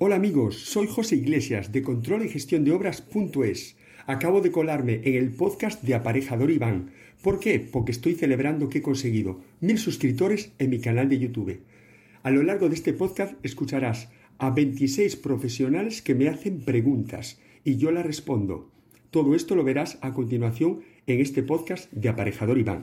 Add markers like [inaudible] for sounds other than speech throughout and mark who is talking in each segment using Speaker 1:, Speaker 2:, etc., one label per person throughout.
Speaker 1: Hola amigos, soy José Iglesias de Control y Gestión de Obras.es. Acabo de colarme en el podcast de Aparejador Iván. ¿Por qué? Porque estoy celebrando que he conseguido mil suscriptores en mi canal de YouTube. A lo largo de este podcast escucharás a 26 profesionales que me hacen preguntas y yo las respondo. Todo esto lo verás a continuación en este podcast de Aparejador Iván.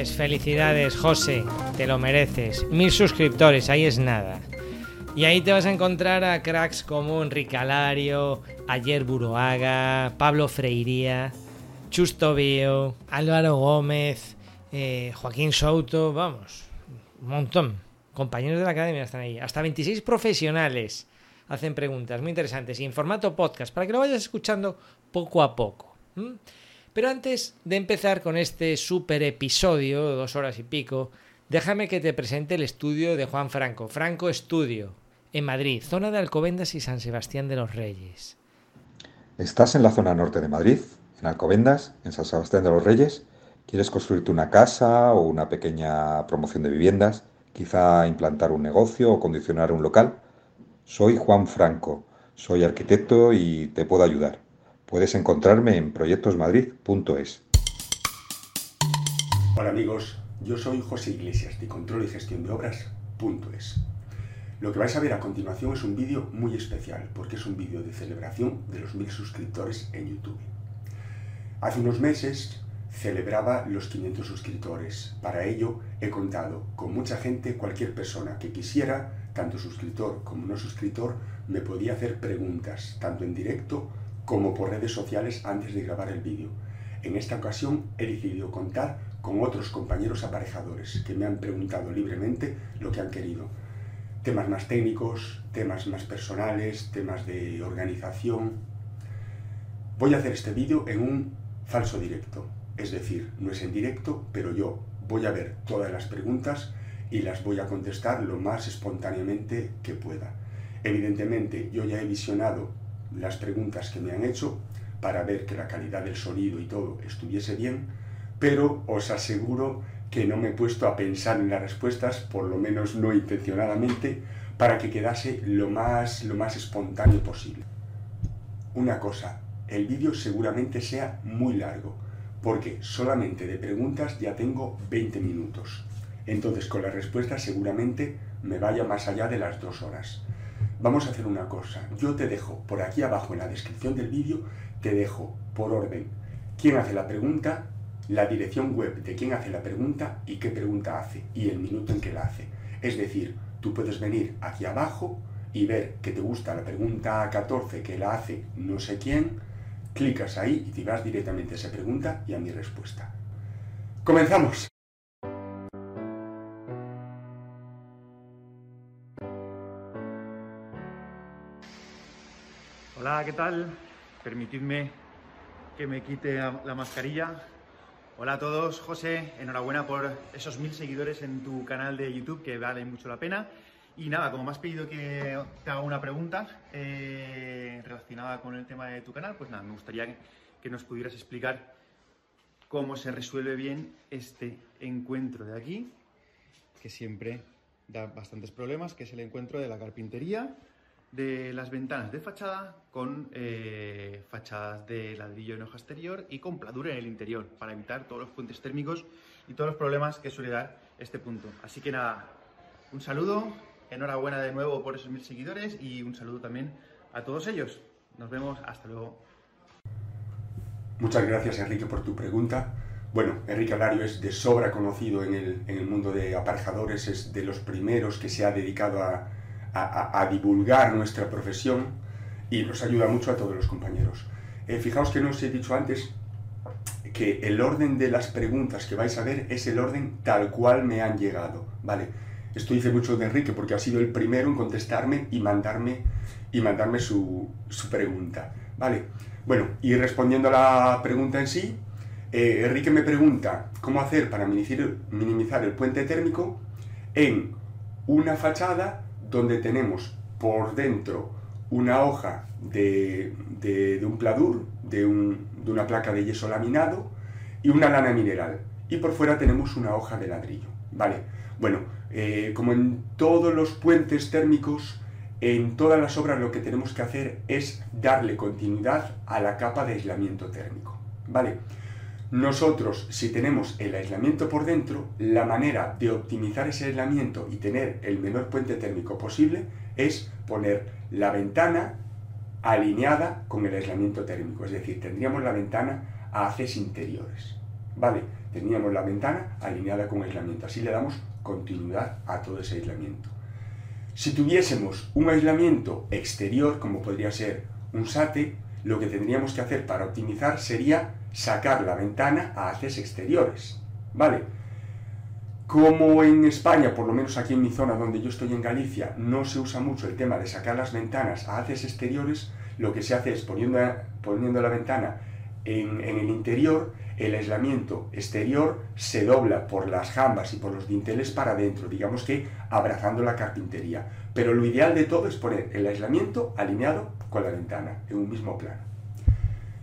Speaker 2: Es, felicidades José, te lo mereces. Mil suscriptores, ahí es nada. Y ahí te vas a encontrar a cracks como Enrique Alario, Ayer Buroaga, Pablo Freiría, Chusto Bio, Álvaro Gómez, eh, Joaquín Souto, vamos, un montón. Compañeros de la academia están ahí. Hasta 26 profesionales hacen preguntas muy interesantes y en formato podcast para que lo vayas escuchando poco a poco. Pero antes de empezar con este super episodio, dos horas y pico, déjame que te presente el estudio de Juan Franco, Franco Estudio, en Madrid, zona de Alcobendas y San Sebastián de los Reyes.
Speaker 3: ¿Estás en la zona norte de Madrid, en Alcobendas, en San Sebastián de los Reyes? ¿Quieres construirte una casa o una pequeña promoción de viviendas? ¿Quizá implantar un negocio o condicionar un local? Soy Juan Franco, soy arquitecto y te puedo ayudar. Puedes encontrarme en proyectosmadrid.es.
Speaker 1: Hola amigos, yo soy José Iglesias de Control y Gestión de Obras.es. Lo que vais a ver a continuación es un vídeo muy especial porque es un vídeo de celebración de los mil suscriptores en YouTube. Hace unos meses celebraba los 500 suscriptores. Para ello he contado con mucha gente, cualquier persona que quisiera, tanto suscriptor como no suscriptor, me podía hacer preguntas, tanto en directo como por redes sociales antes de grabar el vídeo. En esta ocasión he decidido contar con otros compañeros aparejadores que me han preguntado libremente lo que han querido. Temas más técnicos, temas más personales, temas de organización. Voy a hacer este vídeo en un falso directo, es decir, no es en directo, pero yo voy a ver todas las preguntas y las voy a contestar lo más espontáneamente que pueda. Evidentemente, yo ya he visionado las preguntas que me han hecho para ver que la calidad del sonido y todo estuviese bien, pero os aseguro que no me he puesto a pensar en las respuestas, por lo menos no intencionadamente, para que quedase lo más, lo más espontáneo posible. Una cosa, el vídeo seguramente sea muy largo, porque solamente de preguntas ya tengo 20 minutos. Entonces con las respuestas seguramente me vaya más allá de las dos horas. Vamos a hacer una cosa. Yo te dejo por aquí abajo en la descripción del vídeo, te dejo por orden quién hace la pregunta, la dirección web de quién hace la pregunta y qué pregunta hace y el minuto en que la hace. Es decir, tú puedes venir aquí abajo y ver que te gusta la pregunta 14 que la hace no sé quién, clicas ahí y te vas directamente a esa pregunta y a mi respuesta. ¡Comenzamos!
Speaker 4: Hola, ¿qué tal? Permitidme que me quite la mascarilla. Hola a todos, José, enhorabuena por esos mil seguidores en tu canal de YouTube que valen mucho la pena. Y nada, como me has pedido que te haga una pregunta eh, relacionada con el tema de tu canal, pues nada, me gustaría que nos pudieras explicar cómo se resuelve bien este encuentro de aquí, que siempre da bastantes problemas, que es el encuentro de la carpintería de las ventanas de fachada con eh, fachadas de ladrillo en hoja exterior y con pladur en el interior para evitar todos los puentes térmicos y todos los problemas que suele dar este punto. Así que nada, un saludo, enhorabuena de nuevo por esos mil seguidores y un saludo también a todos ellos. Nos vemos, hasta luego.
Speaker 1: Muchas gracias Enrique por tu pregunta. Bueno, Enrique Alario es de sobra conocido en el, en el mundo de aparejadores, es de los primeros que se ha dedicado a, a, divulgar nuestra profesión y nos ayuda mucho a todos los compañeros. Eh, fijaos que no os he dicho antes que el orden de las preguntas que vais a ver es el orden tal cual me han llegado, ¿vale? Esto dice mucho de Enrique porque ha sido el primero en contestarme y mandarme, y mandarme su, su pregunta, ¿vale? Bueno, y respondiendo a la pregunta en sí, eh, Enrique me pregunta cómo hacer para minimizar el puente térmico en una fachada donde tenemos por dentro una hoja de, un pladur, de, una placa de yeso laminado y una lana mineral. Y por fuera tenemos una hoja de ladrillo. Vale, bueno, eh, como en todos los puentes térmicos, en todas las obras lo que tenemos que hacer es darle continuidad a la capa de aislamiento térmico. Vale, nosotros, si tenemos el aislamiento por dentro, la manera de optimizar ese aislamiento y tener el menor puente térmico posible es poner la ventana alineada con el aislamiento térmico. Es decir, tendríamos la ventana a haces interiores. ¿Vale? Teníamos la ventana alineada con aislamiento. Así le damos continuidad a todo ese aislamiento. Si tuviésemos un aislamiento exterior, como podría ser un SATE, lo que tendríamos que hacer para optimizar sería sacar la ventana a haces exteriores. ¿Vale? Como en España, por lo menos aquí en mi zona donde yo estoy en Galicia, no se usa mucho el tema de sacar las ventanas a haces exteriores, lo que se hace es poniendo, poniendo la ventana en, en, el interior, el aislamiento exterior se dobla por las jambas y por los dinteles para adentro, digamos que abrazando la carpintería. Pero lo ideal de todo es poner el aislamiento alineado con la ventana, en un mismo plano.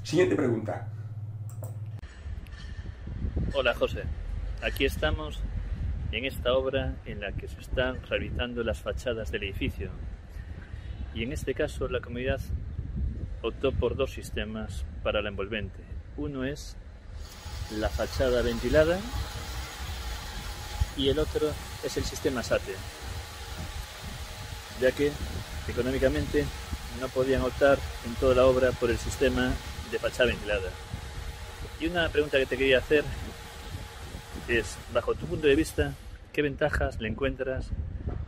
Speaker 1: Siguiente pregunta.
Speaker 5: Hola José, aquí estamos en esta obra en la que se están realizando las fachadas del edificio. Y en este caso la comunidad optó por dos sistemas para la envolvente. Uno es la fachada ventilada y el otro es el sistema SATE, ya que económicamente no podían optar en toda la obra por el sistema de fachada ventilada. Y una pregunta que te quería hacer es, bajo tu punto de vista, ¿qué ventajas le encuentras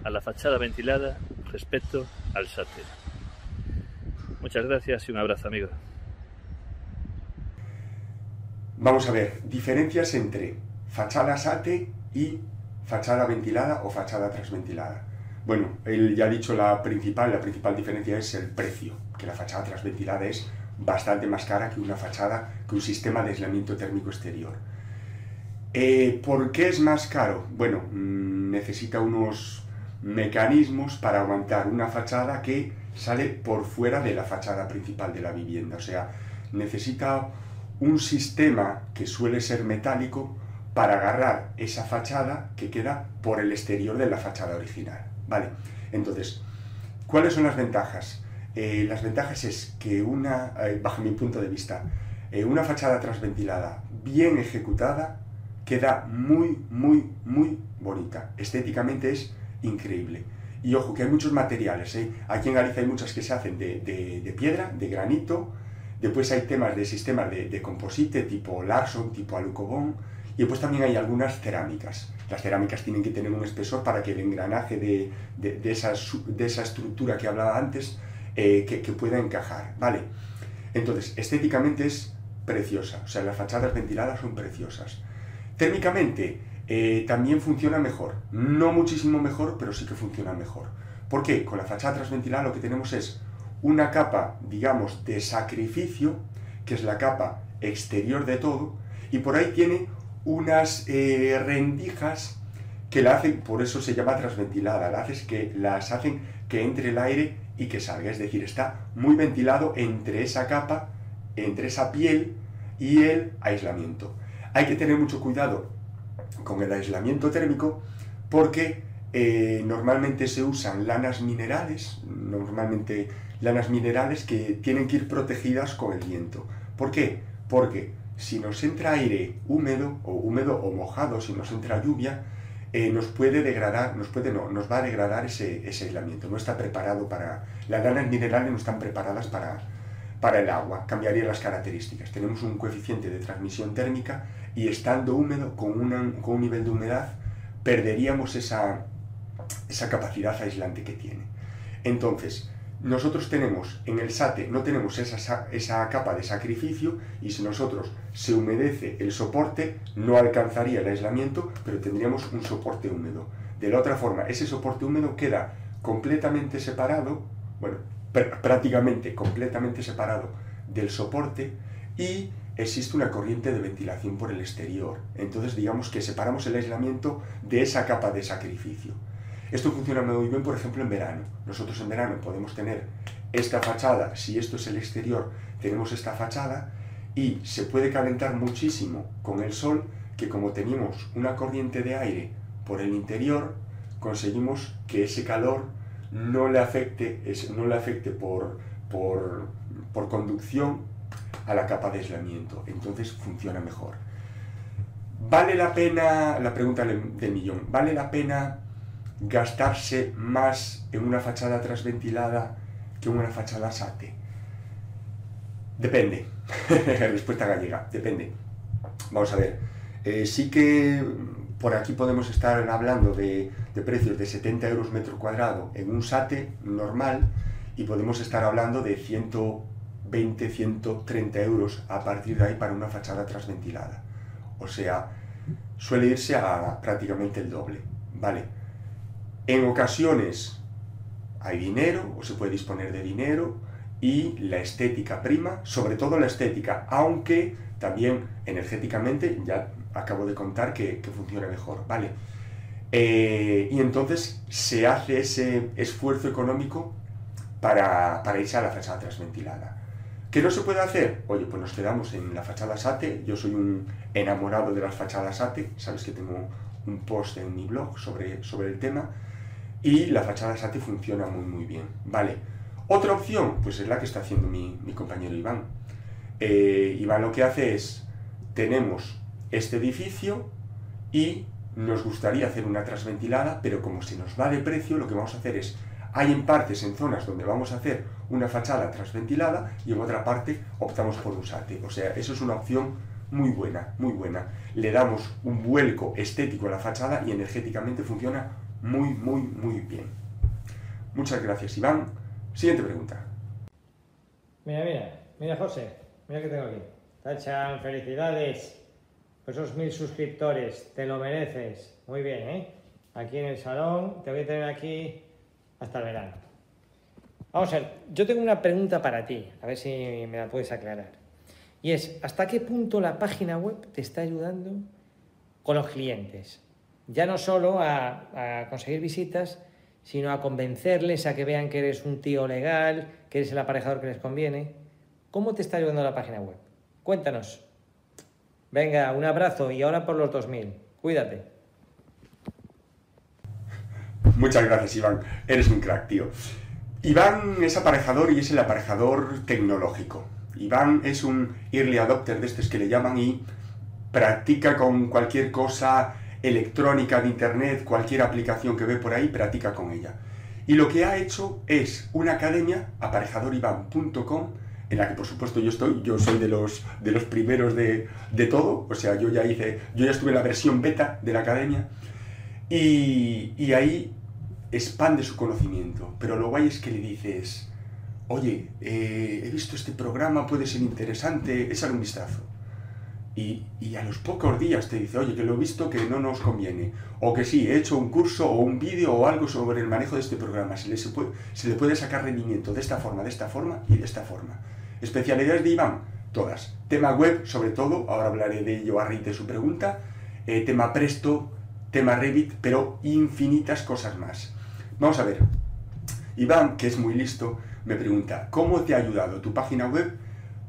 Speaker 5: a la fachada ventilada respecto al SATE? Muchas gracias y un abrazo, amigo.
Speaker 1: Vamos a ver, diferencias entre fachada SATE y fachada ventilada o fachada transventilada. Bueno, él ya ha dicho la principal, la principal diferencia es el precio, que la fachada transventilada es bastante más cara que una fachada, que un sistema de aislamiento térmico exterior. Eh, ¿Por qué es más caro? Bueno, mm, necesita unos mecanismos para aguantar una fachada que sale por fuera de la fachada principal de la vivienda. O sea, necesita un sistema que suele ser metálico para agarrar esa fachada que queda por el exterior de la fachada original. Vale, entonces, ¿cuáles son las ventajas? Eh, las ventajas es que una, eh, bajo mi punto de vista, una fachada transventilada bien ejecutada queda muy, muy, muy bonita. Estéticamente es increíble. Y ojo, que hay muchos materiales. ¿eh? Aquí en Galicia hay muchas que se hacen de, piedra, de granito. Después hay temas de sistemas de, composite tipo Larson, tipo Alucobón. Y después también hay algunas cerámicas. Las cerámicas tienen que tener un espesor para que el engranaje de, esa, de esa, estructura que hablaba antes eh, que, que pueda encajar. ¿vale? Entonces, estéticamente es preciosa. O sea, las fachadas ventiladas son preciosas. Térmicamente eh, también funciona mejor, no muchísimo mejor, pero sí que funciona mejor. ¿Por qué? Con la fachada transventilada lo que tenemos es una capa, digamos, de sacrificio, que es la capa exterior de todo, y por ahí tiene unas eh, rendijas que la hacen, por eso se llama transventilada, las, que, las hacen que entre el aire y que salga, es decir, está muy ventilado entre esa capa, entre esa piel y el aislamiento. Hay que tener mucho cuidado con el aislamiento térmico porque eh, normalmente se usan lanas minerales, normalmente lanas minerales que tienen que ir protegidas con el viento. ¿Por qué? Porque si nos entra aire húmedo o húmedo o mojado, si nos entra lluvia, eh, nos puede degradar, nos puede no, nos va a degradar ese, ese aislamiento. No está preparado para, las lanas minerales no están preparadas para, para el agua, cambiaría las características. Tenemos un coeficiente de transmisión térmica y estando húmedo, con, con un nivel de humedad, perderíamos esa, esa capacidad aislante que tiene. Entonces, nosotros tenemos en el SATE, no tenemos esa, esa capa de sacrificio y si nosotros se humedece el soporte, no alcanzaría el aislamiento, pero tendríamos un soporte húmedo. De la otra forma, ese soporte húmedo queda completamente separado, bueno, prácticamente completamente separado del soporte y existe una corriente de ventilación por el exterior. Entonces digamos que separamos el aislamiento de esa capa de sacrificio. Esto funciona muy bien, por ejemplo, en verano. Nosotros en verano podemos tener esta fachada, si esto es el exterior, tenemos esta fachada y se puede calentar muchísimo con el sol que como tenemos una corriente de aire por el interior, conseguimos que ese calor no le afecte, no le afecte por, por, por conducción a la capa de aislamiento. Entonces funciona mejor. ¿Vale la pena, la pregunta del millón, ¿vale la pena gastarse más en una fachada trasventilada que en una fachada SATE? Depende. [laughs] Respuesta gallega, depende. Vamos a ver. Eh, sí que por aquí podemos estar hablando de, de, precios de 70 euros metro cuadrado en un SATE normal y podemos estar hablando de 120, 130 euros a partir de ahí para una fachada trasventilada. O sea, suele irse a prácticamente el doble. Vale. En ocasiones hay dinero o se puede disponer de dinero y la estética prima, sobre todo la estética, aunque también energéticamente ya acabo de contar que, funciona mejor, ¿vale? Eh, y entonces se hace ese esfuerzo económico para, para irse a la fachada transventilada. ¿Qué no se puede hacer? Oye, pues nos quedamos en la fachada SATE. Yo soy un enamorado de las fachadas SATE. Sabes que tengo un post en mi blog sobre, sobre el tema. Y la fachada SATE funciona muy, muy bien. Vale. Otra opción, pues es la que está haciendo mi, compañero Iván. Eh, Iván lo que hace es, tenemos este edificio y nos gustaría hacer una transventilada, pero como se nos va de precio, lo que vamos a hacer es, hay en partes, en zonas donde vamos a hacer una fachada transventilada y en otra parte optamos por un SATE. O sea, eso es una opción muy buena, muy buena. Le damos un vuelco estético a la fachada y energéticamente funciona muy, muy, muy bien. Muchas gracias, Iván. Siguiente pregunta.
Speaker 2: Mira, mira, mira, José, mira que tengo aquí. Tachan, felicidades por esos mil suscriptores, te lo mereces. Muy bien, ¿eh? Aquí en el salón, te voy a tener aquí hasta el verano. Vamos a ver, yo tengo una pregunta para ti, a ver si me la puedes aclarar. Y es, ¿hasta qué punto la página web te está ayudando con los clientes? Ya no solo a, a conseguir visitas, sino a convencerles a que vean que eres un tío legal, que eres el aparejador que les conviene. ¿Cómo te está ayudando la página web? Cuéntanos. Venga, un abrazo y ahora por los 2000. Cuídate.
Speaker 1: Muchas gracias, Iván. Eres un crack, tío. Iván es aparejador y es el aparejador tecnológico. Iván es un early adopter de estos que le llaman y practica con cualquier cosa electrónica de Internet, cualquier aplicación que ve por ahí, practica con ella. Y lo que ha hecho es una academia, aparejadorivan.com, en la que por supuesto yo estoy, yo soy de los, de los primeros de, de, todo, o sea, yo ya hice, yo ya estuve en la versión beta de la academia, y, y ahí expande su conocimiento, pero lo guay es que le dices, oye, eh, he visto este programa, puede ser interesante, échale un vistazo y, a los pocos días te dice, oye, que lo he visto que no nos conviene, o que sí, he hecho un curso o un vídeo o algo sobre el manejo de este programa, se le, puede, sacar rendimiento de esta forma, de esta forma y de esta forma. Especialidades de Iván, todas. Tema web, sobre todo, ahora hablaré de ello a raíz de su pregunta, eh, tema Presto, tema Revit, pero infinitas cosas más. Vamos a ver. Iván, que es muy listo, me pregunta, ¿cómo te ha ayudado tu página web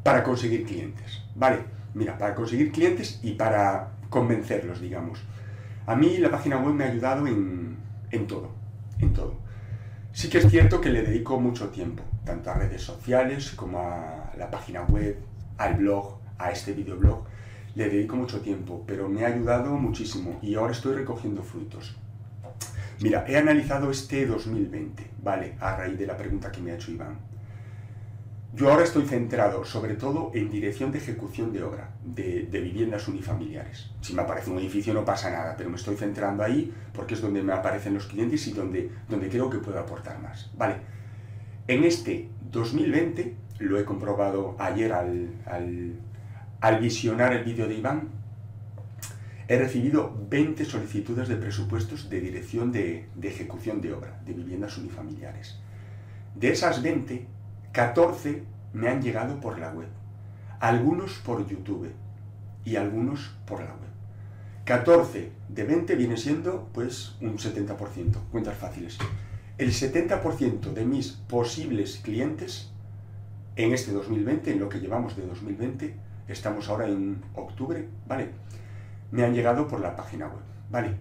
Speaker 1: para conseguir clientes? Vale, Mira, para conseguir clientes y para convencerlos, digamos. A mí la página web me ha ayudado en, todo, en todo. Sí que es cierto que le dedico mucho tiempo, tanto a redes sociales como a la página web, al blog, a este videoblog. Le dedico mucho tiempo, pero me ha ayudado muchísimo y ahora estoy recogiendo frutos. Mira, he analizado este 2020, ¿vale? A raíz de la pregunta que me ha hecho Iván. Yo ahora estoy centrado sobre todo en dirección de ejecución de obra, de, viviendas unifamiliares. Si me aparece un edificio no pasa nada, pero me estoy centrando ahí porque es donde me aparecen los clientes y donde, donde creo que puedo aportar más. Vale, en este 2020, lo he comprobado ayer al, al, visionar el vídeo de Iván, he recibido 20 solicitudes de presupuestos de dirección de, de ejecución de obra, de viviendas unifamiliares. De esas 20, 14 me han llegado por la web, algunos por YouTube y algunos por la web. 14 de 20 viene siendo pues un 70%, cuentas fáciles. el 70% de mis posibles clientes en este 2020, en lo que llevamos de 2020, estamos ahora en octubre, ¿vale? Me han llegado por la página web, ¿vale?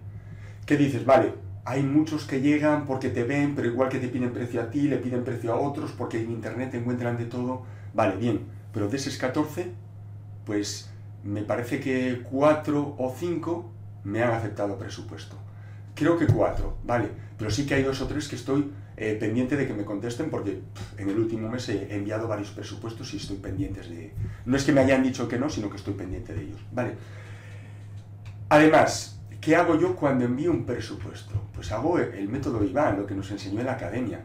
Speaker 1: ¿Qué dices? Vale, hay muchos que llegan porque te ven, pero igual que te piden precio a ti, le piden precio a otros, porque en internet encuentran de todo. Vale, bien, pero de esos 14, pues me parece que 4 o 5 me han aceptado presupuesto. Creo que 4, vale, pero sí que hay dos o tres que estoy eh, pendiente de que me contesten porque en el último mes he enviado varios presupuestos y estoy pendiente de... No es que me hayan dicho que no, sino que estoy pendiente de ellos, vale. Además, ¿Qué hago yo cuando envío un presupuesto? Pues hago el método Iván, lo que nos enseñó en la academia.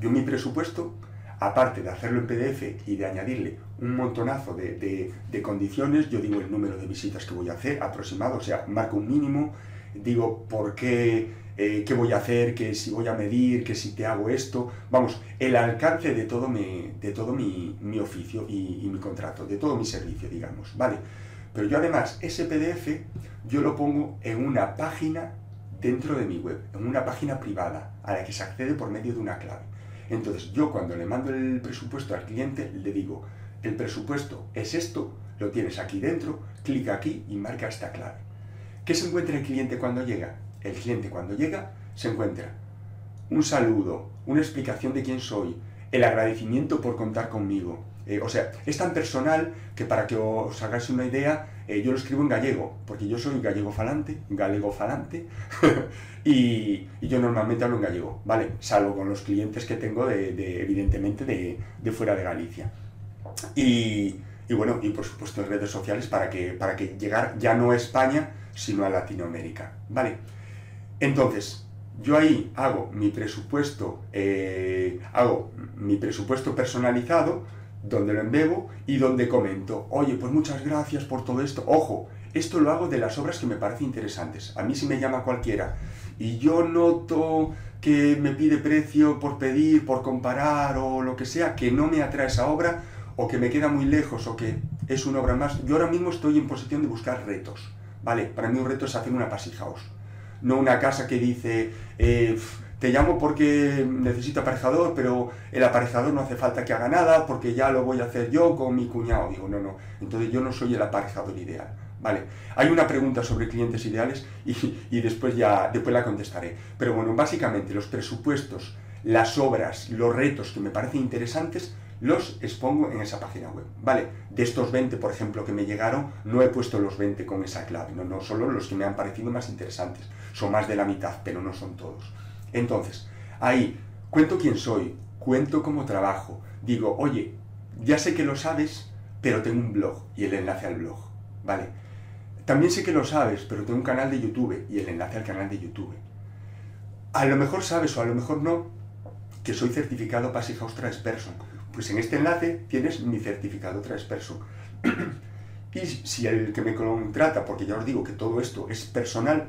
Speaker 1: Yo mi presupuesto, aparte de hacerlo en PDF y de añadirle un montonazo de, condiciones, yo digo el número de visitas que voy a hacer aproximado, o sea, marco un mínimo, digo por qué, eh, qué voy a hacer, que si voy a medir, que si te hago esto, vamos, el alcance de todo mi, de todo mi, oficio y, y mi contrato, de todo mi servicio, digamos, ¿vale? Pero yo además, ese PDF, yo lo pongo en una página dentro de mi web, en una página privada, a la que se accede por medio de una clave. Entonces, yo cuando le mando el presupuesto al cliente, le digo, el presupuesto es esto, lo tienes aquí dentro, clica aquí y marca esta clave. ¿Qué se encuentra el cliente cuando llega? El cliente cuando llega se encuentra un saludo, una explicación de quién soy, el agradecimiento por contar conmigo, eh, o sea, es tan personal que para que os hagáis una idea, eh, yo lo escribo en gallego, porque yo soy gallego falante, galego falante, [laughs] y, yo normalmente hablo en gallego, ¿vale? Salvo con los clientes que tengo, de, evidentemente, de, fuera de Galicia. Y, bueno, y por supuesto en redes sociales para que, para que llegar ya no a España, sino a Latinoamérica, ¿vale? Entonces, yo ahí hago mi presupuesto, eh, hago mi presupuesto personalizado, donde lo embebo y donde comento, oye, pues muchas gracias por todo esto. Ojo, esto lo hago de las obras que me parecen interesantes. A mí si me llama cualquiera y yo noto que me pide precio por pedir, por comparar o lo que sea, que no me atrae esa obra o que me queda muy lejos o que es una obra más. Yo ahora mismo estoy en posición de buscar retos. Vale, para mí un reto es hacer una house. No una casa que dice, eh, te llamo porque necesito aparejador, pero el aparejador no hace falta que haga nada porque ya lo voy a hacer yo con mi cuñado. Digo, no, no, entonces yo no soy el aparejador ideal. Vale, hay una pregunta sobre clientes ideales y, después ya después la contestaré. Pero bueno, básicamente los presupuestos, las obras, los retos que me parecen interesantes, los expongo en esa página web. Vale, de estos 20, por ejemplo, que me llegaron, no he puesto los 20 con esa clave, no, no, solo los que me han parecido más interesantes. Son más de la mitad, pero no son todos. Entonces, ahí cuento quién soy, cuento cómo trabajo, digo, oye, ya sé que lo sabes, pero tengo un blog y el enlace al blog, ¿vale? También sé que lo sabes, pero tengo un canal de YouTube y el enlace al canal de YouTube. A lo mejor sabes o a lo mejor no que soy certificado Passy House Transperson. Pues en este enlace tienes mi certificado Transperson. [clears throat] y si el que me contrata, porque ya os digo que todo esto es personal,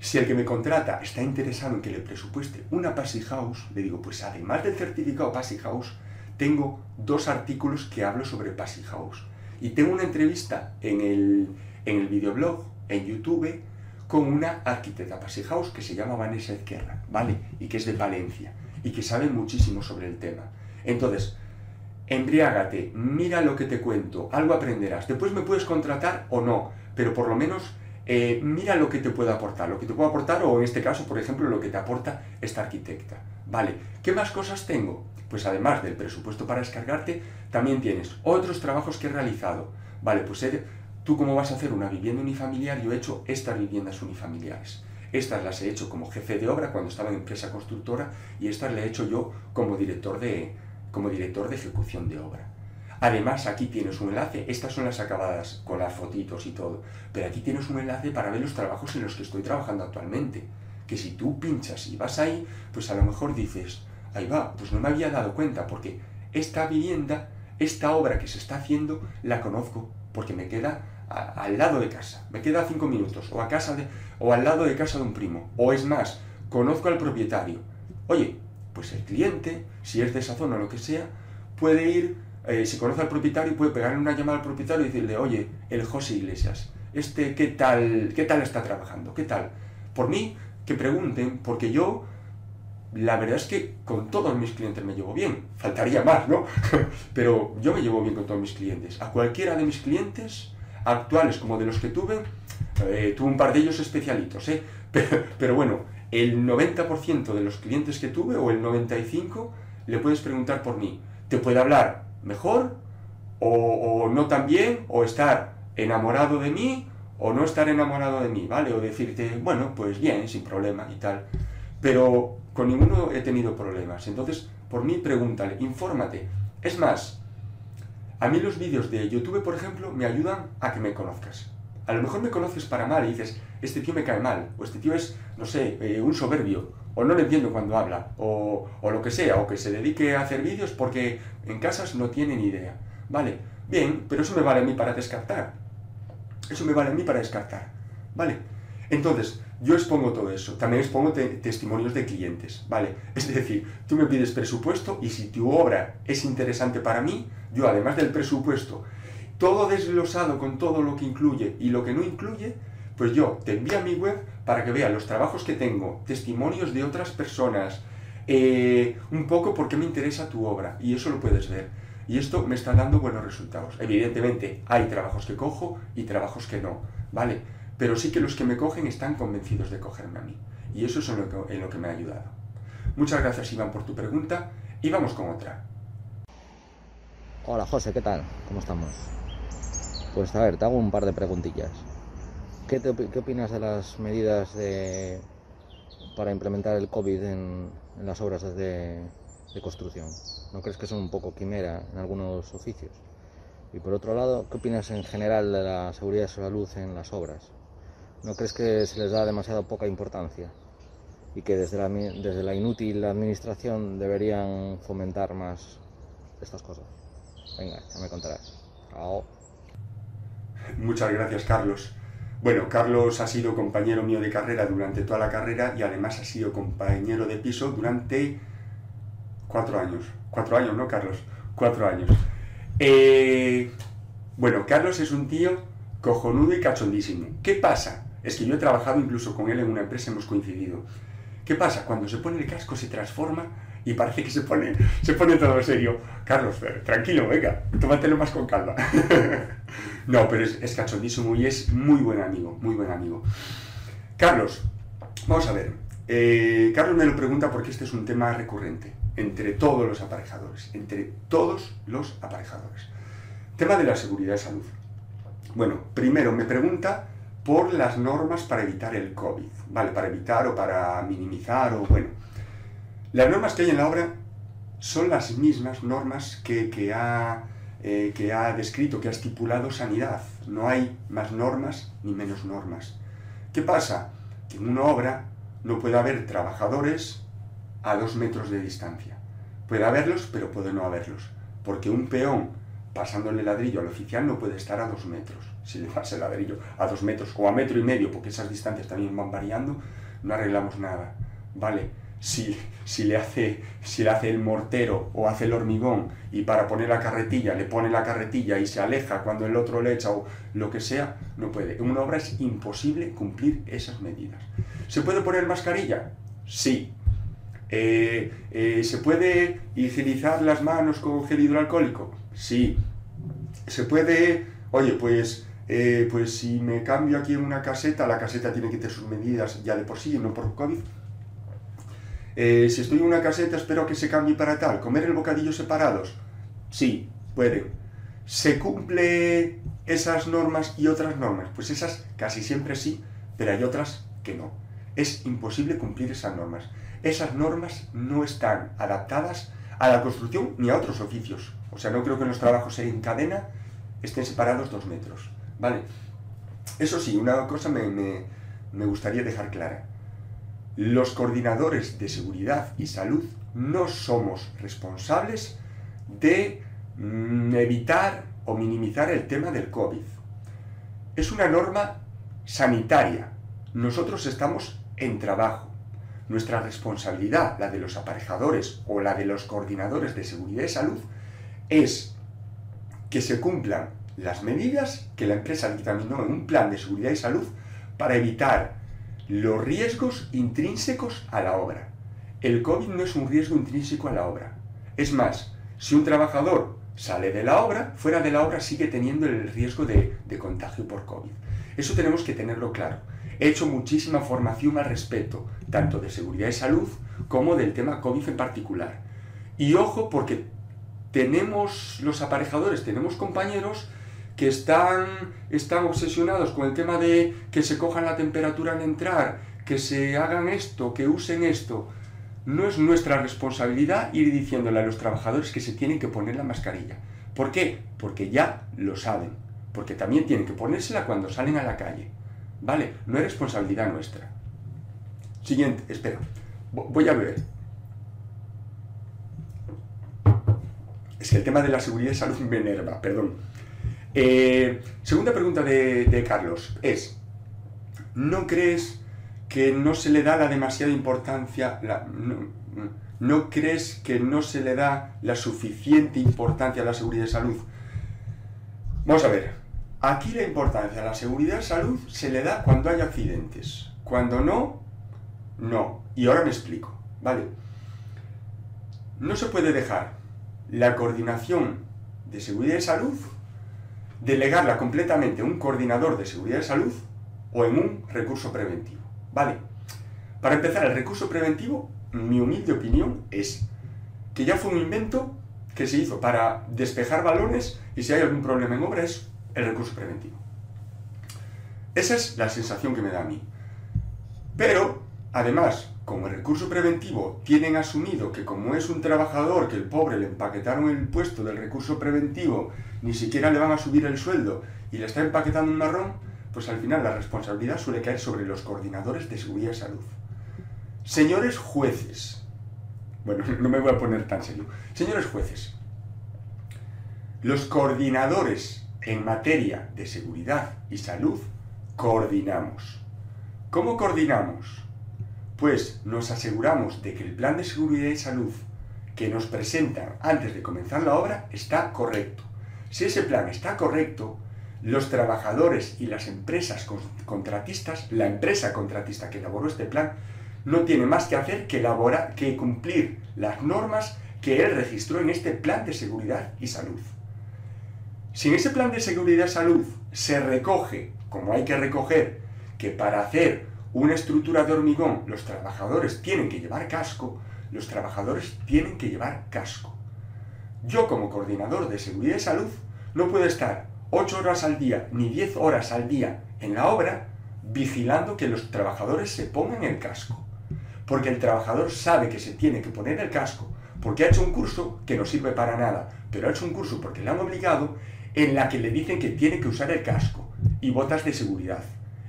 Speaker 1: si el que me contrata está interesado en que le presupueste una Passy House, le digo, pues además del certificado Passy House, tengo dos artículos que hablo sobre Passy House. Y tengo una entrevista en el, en el videoblog, en YouTube, con una arquitecta Passy House que se llama Vanessa Ezquerra, ¿vale? Y que es de Valencia, y que sabe muchísimo sobre el tema. Entonces, embriágate, mira lo que te cuento, algo aprenderás. Después me puedes contratar o no, pero por lo menos eh, mira lo que te puede aportar, lo que te puede aportar o en este caso, por ejemplo, lo que te aporta esta arquitecta. Vale, ¿qué más cosas tengo? Pues además del presupuesto para descargarte, también tienes otros trabajos que he realizado. Vale, pues tú cómo vas a hacer una vivienda unifamiliar, yo he hecho estas viviendas unifamiliares. Estas las he hecho como jefe de obra cuando estaba en empresa constructora y estas las he hecho yo como director de, como director de ejecución de obra. Además, aquí tienes un enlace, estas son las acabadas con las fotitos y todo, pero aquí tienes un enlace para ver los trabajos en los que estoy trabajando actualmente. Que si tú pinchas y vas ahí, pues a lo mejor dices, ahí va, pues no me había dado cuenta porque esta vivienda, esta obra que se está haciendo, la conozco porque me queda al lado de casa, me queda cinco minutos, o a casa de, o al lado de casa de un primo, o es más, conozco al propietario. Oye, pues el cliente, si es de esa zona o lo que sea, puede ir eh, si conoce al propietario, puede pegarle una llamada al propietario y decirle, oye, el José Iglesias, este, ¿qué tal, qué tal está trabajando? ¿Qué tal? Por mí, que pregunten, porque yo la verdad es que con todos mis clientes me llevo bien. Faltaría más, ¿no? [laughs] Pero yo me llevo bien con todos mis clientes. A cualquiera de mis clientes, actuales como de los que tuve, eh, tuve un par de ellos especialitos, ¿eh? [laughs] Pero, bueno, el 90% de los clientes que tuve, o el 95%, le puedes preguntar por mí. Te puede hablar mejor, o, no tan bien, o estar enamorado de mí, o no estar enamorado de mí, ¿vale? O decirte, bueno, pues bien, sin problema y tal. Pero con ninguno he tenido problemas. Entonces, por mí, pregúntale, infórmate. Es más, a mí los vídeos de YouTube, por ejemplo, me ayudan a que me conozcas. A lo mejor me conoces para mal y dices, este tío me cae mal, o este tío es, no sé, eh, un soberbio, o no le entiendo cuando habla, o, o lo que sea, o que se dedique a hacer vídeos porque en casas no tiene ni idea. Vale, bien, pero eso me vale a mí para descartar. Eso me vale a mí para descartar. Vale, entonces, yo expongo todo eso. También expongo testimonios de clientes, ¿vale? [laughs] Es decir, tú me pides presupuesto y si tu obra es interesante para mí, yo además del presupuesto, todo desglosado con todo lo que incluye y lo que no incluye, pues yo te envío a mi web para que veas los trabajos que tengo, testimonios de otras personas, eh, un poco porque me interesa tu obra y eso lo puedes ver. Y esto me está dando buenos resultados. Evidentemente hay trabajos que cojo y trabajos que no, ¿vale? pero sí que los que me cogen están convencidos de cogerme a mí. Y eso es lo que, en lo que me ha ayudado. Muchas gracias Iván por tu pregunta y vamos con otra.
Speaker 6: Hola José, ¿qué tal? ¿Cómo estamos? Pues a ver, te hago un par de preguntillas. ¿Qué, qué opinas de las medidas para implementar el COVID en, las obras de, de construcción? ¿No crees que son un poco quimera en algunos oficios? Y por otro lado, ¿qué opinas en general de la seguridad y salud en las obras? ¿No crees que se les da demasiado poca importancia? Y que desde la, desde la inútil administración deberían fomentar más estas cosas. Venga, ya me contarás. Chao.
Speaker 1: Muchas gracias, Carlos. Bueno, Carlos ha sido compañero mío de carrera durante toda la carrera y además ha sido compañero de piso durante cuatro años. Cuatro años, ¿no, Carlos? Cuatro años. Eh, bueno, Carlos es un tío cojonudo y cachondísimo. ¿Qué pasa? Es que yo he trabajado incluso con él en una empresa, hemos coincidido. ¿Qué pasa? Cuando se pone el casco se transforma y parece que se pone, se pone todo serio. Carlos, tranquilo, venga, tómatelo más con calma. [laughs] no, pero es, es cachondísimo y es muy buen amigo, muy buen amigo. Carlos, vamos a ver. Eh, Carlos me lo pregunta porque este es un tema recurrente entre todos los aparejadores, entre todos los aparejadores. Tema de la seguridad y salud. Bueno, primero me pregunta por las normas para evitar el COVID, ¿vale? Para evitar o para minimizar o bueno. Las normas que hay en la obra son las mismas normas que, ha, eh, que ha descrito, que ha estipulado Sanidad. No hay más normas ni menos normas. ¿Qué pasa? Que en una obra no puede haber trabajadores a dos metros de distancia. Puede haberlos, pero puede no haberlos. Porque un peón pasándole ladrillo al oficial no puede estar a dos metros si le pasa el ladrillo a dos metros o a metro y medio, porque esas distancias también van variando, no arreglamos nada. Vale, si, si, le hace, si le hace el mortero o hace el hormigón y para poner la carretilla le pone la carretilla y se aleja cuando el otro le echa o lo que sea, no puede. En una obra es imposible cumplir esas medidas. ¿Se puede poner mascarilla? Sí. Eh, eh, ¿Se puede higienizar las manos con gel hidroalcohólico? Sí. ¿Se puede, oye, pues eh, pues si me cambio aquí en una caseta, la caseta tiene que tener sus medidas ya de por sí, no por COVID. Eh, si estoy en una caseta, espero que se cambie para tal. ¿Comer el bocadillo separados? Sí, puede. ¿Se cumple esas normas y otras normas? Pues esas casi siempre sí, pero hay otras que no. Es imposible cumplir esas normas. Esas normas no están adaptadas a la construcción ni a otros oficios. O sea, no creo que los trabajos en cadena estén separados dos metros. Vale. Eso sí, una cosa me, gustaría dejar clara. Los coordinadores de seguridad y salud no somos responsables de mm, evitar o minimizar el tema del COVID. Es una norma sanitaria. Nosotros estamos en trabajo. Nuestra responsabilidad, la de los aparejadores o la de los coordinadores de seguridad y salud, es que se cumplan las medidas que la empresa dictaminó en un plan de seguridad y salud para evitar los riesgos intrínsecos a la obra. el COVID no es un riesgo intrínseco a la obra. Es más, si un trabajador sale de la obra, fuera de la obra sigue teniendo el riesgo de, de contagio por COVID. Eso tenemos que tenerlo claro. He hecho muchísima formación al respecto, tanto de seguridad y salud como del tema COVID en particular. Y ojo porque tenemos los aparejadores, tenemos compañeros que están, están obsesionados con el tema de que se cojan la temperatura al entrar, que se hagan esto, que usen esto. No es nuestra responsabilidad ir diciéndole a los trabajadores que se tienen que poner la mascarilla. ¿Por qué? Porque ya lo saben. Porque también tienen que ponérsela cuando salen a la calle. ¿Vale? No es responsabilidad nuestra. Siguiente, espera. Voy a ver. Es que el tema de la seguridad y salud me enerva, perdón. Eh, segunda pregunta de, Carlos es, ¿no crees que no se le da la demasiada importancia, no, crees que no se le da la suficiente importancia a la seguridad y salud? Vamos a ver, aquí la importancia a la seguridad y salud se le da cuando hay accidentes, cuando no, no. Y ahora me explico, ¿vale? No se puede dejar la coordinación de seguridad y salud, delegarla completamente en un coordinador de seguridad y salud o en un recurso preventivo. ¿Vale? Para empezar, el recurso preventivo, mi humilde opinión, es que ya fue un invento que se hizo para despejar balones y si hay algún problema en obra es el recurso preventivo. Esa es la sensación que me da a mí. Pero, además, como el recurso preventivo tienen asumido que como es un trabajador que el pobre le empaquetaron el puesto del recurso preventivo, ni siquiera le van a subir el sueldo y le está empaquetando un marrón, pues al final la responsabilidad suele caer sobre los coordinadores de seguridad y salud. Señores jueces, bueno, [laughs] no me voy a poner tan serio, señores jueces, los coordinadores en materia de seguridad y salud coordinamos. ¿Cómo coordinamos? pues nos aseguramos de que el plan de seguridad y salud que nos presentan antes de comenzar la obra está correcto. Si ese plan está correcto, los trabajadores y las empresas contratistas, la empresa contratista que elaboró este plan, no tiene más que hacer que, que cumplir las normas que él registró en este plan de seguridad y salud. Si en ese plan de seguridad y salud se recoge, como hay que recoger, que para hacer una estructura de hormigón, los trabajadores tienen que llevar casco, los trabajadores tienen que llevar casco. Yo como coordinador de seguridad y salud no puedo estar 8 horas al día ni 10 horas al día en la obra vigilando que los trabajadores se pongan el casco. Porque el trabajador sabe que se tiene que poner el casco porque ha hecho un curso que no sirve para nada, pero ha hecho un curso porque le han obligado en la que le dicen que tiene que usar el casco y botas de seguridad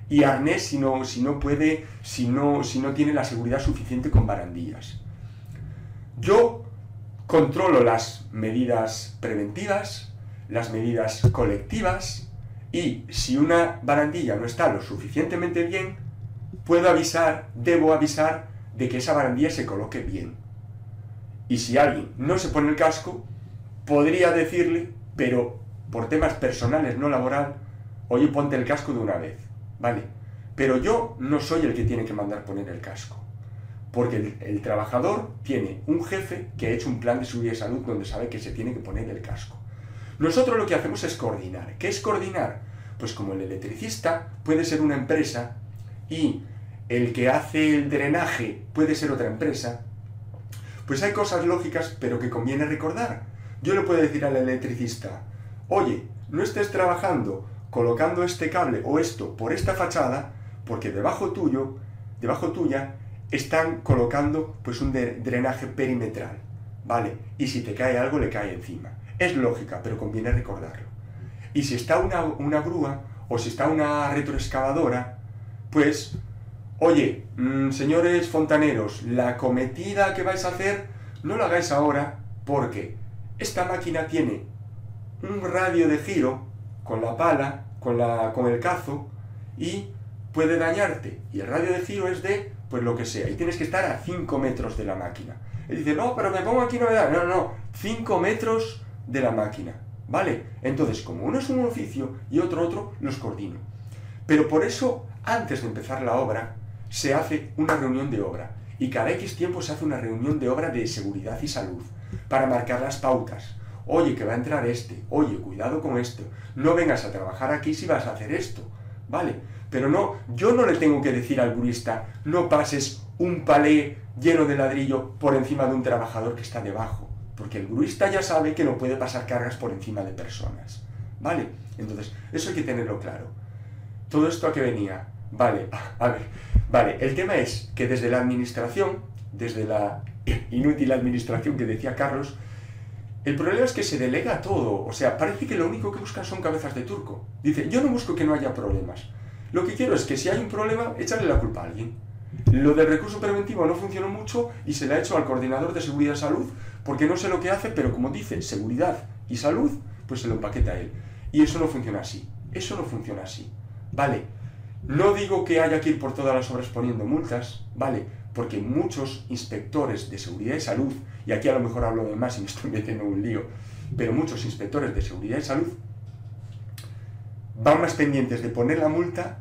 Speaker 1: y arnés si no, si no puede, si no, si no tiene la seguridad suficiente con barandillas. Yo controlo las medidas preventivas, las medidas colectivas y si una barandilla no está lo suficientemente bien, puedo avisar, debo avisar de que esa barandilla se coloque bien. Y si alguien no se pone el casco, podría decirle, pero por temas personales, no laboral, oye, ponte el casco de una vez. ¿vale? Pero yo no soy el que tiene que mandar poner el casco. Porque el, trabajador tiene un jefe que ha hecho un plan de seguridad y salud donde sabe que se tiene que poner el casco. Nosotros lo que hacemos es coordinar. ¿Qué es coordinar? Pues como el electricista puede ser una empresa y el que hace el drenaje puede ser otra empresa, pues hay cosas lógicas pero que conviene recordar. Yo le puedo decir al electricista, oye, no estés trabajando colocando este cable o esto por esta fachada, porque debajo tuyo, debajo tuya, están colocando pues un drenaje perimetral, ¿vale? Y si te cae algo, le cae encima. Es lógica, pero conviene recordarlo. Y si está una, una grúa o si está una retroexcavadora, pues, oye, mm, señores fontaneros, la cometida que vais a hacer, no la hagáis ahora, porque esta máquina tiene un radio de giro con la pala, con, la, con el cazo y puede dañarte. Y el radio de giro es de, pues lo que sea, y tienes que estar a 5 metros de la máquina. Él dice, no, pero me pongo aquí no me da. No, no, no, 5 metros de la máquina. ¿Vale? Entonces, como uno es un oficio y otro otro, los coordino. Pero por eso, antes de empezar la obra, se hace una reunión de obra. y cada X tiempo se hace una reunión de obra de seguridad y salud para marcar las pautas. Oye, que va a entrar este, oye, cuidado con esto, no vengas a trabajar aquí si vas a hacer esto, ¿vale? Pero no, yo no le tengo que decir al burista, no pases un palé lleno de ladrillo por encima de un trabajador que está debajo, porque el gruista ya sabe que no puede pasar cargas por encima de personas, ¿vale? Entonces, eso hay que tenerlo claro. ¿Todo esto a qué venía? Vale, [laughs] a ver, vale, el tema es que desde la administración, desde la [laughs] inútil administración que decía Carlos, el problema es que se delega todo, o sea, parece que lo único que buscan son cabezas de turco. Dice, yo no busco que no haya problemas. Lo que quiero es que si hay un problema, echarle la culpa a alguien. Lo del recurso preventivo no funcionó mucho y se le ha hecho al coordinador de seguridad y salud porque no sé lo que hace, pero como dice seguridad y salud, pues se lo empaqueta a él. Y eso no funciona así. Eso no funciona así. Vale. No digo que haya que ir por todas las obras poniendo multas, vale, porque muchos inspectores de seguridad y salud, y aquí a lo mejor hablo de más y me estoy metiendo en un lío, pero muchos inspectores de seguridad y salud van más pendientes de poner la multa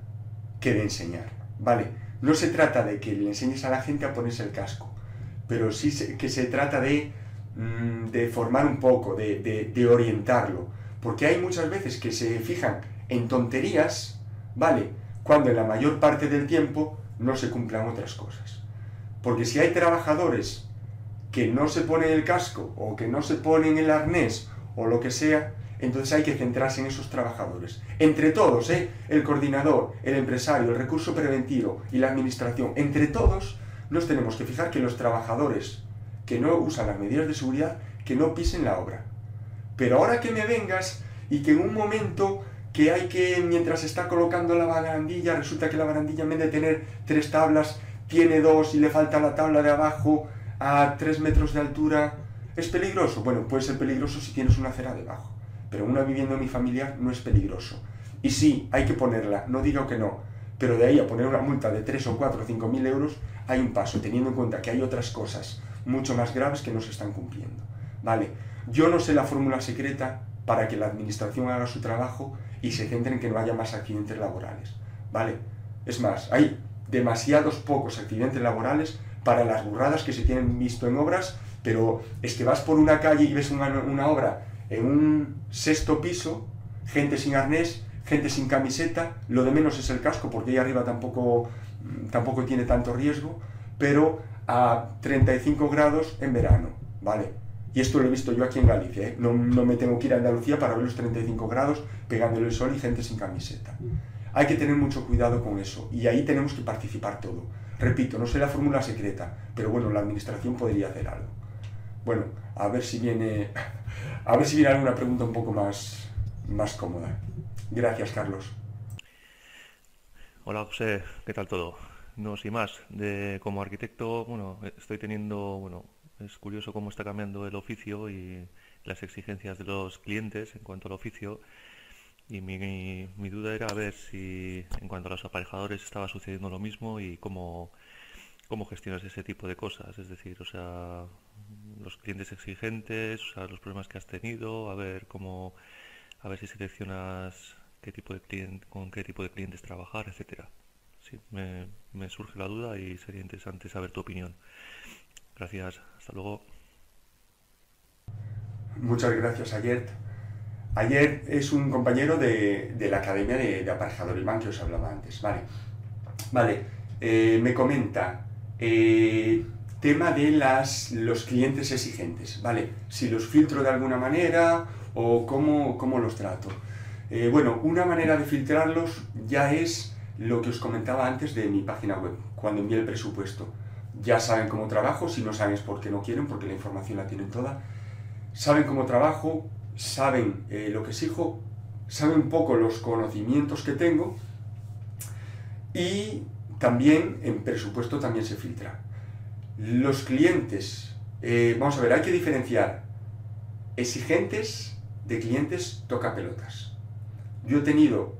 Speaker 1: que de enseñar, ¿vale? No se trata de que le enseñes a la gente a ponerse el casco, pero sí que se trata de, mm, de formar un poco, de, de orientarlo, porque hay muchas veces que se fijan en tonterías, ¿vale? Cuando en la mayor parte del tiempo no se cumplan otras cosas. Porque si hay trabajadores que no se ponen el casco o que no se ponen el arnés o lo que sea, entonces hay que centrarse en esos trabajadores. Entre todos, ¿eh? el coordinador, el empresario, el recurso preventivo y la administración, entre todos nos tenemos que fijar que los trabajadores que no usan las medidas de seguridad, que no pisen la obra. Pero ahora que me vengas y que en un momento que hay que, mientras está colocando la barandilla, resulta que la barandilla en vez de tener tres tablas, tiene dos y le falta la tabla de abajo a tres metros de altura, ¿es peligroso? Bueno, puede ser peligroso si tienes una acera debajo pero una vivienda unifamiliar no es peligroso. Y sí, hay que ponerla, no digo que no, pero de ahí a poner una multa de 3 o 4 o 5 mil euros hay un paso, teniendo en cuenta que hay otras cosas mucho más graves que no se están cumpliendo. Vale, yo no sé la fórmula secreta para que la administración haga su trabajo y se centre en que no haya más accidentes laborales. Vale, es más, hay demasiados pocos accidentes laborales para las burradas que se tienen visto en obras, pero es que vas por una calle y ves una, una obra en un sexto piso, gente sin arnés, gente sin camiseta, lo de menos es el casco porque ahí arriba tampoco, mm, tampoco tiene tanto riesgo, pero a 35 grados en verano, ¿vale? Y esto lo he visto yo aquí en Galicia, ¿eh? no, no, me tengo que ir a Andalucía para ver los 35 grados pegándole el sol y gente sin camiseta. Hay que tener mucho cuidado con eso y ahí tenemos que participar todo. Repito, no sé la fórmula secreta, pero bueno, la administración podría hacer algo. Bueno, a ver si viene a ver si viene alguna pregunta un poco más, más cómoda. Gracias, Carlos.
Speaker 7: Hola, José, ¿qué tal todo? No, sin más, de, como arquitecto, bueno, estoy teniendo, bueno, es curioso cómo está cambiando el oficio y las exigencias de los clientes en cuanto al oficio. Y mi, mi, duda era ver si en cuanto a los aparejadores estaba sucediendo lo mismo y cómo, cómo gestionas ese tipo de cosas. Es decir, o sea, los clientes exigentes, los problemas que has tenido, a ver cómo, a ver si seleccionas qué tipo de cliente, con qué tipo de clientes trabajar, etcétera. Sí, me, surge la duda y sería interesante saber tu opinión. Gracias, hasta luego.
Speaker 1: Muchas gracias, Ayer. Ayer es un compañero de, de la Academia de, de Aparejador Iván que os hablaba antes. Vale, vale. Eh, me comenta, eh, tema de las, los clientes exigentes, ¿vale? Si los filtro de alguna manera o cómo, cómo los trato. Eh, bueno, una manera de filtrarlos ya es lo que os comentaba antes de mi página web, cuando envié el presupuesto. Ya saben cómo trabajo, si no saben es porque no quieren, porque la información la tienen toda. Saben cómo trabajo, saben eh, lo que exijo, saben un poco los conocimientos que tengo y también en presupuesto también se filtra los clientes, eh, vamos a ver, hay que diferenciar exigentes de clientes toca pelotas. Yo he tenido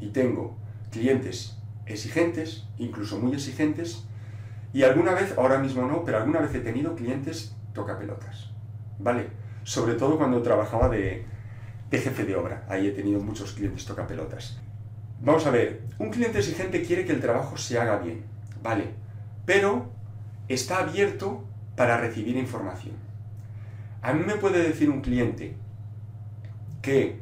Speaker 1: y tengo clientes exigentes, incluso muy exigentes, y alguna vez, ahora mismo no, pero alguna vez he tenido clientes toca pelotas, ¿vale? Sobre todo cuando trabajaba de, de jefe de obra, ahí he tenido muchos clientes toca pelotas. Vamos a ver, un cliente exigente quiere que el trabajo se haga bien, ¿vale? Pero está abierto para recibir información. A mí me puede decir un cliente que,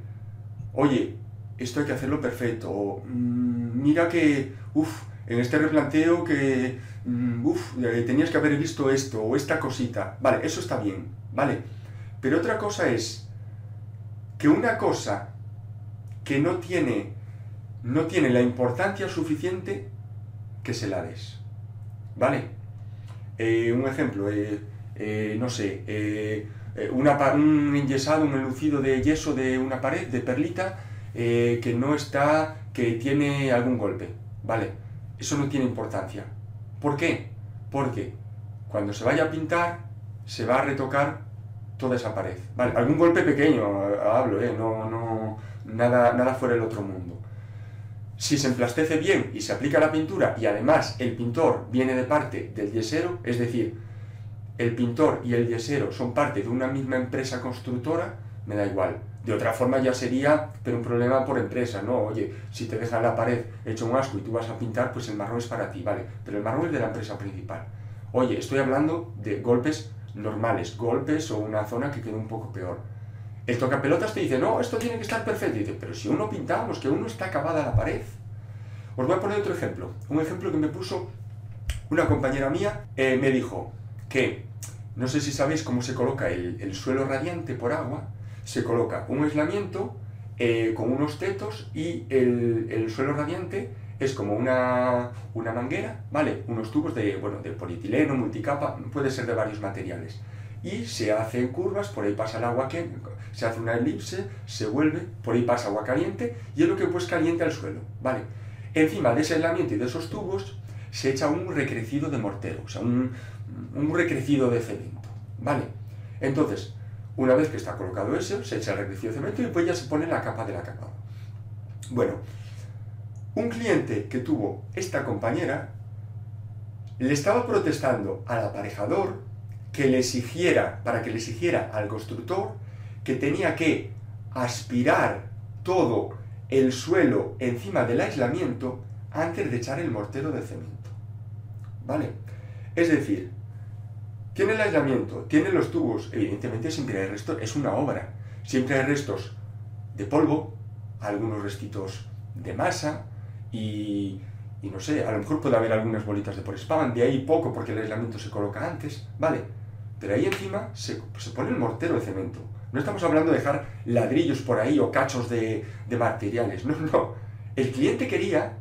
Speaker 1: oye, esto hay que hacerlo perfecto, o mm, mira que, uff, en este replanteo que, mm, uff, eh, tenías que haber visto esto o esta cosita. Vale, eso está bien, ¿vale? Pero otra cosa es que una cosa que no tiene, no tiene la importancia suficiente, que se la des. ¿Vale? Eh, un ejemplo, eh, no sé, una, un enyesado, un enlucido de yeso de una pared, de perlita, que no está, que tiene algún golpe. ¿Vale? Eso no tiene importancia. ¿Por qué? Porque cuando se vaya a pintar, se va a retocar toda esa pared. Vale, algún golpe pequeño, hablo, ¿eh? no, no, nada, nada fuera del otro mundo. Si se emplastece bien y se aplica la pintura y además el pintor viene de parte del yesero, es decir, el pintor y el yesero son parte de una misma empresa constructora, me da igual. De otra forma ya sería, pero un problema por empresa, ¿no? Oye, si te deja la pared hecho un asco y tú vas a pintar, pues el marrón es para ti, ¿vale? Pero el marrón es de la empresa principal. Oye, estoy hablando de golpes normales, golpes o una zona que quede un poco peor. El tocapelotas te dice, no, esto tiene que estar perfecto. Dice, pero si uno pintamos, que uno está acabada la pared. Os voy a poner otro ejemplo. Un ejemplo que me puso una compañera mía, eh, me dijo que, no sé si sabéis cómo se coloca el suelo radiante por agua, se coloca un aislamiento eh, con unos tetos y el, suelo radiante es como una, manguera, ¿vale? Unos tubos de, bueno, de polietileno, multicapa, puede ser de varios materiales. Y se hacen curvas, por ahí pasa el agua que se hace una elipse, se vuelve, por ahí pasa agua caliente y es lo que pues caliente al suelo, ¿vale? Encima de ese aislamiento y de esos tubos se echa un recrecido de mortero, o sea, un, un recrecido de cemento, ¿vale? Entonces, una vez que está colocado eso, se echa el recrecido de cemento y después ya se pone la capa de la capa. Bueno, un cliente que tuvo esta compañera le estaba protestando al aparejador que le exigiera, para que le exigiera al constructor, que tenía que aspirar todo el suelo encima del aislamiento antes de echar el mortero de cemento. ¿Vale? Es decir, tiene el aislamiento, tiene los tubos, evidentemente siempre hay restos, es una obra, siempre hay restos de polvo, algunos restitos de masa y, no sé, a lo mejor puede haber algunas bolitas de spam, de ahí poco porque el aislamiento se coloca antes, ¿vale? Pero ahí encima se, pone el mortero de cemento. No estamos hablando de dejar ladrillos por ahí o cachos de, materiales, no, no. El cliente quería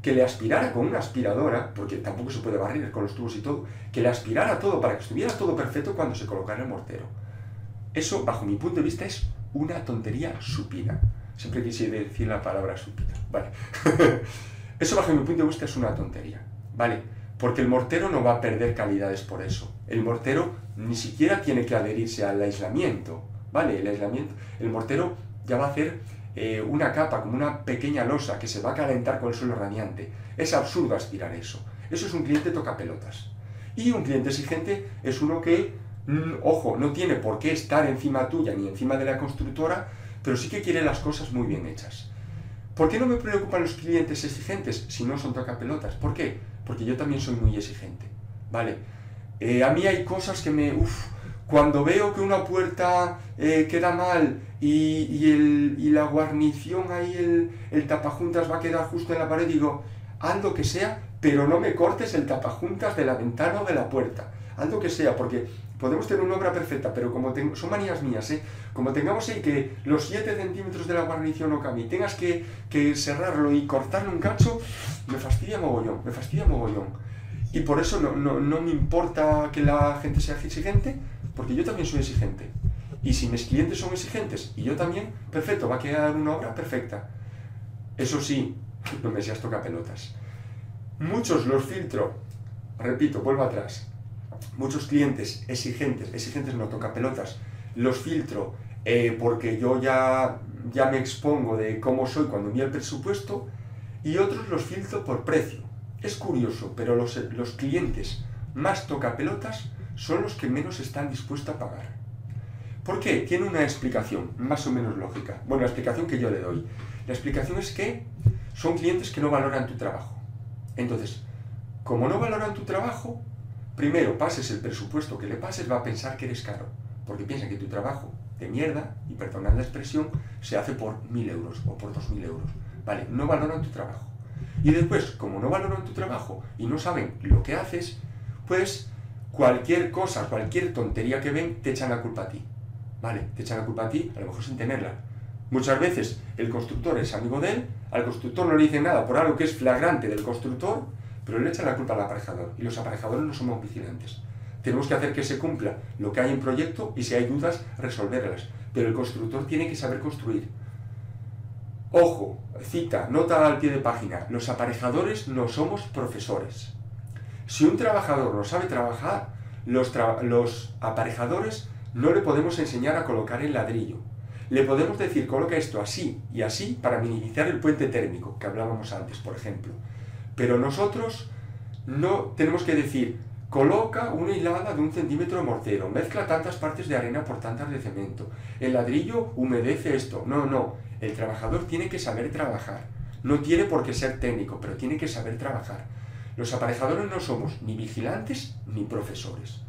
Speaker 1: que le aspirara con una aspiradora, porque tampoco se puede barrer con los tubos y todo, que le aspirara todo para que estuviera todo perfecto cuando se colocara el mortero. Eso, bajo mi punto de vista, es una tontería supina. Siempre quise decir la palabra supina. Vale. [laughs] eso, bajo mi punto de vista, es una tontería. ¿Vale? Porque el mortero no va a perder calidades por eso. El mortero ni siquiera tiene que adherirse al aislamiento. ¿Vale? El aislamiento, el mortero ya va a hacer eh, una capa, como una pequeña losa que se va a calentar con el suelo radiante. Es absurdo aspirar eso. Eso es un cliente toca pelotas. Y un cliente exigente es uno que, mm, ojo, no tiene por qué estar encima tuya ni encima de la constructora, pero sí que quiere las cosas muy bien hechas. ¿Por qué no me preocupan los clientes exigentes si no son tocapelotas? ¿Por qué? Porque yo también soy muy exigente. ¿Vale? Eh, a mí hay cosas que me... Uf, cuando veo que una puerta eh, queda mal y, la guarnición ahí, el, el, tapajuntas va a quedar justo en la pared, digo, haz lo que sea, pero no me cortes el tapajuntas de la ventana o de la puerta. Haz lo que sea, porque podemos tener una obra perfecta, pero como tengo, son manías mías, ¿eh? como tengamos ahí que los 7 centímetros de la guarnición no cambien, tengas que, que cerrarlo y cortarle un cacho, me fastidia mogollón, me fastidia mogollón. Y por eso no, no, no me importa que la gente sea exigente, porque yo también soy exigente. Y si mis clientes son exigentes y yo también, perfecto, va a quedar una obra perfecta. Eso sí, [laughs] no me seas toca pelotas. Muchos los filtro, repito, vuelvo atrás. Muchos clientes exigentes, exigentes no toca pelotas, los filtro eh, porque yo ya, ya me expongo de cómo soy cuando envío el presupuesto y otros los filtro por precio. Es curioso, pero los, clientes más toca pelotas son los que menos están dispuestos a pagar. ¿Por qué? Tiene una explicación más o menos lógica. Bueno, la explicación que yo le doy. La explicación es que son clientes que no valoran tu trabajo. Entonces, como no valoran tu trabajo, primero pases el presupuesto que le pases, va a pensar que eres caro, porque piensa que tu trabajo de mierda, y perdonad la expresión, se hace por mil euros o por dos mil euros. Vale, no valoran tu trabajo. Y después, como no valoran tu trabajo y no saben lo que haces, pues cualquier cosa, cualquier tontería que ven, te echan la culpa a ti. ¿Vale? Te echan la culpa a ti, a lo mejor sin tenerla. Muchas veces el constructor es amigo de él, al constructor no le dicen nada por algo que es flagrante del constructor, pero le echan la culpa al aparejador. Y los aparejadores no somos vigilantes. Tenemos que hacer que se cumpla lo que hay en proyecto y si hay dudas, resolverlas. Pero el constructor tiene que saber construir. Ojo, cita, nota al pie de página, los aparejadores no somos profesores. Si un trabajador no sabe trabajar, los, aparejadores no le podemos enseñar a colocar el ladrillo. Le podemos decir, coloca esto así y así para minimizar el puente térmico, que hablábamos antes, por ejemplo. Pero nosotros no tenemos que decir, coloca una hilada de un centímetro de mortero, mezcla tantas partes de arena por tantas de cemento, el ladrillo humedece esto. No, no, el trabajador tiene que saber trabajar. No tiene por qué ser técnico, pero tiene que saber trabajar. Los aparejadores no somos ni vigilantes ni profesores.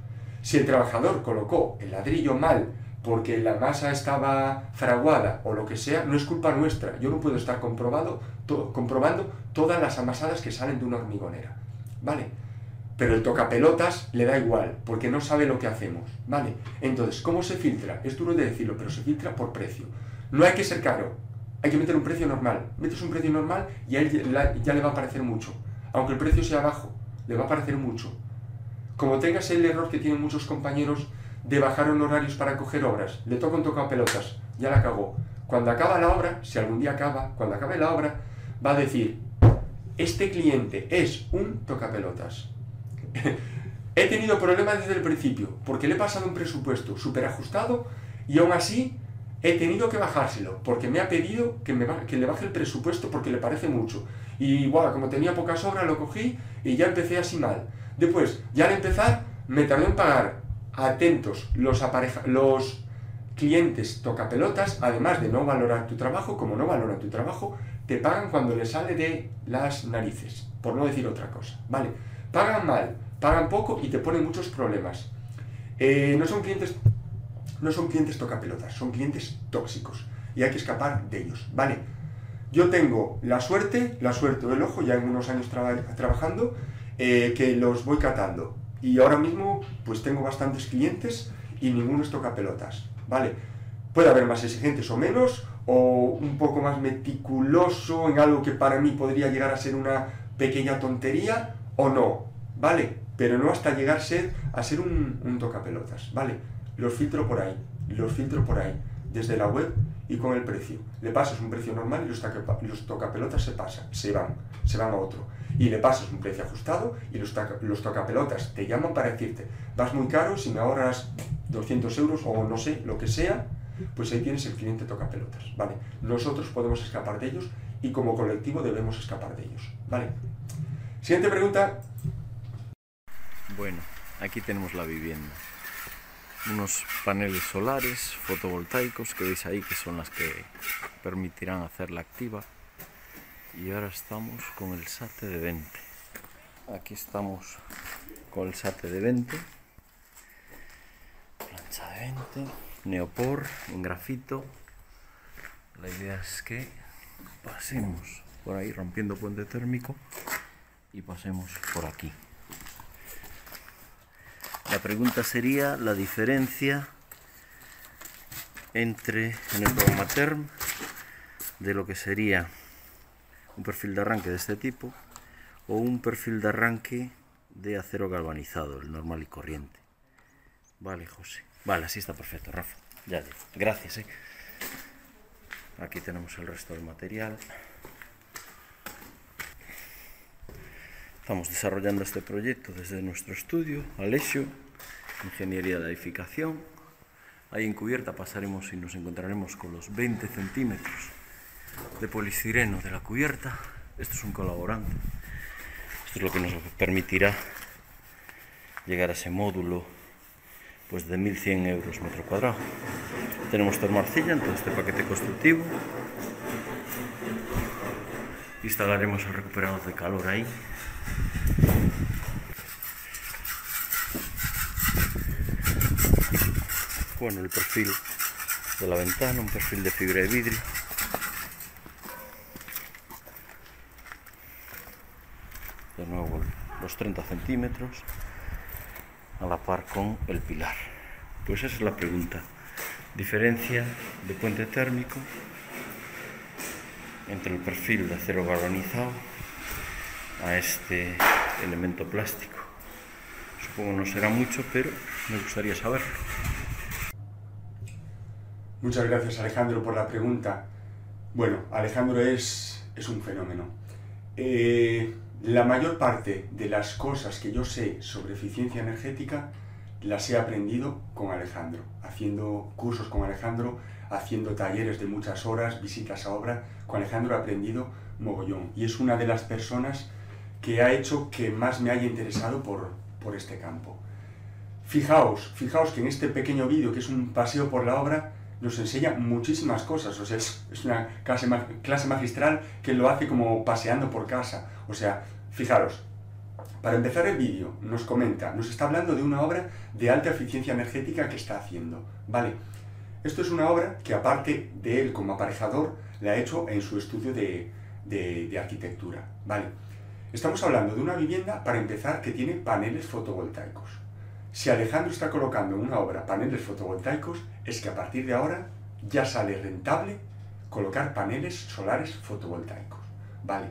Speaker 1: Si el trabajador colocó el ladrillo mal porque la masa estaba fraguada o lo que sea, no es culpa nuestra. Yo no puedo estar comprobando todas las amasadas que salen de una hormigonera. ¿Vale? Pero el tocapelotas le da igual, porque no sabe lo que hacemos. ¿Vale? Entonces, ¿cómo se filtra? Es duro de decirlo, pero se filtra por precio. No hay que ser caro, hay que meter un precio normal. Metes un precio normal y a él ya le va a parecer mucho. Aunque el precio sea bajo, le va a parecer mucho. Como tengas el error que tienen muchos compañeros de bajar honorarios para coger obras, le toca un toca pelotas, ya la cagó. Cuando acaba la obra, si algún día acaba, cuando acabe la obra, va a decir, este cliente es un tocapelotas. [laughs] He tenido problemas desde el principio, porque le he pasado un presupuesto súper ajustado y aún así he tenido que bajárselo, porque me ha pedido que, me que le baje el presupuesto porque le parece mucho. Y igual, como tenía pocas obras, lo cogí y ya empecé así mal. Después, ya al empezar, me tardé en pagar. Atentos, los, apareja los clientes tocapelotas, además de no valorar tu trabajo, como no valoran tu trabajo, te pagan cuando les sale de las narices, por no decir otra cosa, ¿vale? Pagan mal, pagan poco y te ponen muchos problemas. Eh, no son clientes no son clientes tocapelotas, son clientes tóxicos y hay que escapar de ellos, ¿vale? Yo tengo la suerte, la suerte del ojo, ya en unos años trabajando, eh, que los voy catando. Y ahora mismo, pues tengo bastantes clientes y ninguno es tocapelotas, ¿vale? Puede haber más exigentes o menos, o un poco más meticuloso en algo que para mí podría llegar a ser una pequeña tontería, o no, ¿vale? Pero no hasta llegar a ser, un, un tocapelotas, ¿vale? Los filtro por ahí, los filtro por ahí, desde la web y con el precio. Le pasas un precio normal y los, los tocapelotas se pasan, se van, se van a otro. Y le pasas un precio ajustado y los, los tocapelotas te llaman para decirte, vas muy caro, si me ahorras 200 euros o no sé, lo que sea, pues ahí tienes el cliente tocapelotas, ¿vale? Nosotros podemos escapar de ellos y como colectivo debemos escapar de ellos, ¿vale? Siguiente pregunta.
Speaker 8: Bueno, aquí tenemos la vivienda unos paneles solares fotovoltaicos que veis ahí que son las que permitirán hacerla activa. Y ahora estamos con el SATE de 20 aquí estamos con el SATE de 20 plancha de 20 neopor en grafito. La idea es que pasemos por ahí rompiendo puente térmico y pasemos por aquí la pregunta sería la diferencia entre en el programa TERM de lo que sería un perfil de arranque de este tipo o un perfil de arranque de acero galvanizado, el normal y corriente. Vale, José. Vale, así está perfecto, Rafa. Ya digo. Gracias, ¿eh? Aquí tenemos el resto del material. Estamos desarrollando este proyecto desde nuestro estudio, Alexio, Ingeniería de Edificación. Ahí en cubierta pasaremos y nos encontraremos con los 20 centímetros de polistireno de la cubierta. Esto es un colaborante. Esto es lo que nos permitirá llegar a ese módulo pues de 1.100 euros metro cuadrado. Tenemos termarcilla en todo este paquete constructivo. Instalaremos el recuperador de calor ahí Bueno, el perfil de la ventana, un perfil de fibra de vidrio. De nuevo los 30 centímetros a la par con el pilar. Pues esa es la pregunta. Diferencia de puente térmico entre el perfil de acero galvanizado a este elemento plástico. Supongo no será mucho, pero me gustaría saberlo.
Speaker 1: Muchas gracias Alejandro por la pregunta. Bueno, Alejandro es, es un fenómeno. Eh, la mayor parte de las cosas que yo sé sobre eficiencia energética las he aprendido con Alejandro, haciendo cursos con Alejandro, haciendo talleres de muchas horas, visitas a obra. Con Alejandro he aprendido mogollón y es una de las personas que ha hecho que más me haya interesado por, por este campo. Fijaos, fijaos que en este pequeño vídeo, que es un paseo por la obra, nos enseña muchísimas cosas. O sea, es, una clase, magistral que lo hace como paseando por casa. O sea, fijaros, para empezar el vídeo, nos comenta, nos está hablando de una obra de alta eficiencia energética que está haciendo. Vale, esto es una obra que aparte de él como aparejador, la ha hecho en su estudio de, de arquitectura. Vale, estamos hablando de una vivienda, para empezar, que tiene paneles fotovoltaicos. Si Alejandro está colocando en una obra paneles fotovoltaicos, es que a partir de ahora ya sale rentable colocar paneles solares fotovoltaicos. Vale.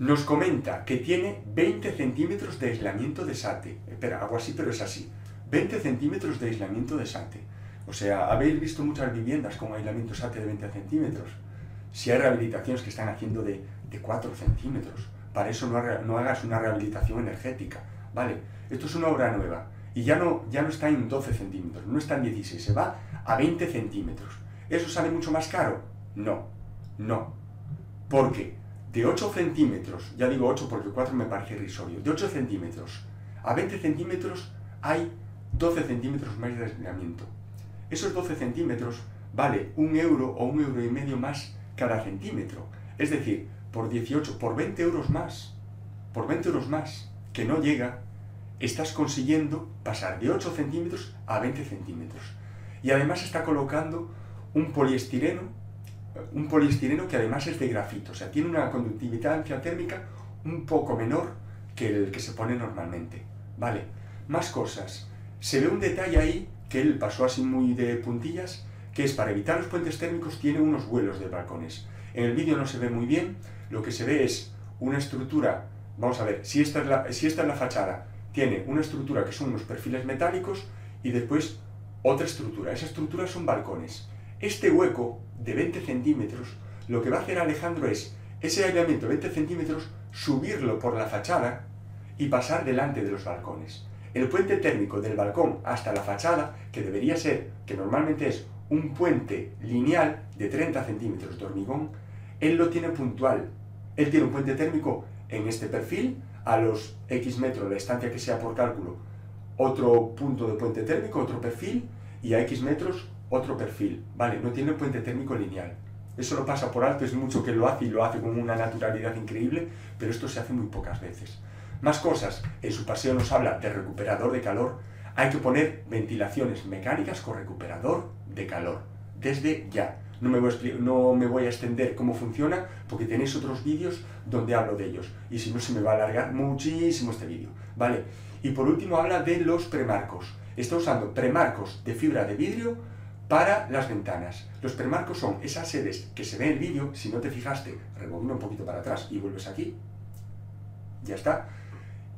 Speaker 1: Nos comenta que tiene 20 centímetros de aislamiento de SATE. Espera, algo así, pero es así. 20 centímetros de aislamiento de SATE. O sea, habéis visto muchas viviendas con aislamiento SATE de 20 centímetros. Si hay rehabilitaciones que están haciendo de, de 4 centímetros, para eso no, hagas una rehabilitación energética. Vale, esto es una obra nueva y ya no, ya no está en 12 centímetros, no está en 16, se va a 20 centímetros. ¿Eso sale mucho más caro? No, no. Porque de 8 centímetros, ya digo 8 porque 4 me parece irrisorio, de 8 centímetros a 20 centímetros hay 12 centímetros más de aislamiento. Esos 12 centímetros vale un euro o un euro y medio más cada centímetro. Es decir, por 18, por 20 euros más, por 20 euros más, que no llega estás consiguiendo pasar de 8 centímetros a 20 centímetros. Y además está colocando un poliestireno, un poliestireno que además es de grafito, o sea, tiene una conductividad térmica un poco menor que el que se pone normalmente. Vale, más cosas. Se ve un detalle ahí que él pasó así muy de puntillas, que es para evitar los puentes térmicos tiene unos vuelos de balcones. En el vídeo no se ve muy bien, lo que se ve es una estructura, vamos a ver, si esta es la, si esta es la fachada tiene una estructura que son unos perfiles metálicos y después otra estructura. Esa estructura son balcones. Este hueco de 20 centímetros, lo que va a hacer Alejandro es ese aislamiento de 20 centímetros, subirlo por la fachada y pasar delante de los balcones. El puente térmico del balcón hasta la fachada, que debería ser, que normalmente es un puente lineal de 30 centímetros de hormigón, él lo tiene puntual. Él tiene un puente térmico en este perfil, a los X metros, la estancia que sea por cálculo, otro punto de puente térmico, otro perfil, y a X metros otro perfil. Vale, no tiene puente térmico lineal. Eso lo pasa por alto, es mucho que lo hace y lo hace con una naturalidad increíble, pero esto se hace muy pocas veces. Más cosas, en su paseo nos habla de recuperador de calor. Hay que poner ventilaciones mecánicas con recuperador de calor, desde ya. No me, voy a, no me voy a extender cómo funciona porque tenéis otros vídeos donde hablo de ellos. Y si no, se me va a alargar muchísimo este vídeo. ¿Vale? Y por último habla de los premarcos. Está usando premarcos de fibra de vidrio para las ventanas. Los premarcos son esas sedes que se ve en el vídeo, si no te fijaste, rebobina un poquito para atrás y vuelves aquí. Ya está.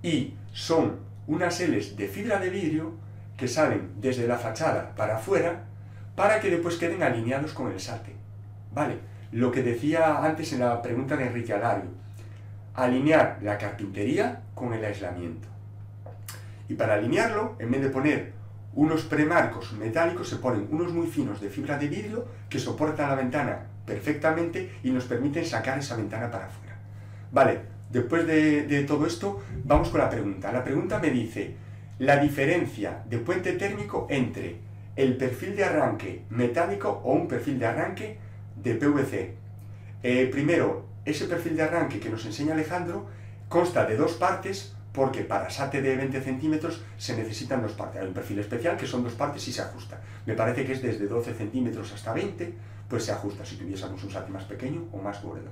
Speaker 1: Y son unas sedes de fibra de vidrio que salen desde la fachada para afuera para que después queden alineados con el SATE. Vale, lo que decía antes en la pregunta de Enrique Alario, alinear la carpintería con el aislamiento. Y para alinearlo, en vez de poner unos premarcos metálicos, se ponen unos muy finos de fibra de vidrio que soportan la ventana perfectamente y nos permiten sacar esa ventana para afuera. Vale, después de, de todo esto, vamos con la pregunta. La pregunta me dice la diferencia de puente térmico entre el perfil de arranque metálico o un perfil de arranque de PVC. Eh, primero, ese perfil de arranque que nos enseña Alejandro consta de dos partes porque para SATE de 20 centímetros se necesitan dos partes. Hay un perfil especial que son dos partes y se ajusta. me parece que es desde 12 centímetros hasta 20, pues se ajusta si tuviésemos un SATE más pequeño o más gordo.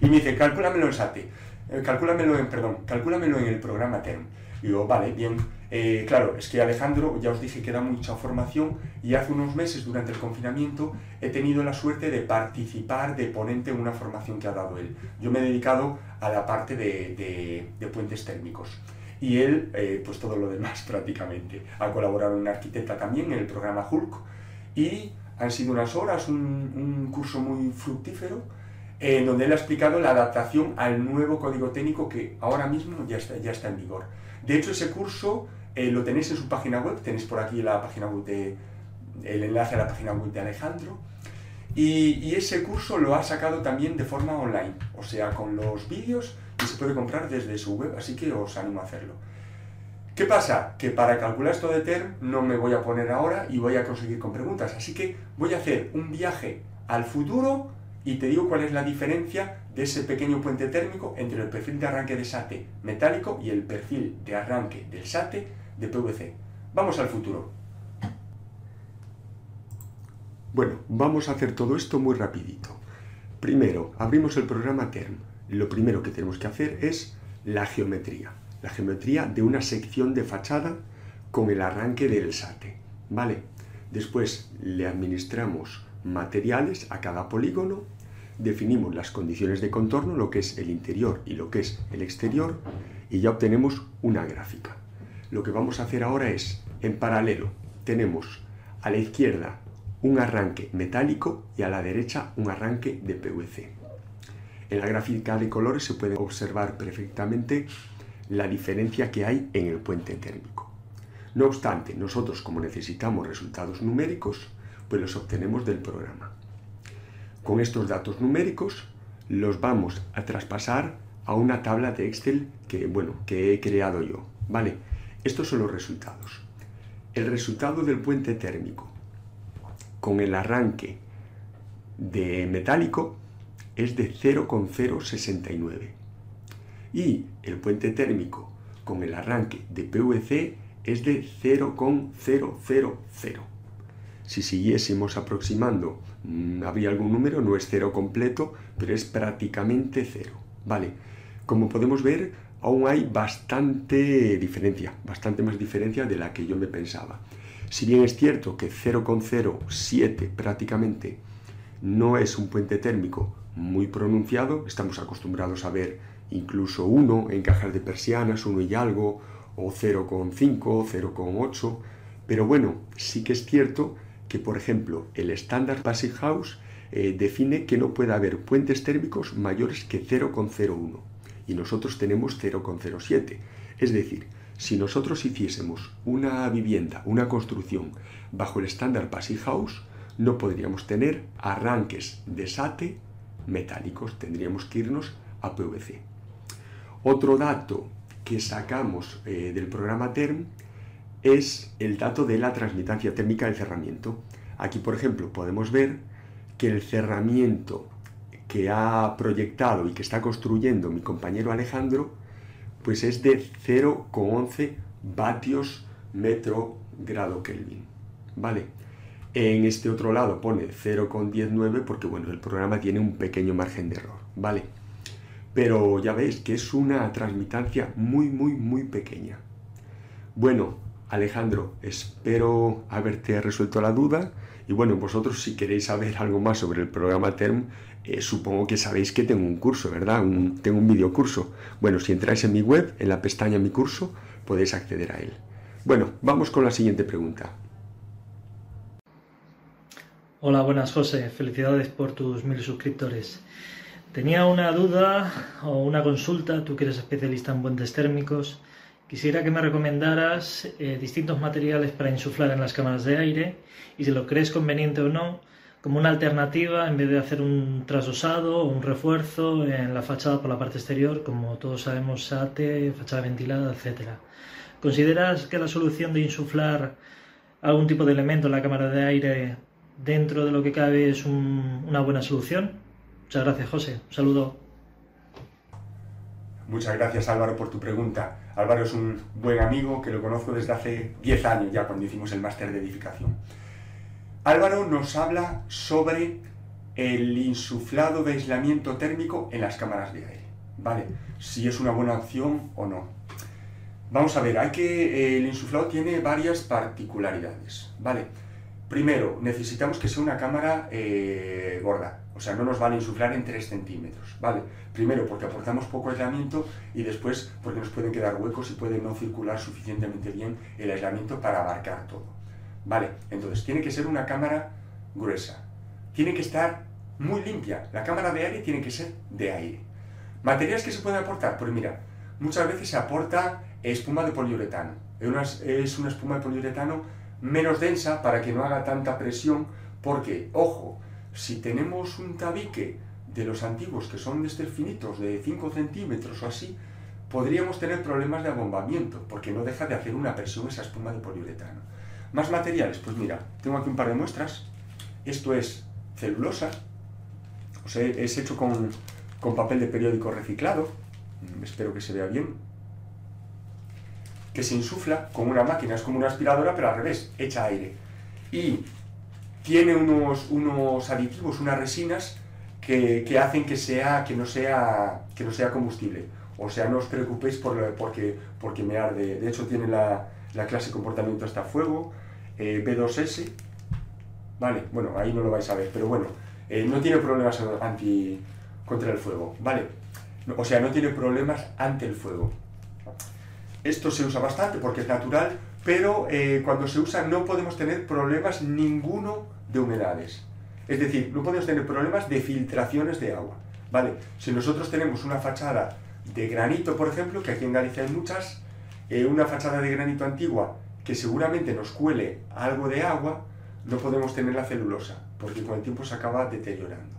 Speaker 1: Y me dice, calcúlamelo en SATE, eh, en, perdón, calcúlamelo en el programa TERM. Y digo, vale, bien. Eh, claro, es que Alejandro, ya os dije que da mucha formación y hace unos meses, durante el confinamiento, he tenido la suerte de participar de ponente en una formación que ha dado él. Yo me he dedicado a la parte de, puentes térmicos y él, eh, pues todo lo demás [laughs] prácticamente. Ha colaborado una arquitecta también en el programa Hulk y han sido unas horas, un, curso muy fructífero, en donde él ha explicado la adaptación al nuevo código técnico que ahora mismo ya está, ya está en vigor. De hecho, ese curso eh, lo tenéis en su página web, tenéis por aquí la página web de, el enlace a la página web de Alejandro. Y, y, ese curso lo ha sacado también de forma online, o sea, con los vídeos y se puede comprar desde su web, así que os animo a hacerlo. ¿Qué pasa? Que para calcular esto de TERM no me voy a poner ahora y voy a conseguir con preguntas. Así que voy a hacer un viaje al futuro y te digo cuál es la diferencia de ese pequeño puente térmico entre el perfil de arranque de SATE metálico y el perfil de arranque del SATE de PVC. Vamos al futuro. Bueno, vamos a hacer todo esto muy rapidito. Primero, abrimos el programa TERM. Lo primero que tenemos que hacer es la geometría la geometría de una sección de fachada con el arranque del SATE. ¿Vale? Después le administramos materiales a cada polígono, definimos las condiciones de contorno, lo que es el interior y lo que es el exterior, y ya obtenemos una gráfica. Lo que vamos a hacer ahora es, en paralelo, tenemos a la izquierda un arranque metálico y a la derecha un arranque de PVC. En la gráfica de colores se puede observar perfectamente la diferencia que hay en el puente térmico. No obstante, nosotros como necesitamos resultados numéricos, pues los obtenemos del programa. Con estos datos numéricos los vamos a traspasar a una tabla de Excel que, bueno, que he creado yo. ¿Vale? Estos son los resultados. El resultado del puente térmico con el arranque de metálico es de 0,069 y el puente térmico con el arranque de PVC es de 0,000. Si siguiésemos aproximando, habría algún número, no es cero completo, pero es prácticamente cero. Vale, como podemos ver, aún hay bastante diferencia, bastante más diferencia de la que yo me pensaba. Si bien es cierto que 0,07 prácticamente no es un puente térmico muy pronunciado, estamos acostumbrados a ver incluso 1 en cajas de persianas, 1 y algo, o 0,5, 0,8, pero bueno, sí que es cierto que, por ejemplo, el estándar Passive House eh, define que no puede haber puentes térmicos mayores que 0,01 y nosotros tenemos 0,07. Es decir, si nosotros hiciésemos una vivienda, una construcción bajo el estándar Passive House, no podríamos tener arranques de SATE metálicos, tendríamos que irnos a PVC. Otro dato que sacamos eh, del programa TERM es el dato de la transmitancia térmica del cerramiento. Aquí, por ejemplo, podemos ver que el cerramiento que ha proyectado y que está construyendo mi compañero Alejandro, pues es de 0,11 vatios metro grado Kelvin. ¿Vale? En este otro lado pone 0,19 porque, bueno, el programa tiene un pequeño margen de error. ¿Vale? pero ya veis que es una transmitancia muy, muy, muy pequeña. Bueno, Alejandro, espero haberte resuelto la duda y bueno, vosotros si queréis saber algo más sobre el programa TERM, eh, supongo que sabéis que tengo un curso, ¿verdad? tengo un videocurso. Bueno, si entráis en mi web, en la pestaña Mi curso, podéis acceder a él. Bueno, vamos con la siguiente pregunta.
Speaker 9: Hola, buenas José, felicidades por tus mil suscriptores. Tenía una duda o una consulta, tú que eres especialista en puentes térmicos. Quisiera que me recomendaras eh, distintos materiales para insuflar en las cámaras de aire y si lo crees conveniente o no, como una alternativa en vez de hacer un trasosado o un refuerzo en la fachada por la parte exterior, como todos sabemos, SATE, fachada ventilada, etc. ¿Consideras que la solución de insuflar algún tipo de elemento en la cámara de aire dentro de lo que cabe es una buena solución? Muchas gracias, José. Un saludo.
Speaker 1: Muchas gracias, Álvaro, por tu pregunta. Álvaro es un buen amigo que lo conozco desde hace 10 años ya, cuando hicimos el máster de edificación. Álvaro nos habla sobre el insuflado de aislamiento térmico en las cámaras de aire. ¿Vale? Si es una buena opción o no. Vamos a ver, hay que, el insuflado tiene varias particularidades. ¿Vale? Primero, necesitamos que sea una cámara eh, gorda, o sea, no nos van a insuflar en 3 centímetros, ¿vale? Primero porque aportamos poco aislamiento y después porque nos pueden quedar huecos y puede no circular suficientemente bien el aislamiento para abarcar todo, ¿vale? Entonces, tiene que ser una cámara gruesa, tiene que estar muy limpia, la cámara de aire tiene que ser de aire. ¿Materiales que se pueden aportar? Pues mira, muchas veces se aporta espuma de poliuretano, es una espuma de poliuretano menos densa para que no haga tanta presión, porque, ojo, si tenemos un tabique de los antiguos que son de estos finitos, de 5 centímetros o así, podríamos tener problemas de abombamiento, porque no deja de hacer una presión esa espuma de poliuretano. Más materiales, pues mira, tengo aquí un par de muestras. Esto es celulosa, o sea, es hecho con, con papel de periódico reciclado, mm, espero que se vea bien, que se insufla con una máquina, es como una aspiradora, pero al revés, echa aire. Y tiene unos, unos aditivos, unas resinas que, hacen que, sea, que, no sea, que no sea combustible. O sea, no os preocupéis por, porque, porque me arde. De hecho, tiene la, clase de comportamiento hasta fuego, eh, B2S. Vale, bueno, ahí no lo vais a ver, pero bueno, eh, no tiene problemas anti, contra el fuego, ¿vale? O sea, no tiene problemas ante el fuego. Esto se usa bastante porque es natural, pero eh, cuando se usa no podemos tener problemas ninguno de humedades. Es decir, no podemos tener problemas de filtraciones de agua. ¿vale? Si nosotros tenemos una fachada de granito, por ejemplo, que aquí en Galicia hay muchas, eh, una fachada de granito antigua que seguramente nos cuele algo de agua, no podemos tener la celulosa, porque con el tiempo se acaba deteriorando.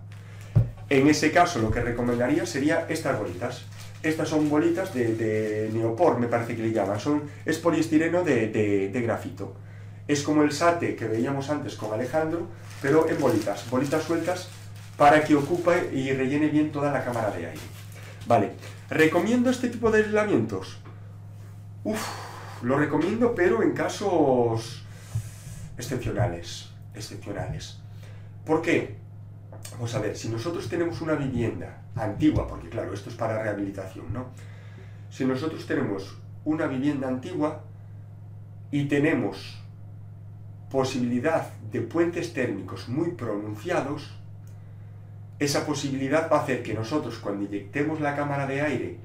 Speaker 1: En ese caso, lo que recomendaría sería estas bolitas. Estas son bolitas de, neopor, me parece que le llaman. Son, es poliestireno de, grafito. Es como el sate que veíamos antes con Alejandro, pero en bolitas, bolitas sueltas para que ocupe y rellene bien toda la cámara de aire. Vale, ¿recomiendo este tipo de aislamientos? Uf, lo recomiendo, pero en casos excepcionales, excepcionales. ¿Por qué? Vamos a ver, si nosotros tenemos una vivienda antigua, porque claro, esto es para rehabilitación, ¿no? Si nosotros tenemos una vivienda antigua y tenemos posibilidad de puentes térmicos muy pronunciados, esa posibilidad va a hacer que nosotros cuando inyectemos la cámara de aire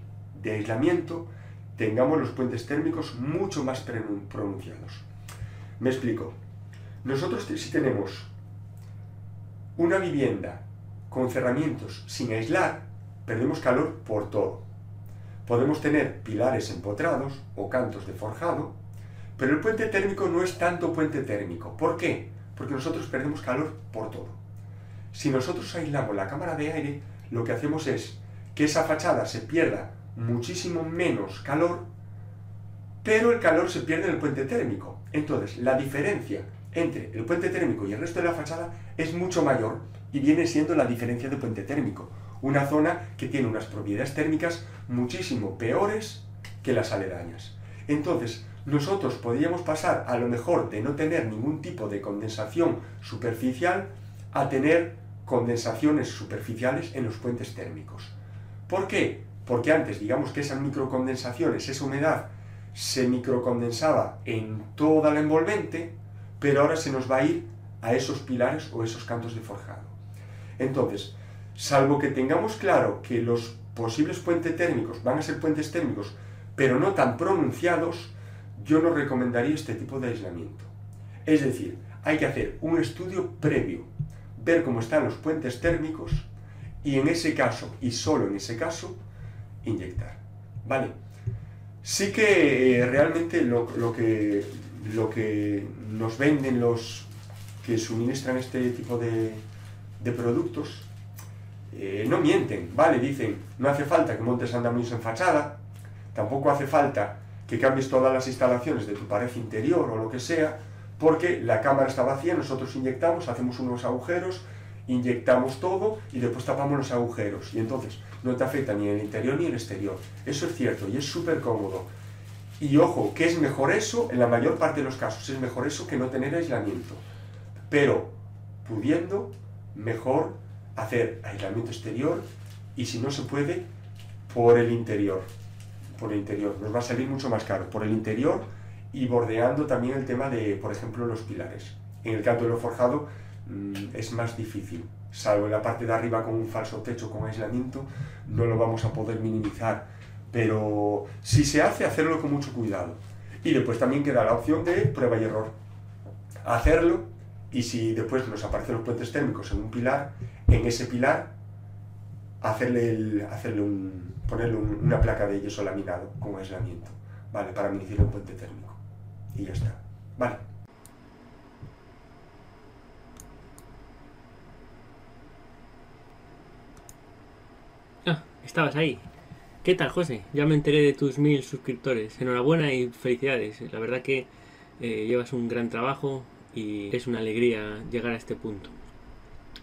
Speaker 1: de aislamiento tengamos los puentes térmicos mucho más pronunciados. Me explico. Nosotros si tenemos una vivienda con cerramientos sin aislar, perdemos calor por todo. Podemos tener pilares empotrados o cantos de forjado, pero el puente térmico no es tanto puente térmico. ¿Por qué? Porque nosotros perdemos calor por todo. Si nosotros aislamos la cámara de aire, lo que hacemos es que esa fachada se pierda muchísimo menos calor, pero el calor se pierde en el puente térmico. Entonces, la diferencia entre el puente térmico y el resto de la fachada es mucho mayor y viene siendo la diferencia de puente térmico, una zona que tiene unas propiedades térmicas muchísimo peores que las aledañas. Entonces, nosotros podríamos pasar a lo mejor de no tener ningún tipo de condensación superficial a tener condensaciones superficiales en los puentes térmicos. ¿Por qué? Porque antes, digamos que esas microcondensaciones, esa humedad, se microcondensaba en toda la envolvente, pero ahora se nos va a ir a esos pilares o esos cantos de forjado. Entonces, salvo que tengamos claro que los posibles puentes térmicos van a ser puentes térmicos, pero no tan pronunciados, yo no recomendaría este tipo de aislamiento. Es decir, hay que hacer un estudio previo, ver cómo están los puentes térmicos y en ese caso, y solo en ese caso, inyectar. ¿Vale? Sí que eh, realmente lo, que lo que nos venden los que suministran este tipo de, productos eh, no mienten, ¿vale? Dicen, no hace falta que montes andamios en fachada, tampoco hace falta que cambies todas las instalaciones de tu pared interior o lo que sea, porque la cámara está vacía, nosotros inyectamos, hacemos unos agujeros, inyectamos todo y después tapamos los agujeros. Y entonces no te afecta ni el interior ni el exterior. Eso es cierto y es súper cómodo. Y ojo, que es mejor eso, en la mayor parte de los casos, es mejor eso que no tener aislamiento. Pero pudiendo, mejor hacer aislamiento exterior y si no se puede, por el interior. Por el interior. Nos va a salir mucho más caro. Por el interior y bordeando también el tema de, por ejemplo, los pilares. En el canto de lo forjado mm, es más difícil. Salvo en la parte de arriba con un falso techo con aislamiento, no lo vamos a poder minimizar. Pero si se hace, hacerlo con mucho cuidado. Y después también queda la opción de prueba y error. Hacerlo y si después nos aparecen los puentes térmicos en un pilar, en ese pilar hacerle, hacerle un, ponerle una placa de yeso laminado con aislamiento, ¿vale? Para minimizar un puente térmico. Y ya está, ¿vale?
Speaker 10: Ah, estabas ahí. ¿Qué tal, José? Ya me enteré de tus mil suscriptores. Enhorabuena y felicidades. La verdad que eh, llevas un gran trabajo y es una alegría llegar a este punto.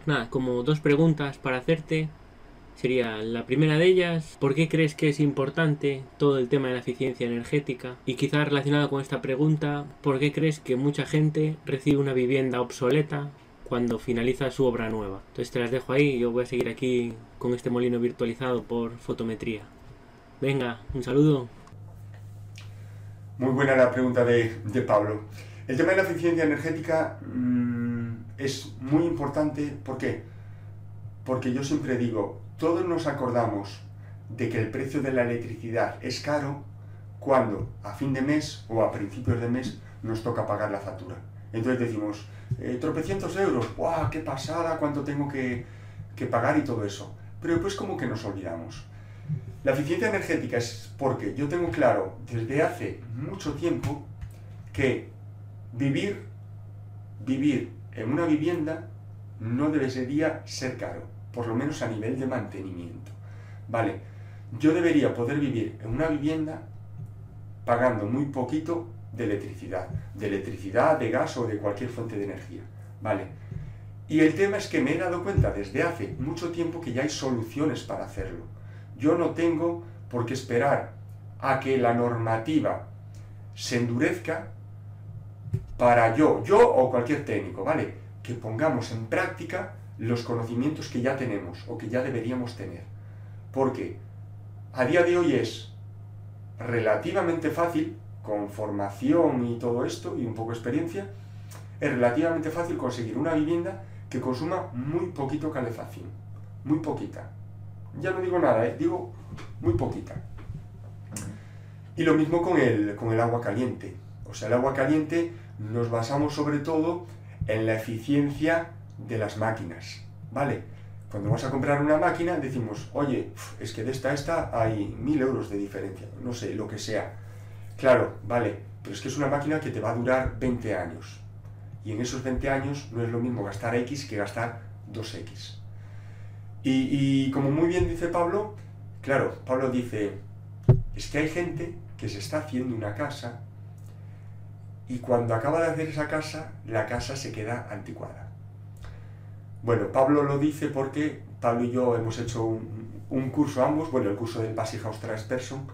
Speaker 10: Nada, como dos preguntas para hacerte. Sería la primera de ellas, ¿por qué crees que es importante todo el tema de la eficiencia energética? Y quizás relacionado con esta pregunta, ¿por qué crees que mucha gente recibe una vivienda obsoleta cuando finaliza su obra nueva? Entonces te las dejo ahí, yo voy a seguir aquí con este molino virtualizado por fotometría. Venga, un saludo.
Speaker 1: Muy buena la pregunta de, de Pablo. El tema de la eficiencia energética mmm, es muy importante. ¿Por qué? Porque yo siempre digo, todos nos acordamos de que el precio de la electricidad es caro cuando a fin de mes o a principios de mes nos toca pagar la factura. Entonces decimos, eh, tropecientos euros, ¡guau, qué pasada! ¿Cuánto tengo que, pagar y todo eso? Pero después como que nos olvidamos. La eficiencia energética es porque yo tengo claro desde hace mucho tiempo que vivir, vivir en una vivienda no debería ser caro, por lo menos a nivel de mantenimiento. Vale, yo debería poder vivir en una vivienda pagando muy poquito de electricidad, de electricidad, de gas o de cualquier fuente de energía. Vale. Y el tema es que me he dado cuenta desde hace mucho tiempo que ya hay soluciones para hacerlo. Yo no tengo por qué esperar a que la normativa se endurezca para yo, yo o cualquier técnico, ¿vale? Que pongamos en práctica los conocimientos que ya tenemos o que ya deberíamos tener. Porque a día de hoy es relativamente fácil, con formación y todo esto y un poco de experiencia, es relativamente fácil conseguir una vivienda que consuma muy poquito calefacción. Muy poquita. Ya no digo nada, ¿eh? digo muy poquita. Y lo mismo con el, con el agua caliente. O sea, el agua caliente nos basamos sobre todo en la eficiencia de las máquinas, ¿vale? Cuando vas a comprar una máquina decimos, oye, es que de esta a esta hay mil euros de diferencia, no sé, lo que sea. Claro, vale, pero es que es una máquina que te va a durar 20 años. Y en esos 20 años no es lo mismo gastar X que gastar 2X. Y, y como muy bien dice Pablo, claro, Pablo dice, es que hay gente que se está haciendo una casa y cuando acaba de hacer esa casa, la casa se queda anticuada. Bueno, Pablo lo dice porque Pablo y yo hemos hecho un, curso ambos, bueno, el curso del Passy House Person,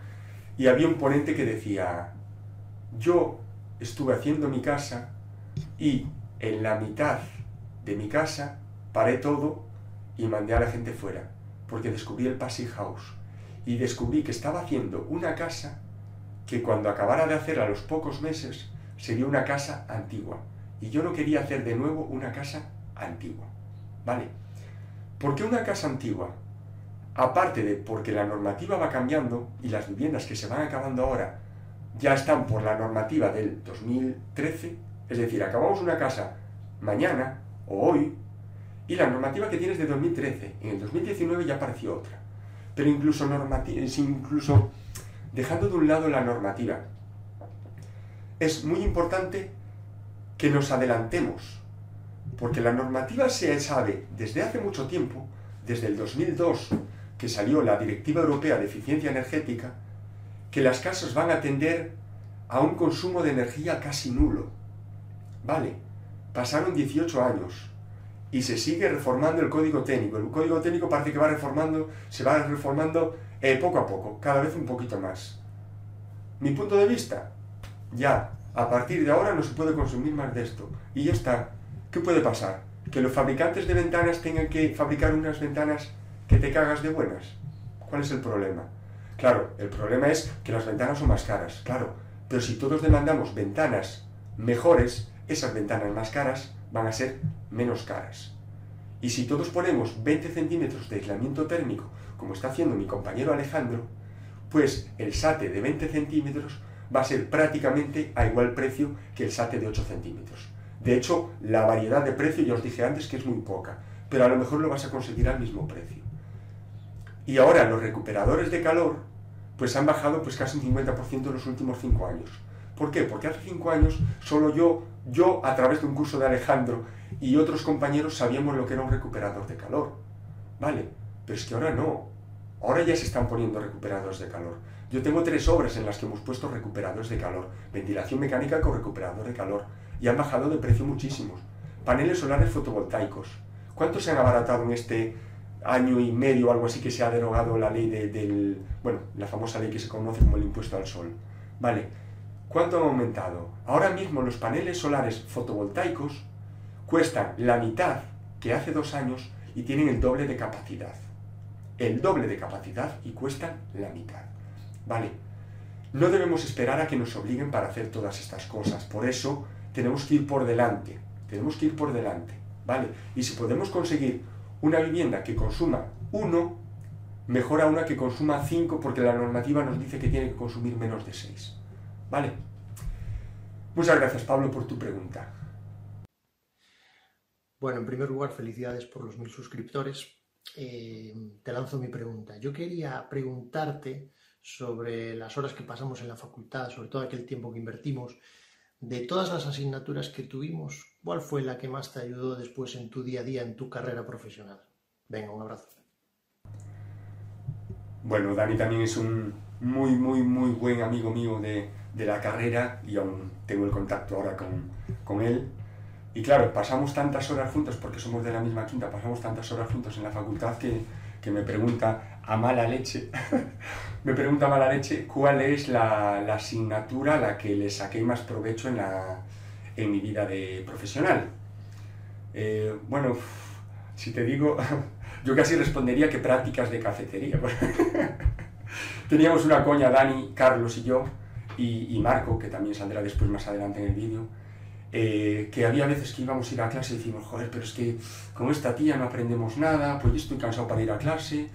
Speaker 1: y había un ponente que decía, yo estuve haciendo mi casa y en la mitad de mi casa paré todo y mandé a la gente fuera, porque descubrí el Passy House y descubrí que estaba haciendo una casa que cuando acabara de hacer a los pocos meses sería una casa antigua. Y yo no quería hacer de nuevo una casa antigua. ¿Vale? ¿Por qué una casa antigua? Aparte de porque la normativa va cambiando y las viviendas que se van acabando ahora ya están por la normativa del 2013, es decir, acabamos una casa mañana o hoy y la normativa que tienes de 2013, en el 2019 ya apareció otra. Pero incluso, incluso dejando de un lado la normativa, es muy importante que nos adelantemos, porque la normativa se sabe desde hace mucho tiempo, desde el 2002, que salió la Directiva Europea de Eficiencia Energética, que las casas van a tender a un consumo de energía casi nulo. Vale, pasaron 18 años y se sigue reformando el código técnico. El código técnico parece que va reformando, se va reformando eh, poco a poco, cada vez un poquito más. Mi punto de vista, ya, a partir de ahora no se puede consumir más de esto. Y ya está. ¿Qué puede pasar? que los fabricantes de ventanas tengan que fabricar unas ventanas que te cagas de buenas. ¿Cuál es el problema? Claro, el problema es que las ventanas son más caras, claro, pero si todos demandamos ventanas mejores, esas ventanas más caras van a ser menos caras. Y si todos ponemos 20 centímetros de aislamiento térmico, como está haciendo mi compañero Alejandro, pues el SATE de 20 centímetros va a ser prácticamente a igual precio que el SATE de 8 centímetros. De hecho, la variedad de precio, ya os dije antes que es muy poca, pero a lo mejor lo vas a conseguir al mismo precio. Y ahora los recuperadores de calor, pues han bajado pues casi un 50% en los últimos 5 años. ¿Por qué? Porque hace 5 años solo yo, yo a través de un curso de Alejandro y otros compañeros sabíamos lo que era un recuperador de calor. ¿Vale? Pero es que ahora no. Ahora ya se están poniendo recuperadores de calor. Yo tengo tres obras en las que hemos puesto recuperadores de calor. Ventilación mecánica con recuperador de calor. Y han bajado de precio muchísimos. Paneles solares fotovoltaicos. ¿Cuánto se han abaratado en este año y medio o algo así que se ha derogado la ley del... Bueno, la famosa ley que se conoce como el impuesto al sol. Vale. ¿Cuánto han aumentado? Ahora mismo los paneles solares fotovoltaicos cuestan la mitad que hace dos años y tienen el doble de capacidad. El doble de capacidad y cuestan la mitad. Vale, no debemos esperar a que nos obliguen para hacer todas estas cosas. Por eso tenemos que ir por delante. Tenemos que ir por delante. ¿Vale? Y si podemos conseguir una vivienda que consuma uno, mejor a una que consuma cinco porque la normativa nos dice que tiene que consumir menos de seis. ¿Vale? Muchas gracias Pablo por tu pregunta.
Speaker 11: Bueno, en primer lugar, felicidades por los mil suscriptores. Eh, te lanzo mi pregunta. Yo quería preguntarte sobre las horas que pasamos en la facultad, sobre todo aquel tiempo que invertimos, de todas las asignaturas que tuvimos, ¿cuál fue la que más te ayudó después en tu día a día, en tu carrera profesional? Venga, un abrazo.
Speaker 1: Bueno, Dani también es un muy, muy, muy buen amigo mío de, la carrera y aún tengo el contacto ahora con, con él. Y claro, pasamos tantas horas juntos, porque somos de la misma quinta, pasamos tantas horas juntos en la facultad que, que me pregunta a mala leche, [laughs] me pregunta a mala leche cuál es la, la, asignatura a la que le saqué más provecho en, la, en mi vida de profesional. Eh, bueno, si te digo, [laughs] yo casi respondería que prácticas de cafetería. [laughs] Teníamos una coña, Dani, Carlos y yo, y, y Marco, que también saldrá después más adelante en el vídeo, eh, que había veces que íbamos a ir a clase y decimos, joder, pero es que con esta tía no aprendemos nada, pues yo estoy cansado para ir a clase,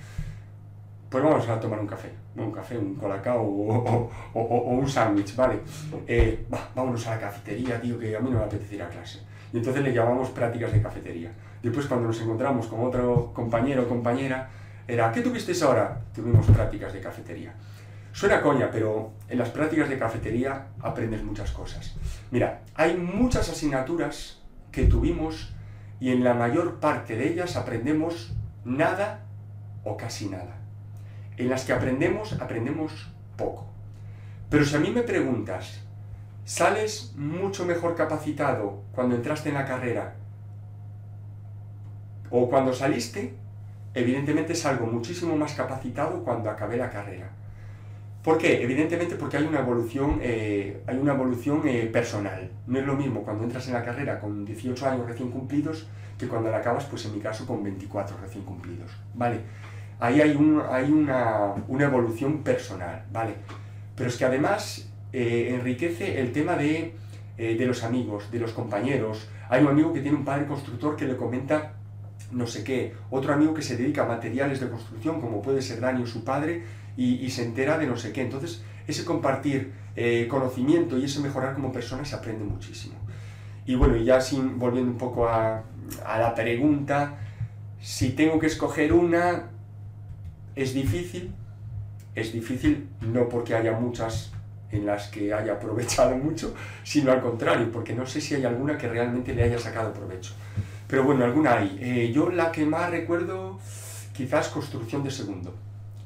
Speaker 1: pues vamos a tomar un café, un café, un colacao o, un sándwich, ¿vale? Eh, vámonos a la cafetería, tío, que a mí no me apetece ir a clase. Y entonces le llamamos prácticas de cafetería. Después cuando nos encontramos con otro compañero o compañera, era, ¿qué tuvisteis ahora? Tuvimos prácticas de cafetería. Suena coña, pero en las prácticas de cafetería aprendes muchas cosas. Mira, hay muchas asignaturas que tuvimos y en la mayor parte de ellas aprendemos nada o casi nada. En las que aprendemos, aprendemos poco. Pero si a mí me preguntas, ¿sales mucho mejor capacitado cuando entraste en la carrera o cuando saliste? Evidentemente salgo muchísimo más capacitado cuando acabé la carrera. ¿Por qué? Evidentemente porque hay una evolución, eh, hay una evolución eh, personal. No es lo mismo cuando entras en la carrera con 18 años recién cumplidos que cuando la acabas, pues en mi caso, con 24 recién cumplidos. ¿Vale? Ahí hay, un, hay una, una, evolución personal, ¿vale? Pero es que además eh, enriquece el tema de, de los amigos, de los compañeros. Hay un amigo que tiene un padre constructor que le comenta no sé qué, otro amigo que se dedica a materiales de construcción, como puede ser Dani o su padre, y, se entera de no sé qué. Entonces, ese compartir eh, conocimiento y ese mejorar como persona se aprende muchísimo. Y bueno, ya sin, volviendo un poco a, a la pregunta, si tengo que escoger una, es difícil. Es difícil no porque haya muchas en las que haya aprovechado mucho, sino al contrario, porque no sé si hay alguna que realmente le haya sacado provecho. Pero bueno, alguna hay. Eh, yo la que más recuerdo, quizás construcción de segundo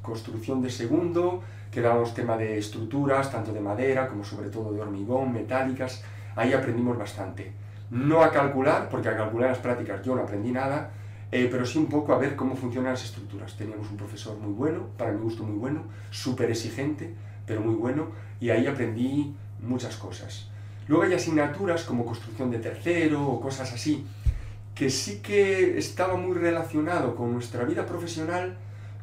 Speaker 1: construcción de segundo, que dábamos tema de estructuras, tanto de madera como sobre todo de hormigón, metálicas, ahí aprendimos bastante. No a calcular, porque a calcular las prácticas yo no aprendí nada, eh, pero sí un poco a ver cómo funcionan las estructuras. Teníamos un profesor muy bueno, para mi gusto muy bueno, súper exigente, pero muy bueno, y ahí aprendí muchas cosas. Luego hay asignaturas como construcción de tercero o cosas así, que sí que estaba muy relacionado con nuestra vida profesional,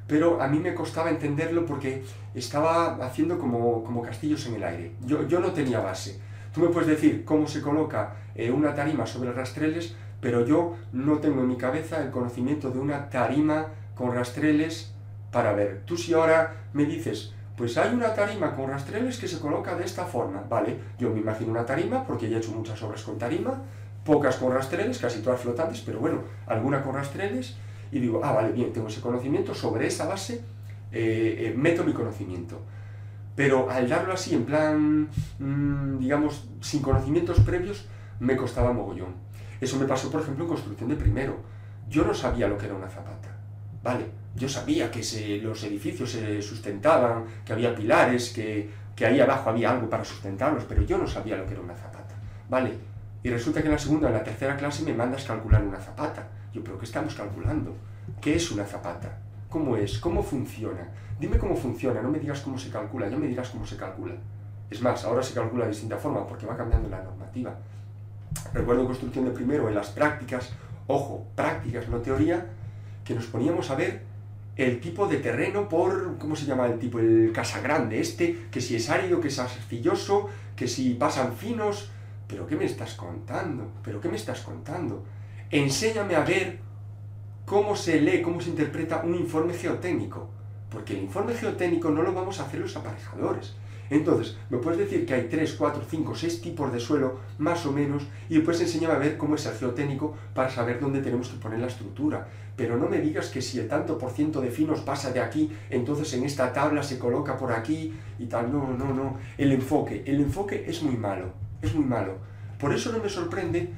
Speaker 1: pero a mí me costaba entenderlo porque estaba haciendo como, como castillos en el aire. Yo, yo no tenía base. Tú me puedes decir cómo se coloca eh, una tarima sobre rastreles, pero yo no tengo en mi cabeza el conocimiento de una tarima con rastreles para ver. Tú si ahora me dices, pues hay una tarima con rastreles que se coloca de esta forma, vale, yo me imagino una tarima porque ya he hecho muchas obras con tarima, pocas con rastreles, casi todas flotantes, pero bueno, alguna con rastreles, y digo, ah, vale, bien, tengo ese conocimiento, sobre esa base eh, eh, meto mi conocimiento. Pero al darlo así, en plan, mm, digamos, sin conocimientos previos, me costaba mogollón. Eso me pasó, por ejemplo, en construcción de primero. Yo no sabía lo que era una zapata. Vale, yo sabía que los edificios se sustentaban, que había pilares, que, que ahí abajo había algo para sustentarlos, pero yo no sabía lo que era una zapata. Vale, y resulta que en la segunda, en la tercera clase me mandas calcular una zapata. Yo, pero ¿qué estamos calculando? ¿Qué es una zapata? ¿Cómo es? ¿Cómo funciona? Dime cómo funciona, no me digas cómo se calcula, ya me dirás cómo se calcula. Es más, ahora se calcula de distinta forma porque va cambiando la normativa. Recuerdo construcción de primero, en las prácticas, ojo, prácticas, no teoría, que nos poníamos a ver el tipo de terreno por, ¿cómo se llama el tipo? El casagrande este, que si es árido, que es arcilloso, que si pasan finos. ¿Pero qué me estás contando? ¿Pero qué me estás contando? Enséñame a ver cómo se lee, cómo se interpreta un informe geotécnico. Porque el informe geotécnico no lo vamos a hacer los aparejadores. Entonces, me puedes decir que hay 3, 4, 5, 6 tipos de suelo, más o menos, y después enséñame a ver cómo es el geotécnico para saber dónde tenemos que poner la estructura. Pero no me digas que si el tanto por ciento de finos pasa de aquí, entonces en esta tabla se coloca por aquí y tal. No, no, no. El enfoque, el enfoque es muy malo, es muy malo. Por eso no me sorprende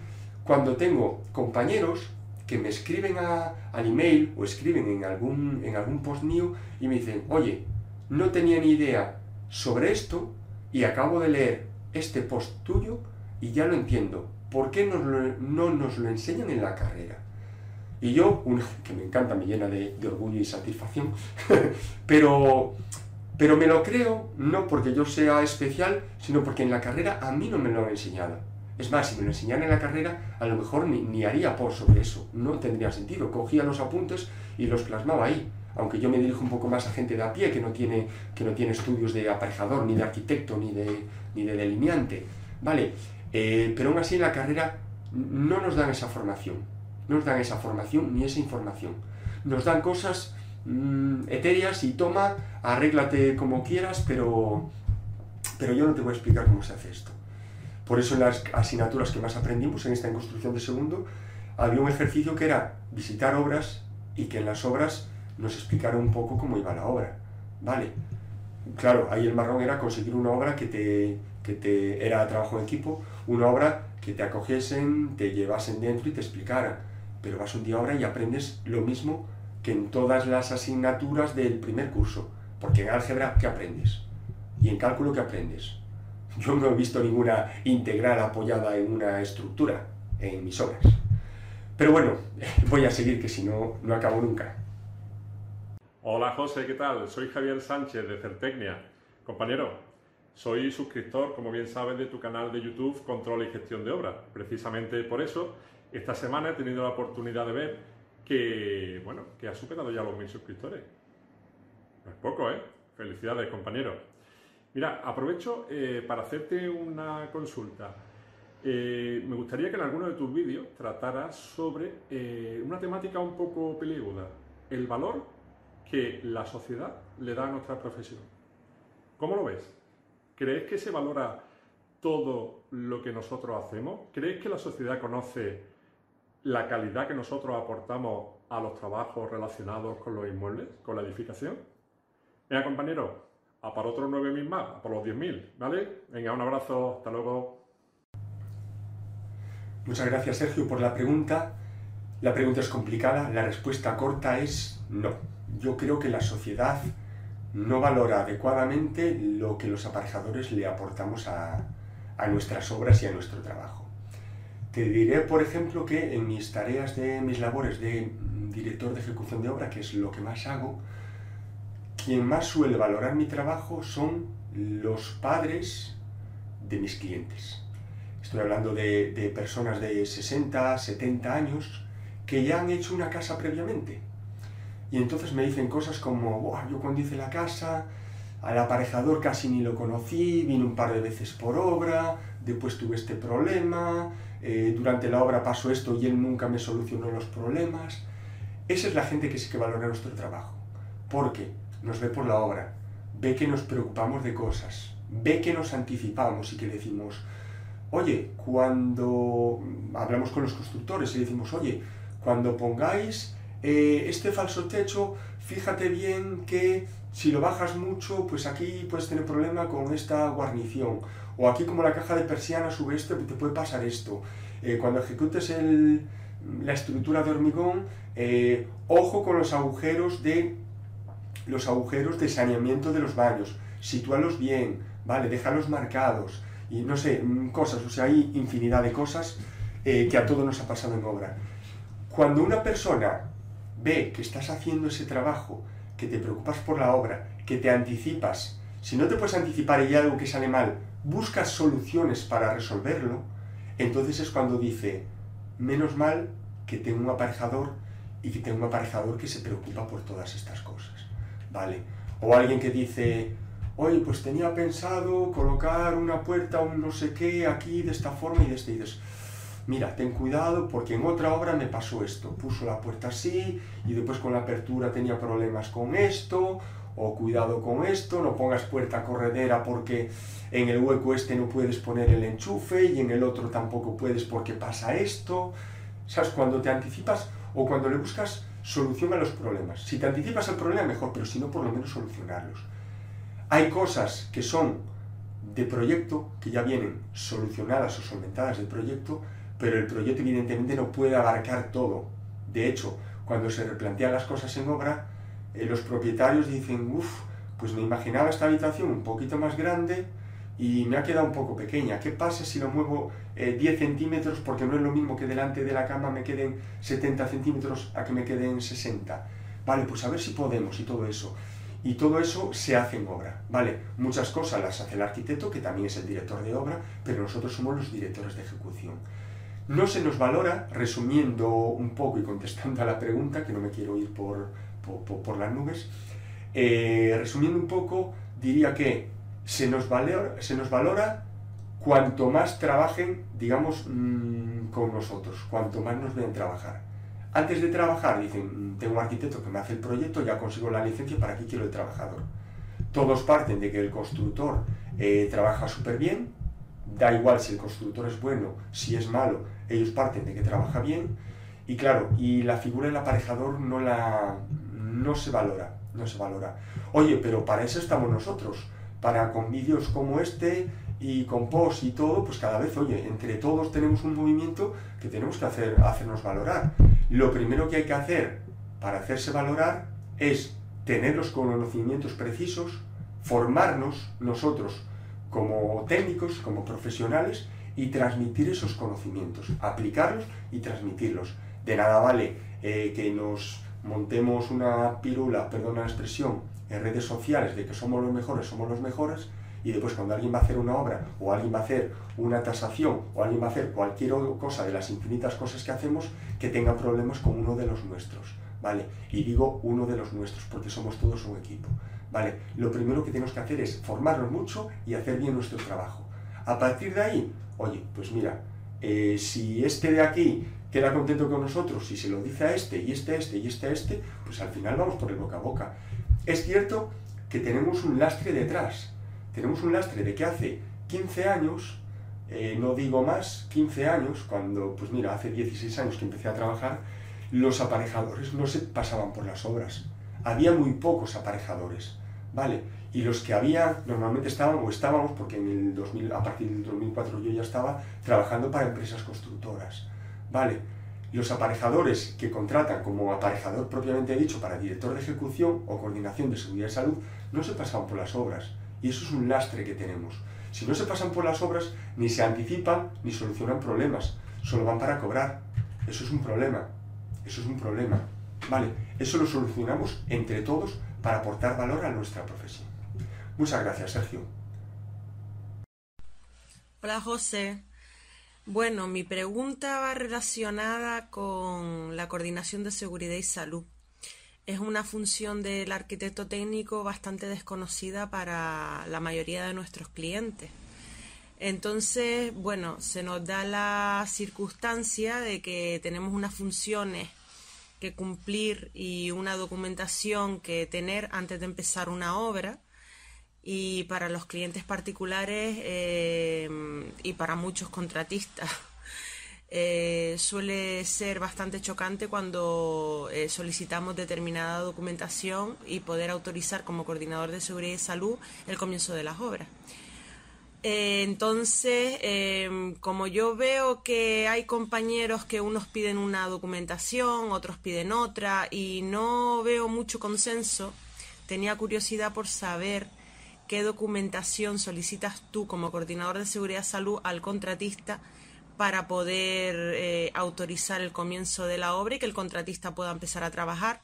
Speaker 1: cuando tengo compañeros que me escriben al email o escriben en algún, en algún post mío y me dicen, oye, no tenía ni idea sobre esto y acabo de leer este post tuyo y ya lo entiendo. ¿Por qué no nos lo enseñan en la carrera? Y yo, [laughs] que me encanta, me llena de, orgullo y satisfacción, [laughs] pero, pero me lo creo no porque yo sea especial, sino porque en la carrera a mí no me lo han enseñado. Es más, si me lo enseñaran en la carrera, a lo mejor ni, ni haría por sobre eso. No tendría sentido. Cogía los apuntes y los plasmaba ahí aunque yo me dirijo un poco más a gente de a pie que no tiene, que no tiene estudios de aparejador, ni de arquitecto, ni de, ni de delineante, ¿vale? Eh, pero aún así en la carrera no nos dan esa formación, no nos dan esa formación ni esa información. Nos dan cosas mm, etéreas y toma, arréglate como quieras, pero, pero yo no te voy a explicar cómo se hace esto. Por eso en las asignaturas que más aprendimos en esta en construcción de segundo, había un ejercicio que era visitar obras y que en las obras nos explicaron un poco cómo iba la obra. Vale, claro, ahí el marrón era conseguir una obra que te, que te era trabajo en equipo, una obra que te acogiesen, te llevasen dentro y te explicaran. Pero vas un día a obra y aprendes lo mismo que en todas las asignaturas del primer curso. Porque en álgebra, ¿qué aprendes? Y en cálculo, ¿qué aprendes? [laughs] Yo no he visto ninguna integral apoyada en una estructura en mis obras. Pero bueno, [laughs] voy a seguir que si no, no acabo nunca.
Speaker 12: Hola José, ¿qué tal? Soy Javier Sánchez de Certecnia. Compañero, soy suscriptor, como bien sabes, de tu canal de YouTube Control y Gestión de Obras. Precisamente por eso, esta semana he tenido la oportunidad de ver que, bueno, que ha superado ya los mil suscriptores. No es poco, ¿eh? Felicidades, compañero. Mira, aprovecho eh, para hacerte una consulta. Eh, me gustaría que en alguno de tus vídeos trataras sobre eh, una temática un poco peliaguda, el valor que la sociedad le da a nuestra profesión. ¿Cómo lo ves? ¿Crees que se valora todo lo que nosotros hacemos? ¿Crees que la sociedad conoce la calidad que nosotros aportamos a los trabajos relacionados con los inmuebles, con la edificación? Venga, compañero, a para otros 9.000 más, a por los 10.000, ¿vale? Venga, un abrazo, hasta luego.
Speaker 1: Muchas gracias, Sergio, por la pregunta. La pregunta es complicada, la respuesta corta es no yo creo que la sociedad no valora adecuadamente lo que los aparejadores le aportamos a, nuestras obras y a nuestro trabajo. Te diré, por ejemplo, que en mis tareas de mis labores de director de ejecución de obra, que es lo que más hago, quien más suele valorar mi trabajo son los padres de mis clientes. Estoy hablando de, de personas de 60, 70 años que ya han hecho una casa previamente. Y entonces me dicen cosas como, yo cuando hice la casa, al aparejador casi ni lo conocí, vine un par de veces por obra, después tuve este problema, eh, durante la obra pasó esto y él nunca me solucionó los problemas. Esa es la gente que sí que valora nuestro trabajo, porque nos ve por la obra, ve que nos preocupamos de cosas, ve que nos anticipamos y que decimos, oye, cuando hablamos con los constructores y decimos, oye, cuando pongáis eh, este falso techo, fíjate bien que si lo bajas mucho, pues aquí puedes tener problema con esta guarnición. O aquí como la caja de persiana sube esto, te puede pasar esto. Eh, cuando ejecutes la estructura de hormigón, eh, ojo con los agujeros de los agujeros de saneamiento de los baños. Sitúalos bien, ¿vale? Déjalos marcados. Y no sé, mm, cosas, o sea, hay infinidad de cosas eh, que a todos nos ha pasado en obra. Cuando una persona ve que estás haciendo ese trabajo, que te preocupas por la obra, que te anticipas, si no te puedes anticipar y hay algo que sale mal, buscas soluciones para resolverlo, entonces es cuando dice, menos mal que tengo un aparejador y que tengo un aparejador que se preocupa por todas estas cosas, ¿vale? O alguien que dice, oye, pues tenía pensado colocar una puerta, un no sé qué, aquí de esta forma y de este, y dices, mira, ten cuidado porque en otra obra me pasó esto, puso la puerta así y después con la apertura tenía problemas con esto, o cuidado con esto, no pongas puerta corredera porque en el hueco este no puedes poner el enchufe y en el otro tampoco puedes porque pasa esto. ¿Sabes? Cuando te anticipas o cuando le buscas solución a los problemas. Si te anticipas al problema, mejor, pero si no, por lo menos solucionarlos. Hay cosas que son de proyecto, que ya vienen solucionadas o solventadas del proyecto, pero el proyecto evidentemente no puede abarcar todo. De hecho, cuando se replantean las cosas en obra, eh, los propietarios dicen, uff, pues me imaginaba esta habitación un poquito más grande y me ha quedado un poco pequeña. ¿Qué pasa si lo muevo 10 eh, centímetros? Porque no es lo mismo que delante de la cama me queden 70 centímetros a que me queden 60. Vale, pues a ver si podemos y todo eso. Y todo eso se hace en obra, ¿vale? Muchas cosas las hace el arquitecto, que también es el director de obra, pero nosotros somos los directores de ejecución. No se nos valora, resumiendo un poco y contestando a la pregunta, que no me quiero ir por, por, las nubes. Eh, resumiendo un poco, diría que se nos, valora, se nos valora cuanto más trabajen, digamos, mm, con nosotros, cuanto más nos ven trabajar. Antes de trabajar, dicen, mm, tengo un arquitecto que me hace el proyecto, ya consigo la licencia, ¿para qué quiero el trabajador? Todos parten de que el constructor eh, trabaja súper bien, da igual si el constructor es bueno, si es malo, ellos parten de que trabaja bien, y claro, y la figura del aparejador no la, no se valora, no se valora. Oye, pero para eso estamos nosotros, para con vídeos como este y con post y todo, pues cada vez, oye, entre todos tenemos un movimiento que tenemos que hacer, hacernos valorar. Lo primero que hay que hacer para hacerse valorar es tener los conocimientos precisos, formarnos nosotros como técnicos, como profesionales y transmitir esos conocimientos, aplicarlos y transmitirlos. De nada vale eh, que nos montemos una pirula, perdona la expresión, en redes sociales de que somos los mejores, somos los mejores, y después cuando alguien va a hacer una obra, o alguien va a hacer una tasación, o alguien va a hacer cualquier cosa de las infinitas cosas que hacemos, que tenga problemas con uno de los nuestros, ¿vale? Y digo uno de los nuestros, porque somos todos un equipo, ¿vale? Lo primero que tenemos que hacer es formarnos mucho y hacer bien nuestro trabajo. A partir de ahí, oye, pues mira, eh, si este de aquí queda contento con nosotros y se lo dice a este y este este y este este, pues al final vamos por el boca a boca. Es cierto que tenemos un lastre detrás. Tenemos un lastre de que hace 15 años, eh, no digo más, 15 años, cuando, pues mira, hace 16 años que empecé a trabajar, los aparejadores no se pasaban por las obras. Había muy pocos aparejadores, ¿vale? Y los que había normalmente estaban, o estábamos, porque en el 2000, a partir del 2004 yo ya estaba trabajando para empresas constructoras. Vale, los aparejadores que contratan como aparejador propiamente dicho para director de ejecución o coordinación de seguridad y salud no se pasan por las obras. Y eso es un lastre que tenemos. Si no se pasan por las obras, ni se anticipan ni solucionan problemas. Solo van para cobrar. Eso es un problema. Eso es un problema. Vale, eso lo solucionamos entre todos para aportar valor a nuestra profesión. Muchas gracias, Sergio.
Speaker 13: Hola, José. Bueno, mi pregunta va relacionada con la coordinación de seguridad y salud. Es una función del arquitecto técnico bastante desconocida para la mayoría de nuestros clientes. Entonces, bueno, se nos da la circunstancia de que tenemos unas funciones que cumplir y una documentación que tener antes de empezar una obra y para los clientes particulares eh, y para muchos contratistas. [laughs] Eh, suele ser bastante chocante cuando eh, solicitamos determinada documentación y poder autorizar como coordinador de seguridad y salud el comienzo de las obras. entonces, como yo veo que hay compañeros que unos piden una documentación, otros piden otra y no veo mucho consenso, tenía curiosidad por saber qué documentación solicitas tú como coordinador de seguridad salud al contratista para poder eh, autorizar el comienzo de la obra y que el contratista pueda empezar a trabajar,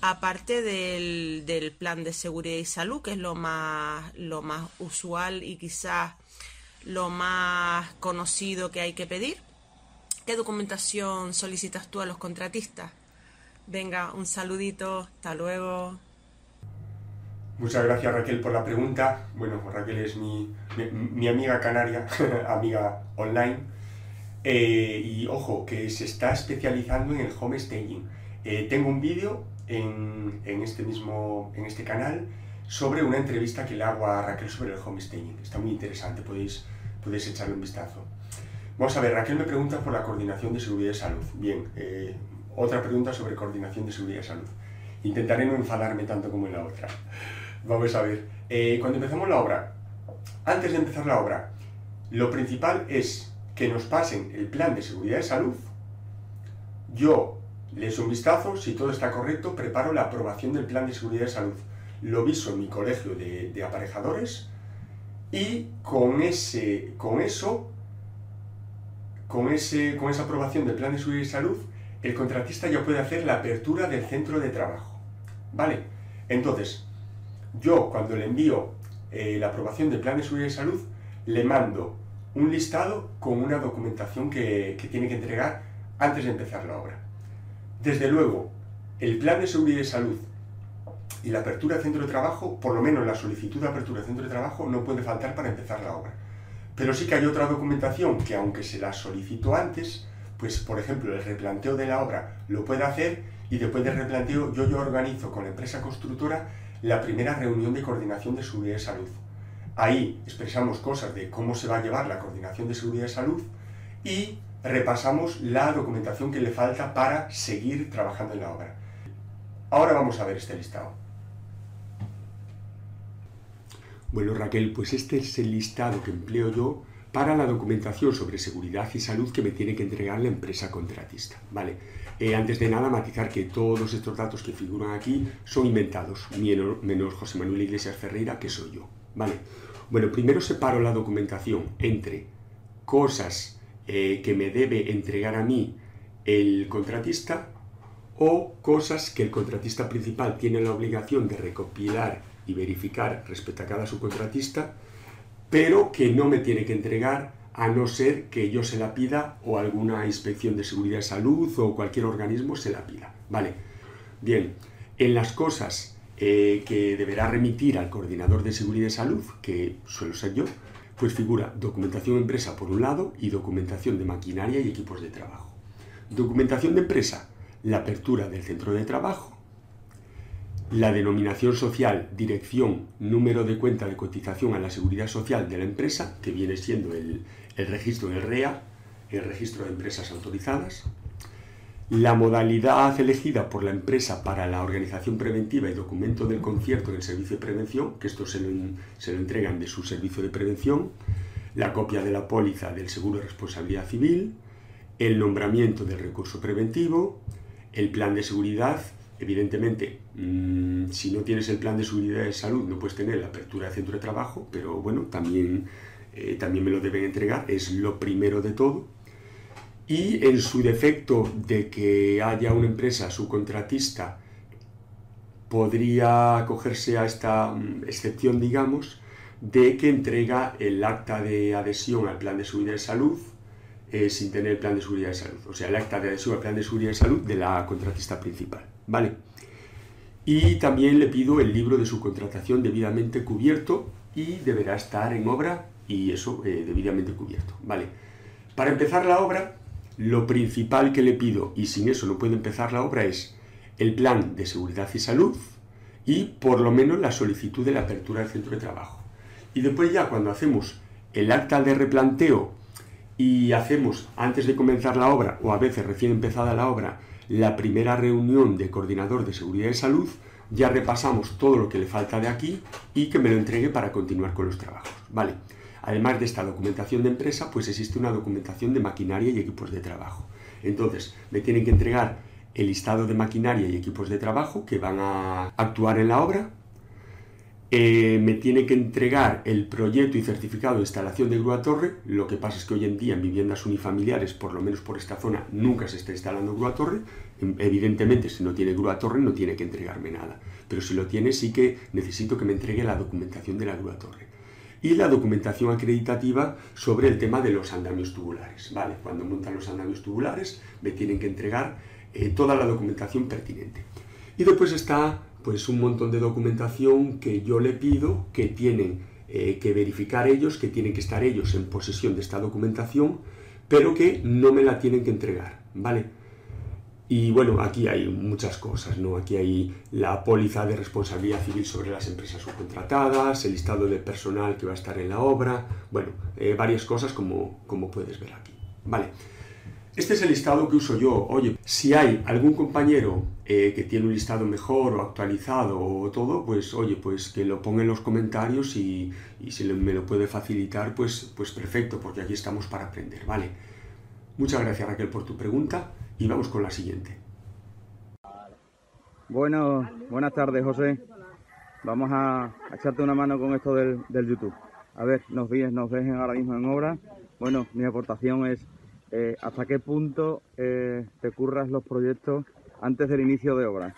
Speaker 13: aparte del, del, plan de seguridad y salud, que es lo más, lo más usual y quizás lo más conocido que hay que pedir. ¿Qué documentación solicitas tú a los contratistas? Venga, un saludito, hasta luego.
Speaker 1: Muchas gracias Raquel por la pregunta. Bueno, Raquel es mi, mi, amiga canaria, [laughs] amiga online. Eh, y ojo, que se está especializando en el home staging. Eh, tengo un vídeo en, en, este mismo en este canal sobre una entrevista que le hago a Raquel sobre el home staging. Está muy interesante, podéis, podéis echarle un vistazo. Vamos a ver, Raquel me pregunta por la coordinación de seguridad y salud. Bien, eh, otra pregunta sobre coordinación de seguridad y salud. Intentaré no enfadarme tanto como en la otra. Vamos a ver. Eh, cuando empezamos la obra, antes de empezar la obra, lo principal es que nos pasen el plan de seguridad y salud. Yo les un vistazo, si todo está correcto, preparo la aprobación del plan de seguridad y salud. Lo viso en mi colegio de, aparejadores y con, ese, con eso, con, ese, con esa aprobación del plan de seguridad y salud, el contratista ya puede hacer la apertura del centro de trabajo. ¿Vale? Entonces, yo, cuando le envío eh, la aprobación del plan de seguridad y salud, le mando un listado con una documentación que, tiene que entregar antes de empezar la obra. Desde luego, el plan de seguridad y salud y la apertura de centro de trabajo, por lo menos la solicitud de apertura de centro de trabajo, no puede faltar para empezar la obra. Pero sí que hay otra documentación que aunque se la solicitó antes, pues por ejemplo el replanteo de la obra lo puede hacer y después del replanteo yo yo organizo con la empresa constructora la primera reunión de coordinación de seguridad y salud. Ahí expresamos cosas de cómo se va a llevar la coordinación de seguridad y salud y repasamos la documentación que le falta para seguir trabajando en la obra. Ahora vamos a ver este listado. Bueno, Raquel, pues este es el listado que empleo yo para la documentación sobre seguridad y salud que me tiene que entregar la empresa contratista. ¿vale? Eh, antes de nada, matizar que todos estos datos que figuran aquí son inventados, menos José Manuel Iglesias Ferreira, que soy yo. ¿vale? Bueno, primero separo la documentación entre cosas eh, que me debe entregar a mí el contratista o cosas que el contratista principal tiene la obligación de recopilar y verificar respecto a cada subcontratista, pero que no me tiene que entregar a no ser que yo se la pida o alguna inspección de seguridad y salud o cualquier organismo se la pida. Vale. Bien, en las cosas eh, que deberá remitir al coordinador de seguridad y salud, que suelo ser yo, pues figura documentación empresa por un lado y documentación de maquinaria y equipos de trabajo. Documentación de empresa, la apertura del centro de trabajo, la denominación social, dirección, número de cuenta de cotización a la seguridad social de la empresa, que viene siendo el, el registro del REA, el registro de empresas autorizadas, la modalidad elegida por la empresa para la organización preventiva y documento del concierto del servicio de prevención, que esto se lo, se lo entregan de su servicio de prevención, la copia de la póliza del seguro de responsabilidad civil, el nombramiento del recurso preventivo, el plan de seguridad, evidentemente, mm, si no tienes el plan de seguridad de salud no puedes tener la apertura de centro de trabajo, pero bueno, también eh, también me lo deben entregar, es lo primero de todo. Y en su defecto de que haya una empresa subcontratista, podría acogerse a esta mm, excepción, digamos, de que entrega el acta de adhesión al plan de seguridad de salud, eh, sin tener el plan de seguridad de salud, o sea, el acta de adhesión al plan de seguridad de salud de la contratista principal, ¿vale? Y también le pido el libro de su contratación debidamente cubierto y deberá estar en obra y eso eh, debidamente cubierto, ¿vale? Para empezar la obra, lo principal que le pido, y sin eso no puede empezar la obra, es el plan de seguridad y salud y por lo menos la solicitud de la apertura del centro de trabajo. Y después ya cuando hacemos el acta de replanteo y hacemos antes de comenzar la obra o a veces recién empezada la obra la primera reunión de coordinador de seguridad y salud, ya repasamos todo lo que le falta de aquí y que me lo entregue para continuar con los trabajos. Vale. Además de esta documentación de empresa, pues existe una documentación de maquinaria y equipos de trabajo. Entonces, me tienen que entregar el listado de maquinaria y equipos de trabajo que van a actuar en la obra. Eh, me tiene que entregar el proyecto y certificado de instalación de grúa torre. Lo que pasa es que hoy en día en viviendas unifamiliares, por lo menos por esta zona, nunca se está instalando grúa torre. Em, evidentemente, si no tiene grúa torre, no tiene que entregarme nada. Pero si lo tiene, sí que necesito que me entregue la documentación de la grúa torre y la documentación acreditativa sobre el tema de los andamios tubulares. ¿vale? Cuando montan los andamios tubulares me tienen que entregar eh, toda la documentación pertinente. Y después está pues un montón de documentación que yo le pido que tienen eh, que verificar ellos, que tienen que estar ellos en posesión de esta documentación, pero que no me la tienen que entregar, ¿vale? Y bueno, aquí hay muchas cosas, ¿no? Aquí hay la póliza de responsabilidad civil sobre las empresas subcontratadas, el listado de personal que va a estar en la obra, bueno, eh, varias cosas como, como puedes ver aquí, ¿vale? Este es el listado que uso yo. Oye, si hay algún compañero eh, que tiene un listado mejor o actualizado o todo, pues oye, pues que lo ponga en los comentarios y, y si me lo puede facilitar, pues, pues perfecto, porque aquí estamos para aprender, ¿vale? Muchas gracias Raquel por tu pregunta. Y vamos con la siguiente.
Speaker 14: Bueno, buenas tardes, José. Vamos a, echarte una mano con esto del, YouTube. A ver, nos, nos dejen ahora mismo en obra. Bueno, mi aportación es eh, hasta qué punto eh, te curras los proyectos antes del inicio de obra.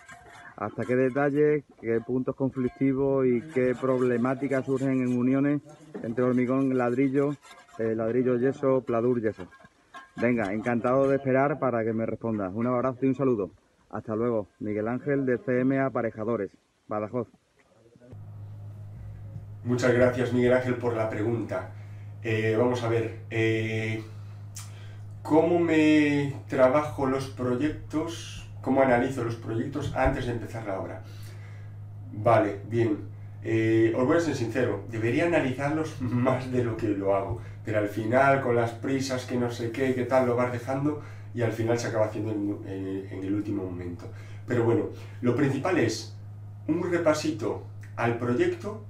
Speaker 14: Hasta qué detalles, qué puntos conflictivos y qué problemáticas surgen en uniones entre hormigón, ladrillo, eh, ladrillo, yeso, pladur, yeso. Venga, encantado de esperar para que me respondas. Un abrazo y un saludo. Hasta luego. Miguel Ángel de CM Aparejadores, Badajoz.
Speaker 1: Muchas gracias Miguel Ángel por la pregunta. Eh, vamos a ver, eh, ¿cómo me trabajo los proyectos? ¿Cómo analizo los proyectos antes de empezar la obra? Vale, bien. Eh, os voy a ser sincero, debería analizarlos más de lo que lo hago pero al final con las prisas que no sé qué, qué tal, lo vas dejando y al final se acaba haciendo en, el último momento. Pero bueno, lo principal es un repasito al proyecto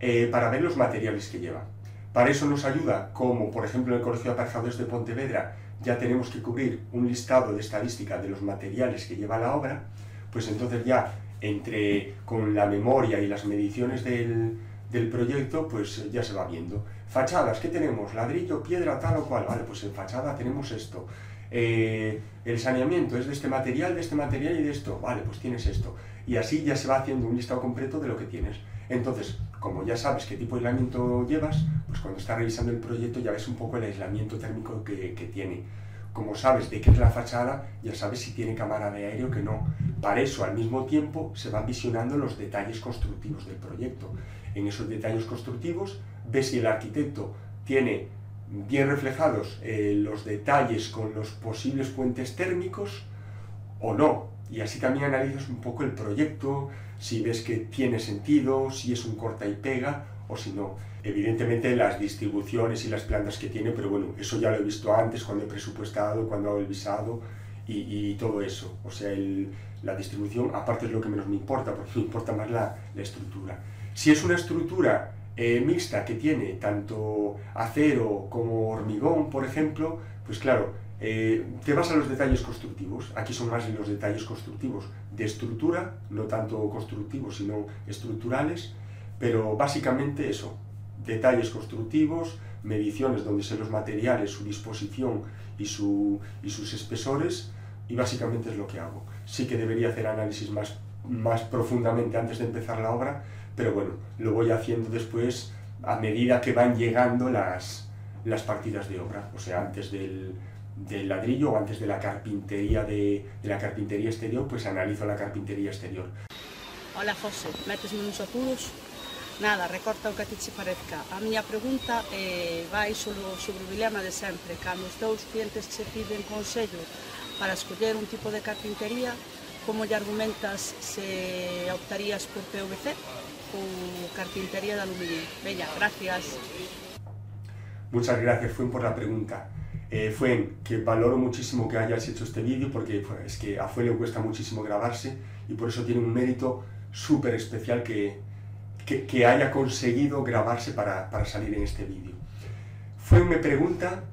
Speaker 1: eh, para ver los materiales que lleva. Para eso nos ayuda, como por ejemplo en el Colegio de Aparejadores de Pontevedra ya tenemos que cubrir un listado de estadística de los materiales que lleva la obra, pues entonces ya entre con la memoria y las mediciones del, del proyecto, pues ya se va viendo. Fachadas, ¿qué tenemos? Ladrillo, piedra, tal o cual. Vale, pues en fachada tenemos esto. Eh, el saneamiento es de este material, de este material y de esto. Vale, pues tienes esto. Y así ya se va haciendo un listado completo de lo que tienes. Entonces, como ya sabes qué tipo de aislamiento llevas, pues cuando estás revisando el proyecto ya ves un poco el aislamiento térmico que, que tiene. Como sabes de qué es la fachada, ya sabes si tiene cámara de aire o que no. Para eso, al mismo tiempo, se van visionando los detalles constructivos del proyecto en esos detalles constructivos, ve si el arquitecto tiene bien reflejados eh, los detalles con los posibles puentes térmicos o no. Y así también analizas un poco el proyecto, si ves que tiene sentido, si es un corta y pega o si no. Evidentemente las distribuciones y las plantas que tiene, pero bueno, eso ya lo he visto antes cuando he presupuestado, cuando hago el visado y, todo eso. O sea, la distribución aparte es lo que menos me importa, porque me importa más la estructura. Si es una estructura eh, mixta que tiene tanto acero como hormigón, por ejemplo, pues claro, eh, te vas a los detalles constructivos. Aquí son más los detalles constructivos de estructura, no tanto constructivos, sino estructurales, pero básicamente eso, detalles constructivos, mediciones donde se los materiales, su disposición y, su, y sus espesores, y básicamente es lo que hago. Sí que debería hacer análisis más, más profundamente antes de empezar la obra, pero bueno, lo voy haciendo después a medida que van llegando las, las partidas de obra, o sea, antes del, del ladrillo o antes de la carpintería de, de, la carpintería exterior, pues analizo la carpintería exterior.
Speaker 15: Hola José, metes nos apuros? Nada, recorta o que a ti che parezca. A miña pregunta eh, vai sobre, sobre o dilema de sempre. Cando os teus clientes che piden consello para escoller un tipo de carpintería, como lle argumentas se optarías por PVC ou carpintería de aluminio? Veña, gracias.
Speaker 1: Muchas gracias, Fuen, por la pregunta. Eh, Fuen, que valoro muchísimo que hayas hecho este vídeo porque pues, es que a Fuen le cuesta muchísimo grabarse y por eso tiene un mérito súper especial que, que, que, haya conseguido grabarse para, para salir en este vídeo. Fuen me pregunta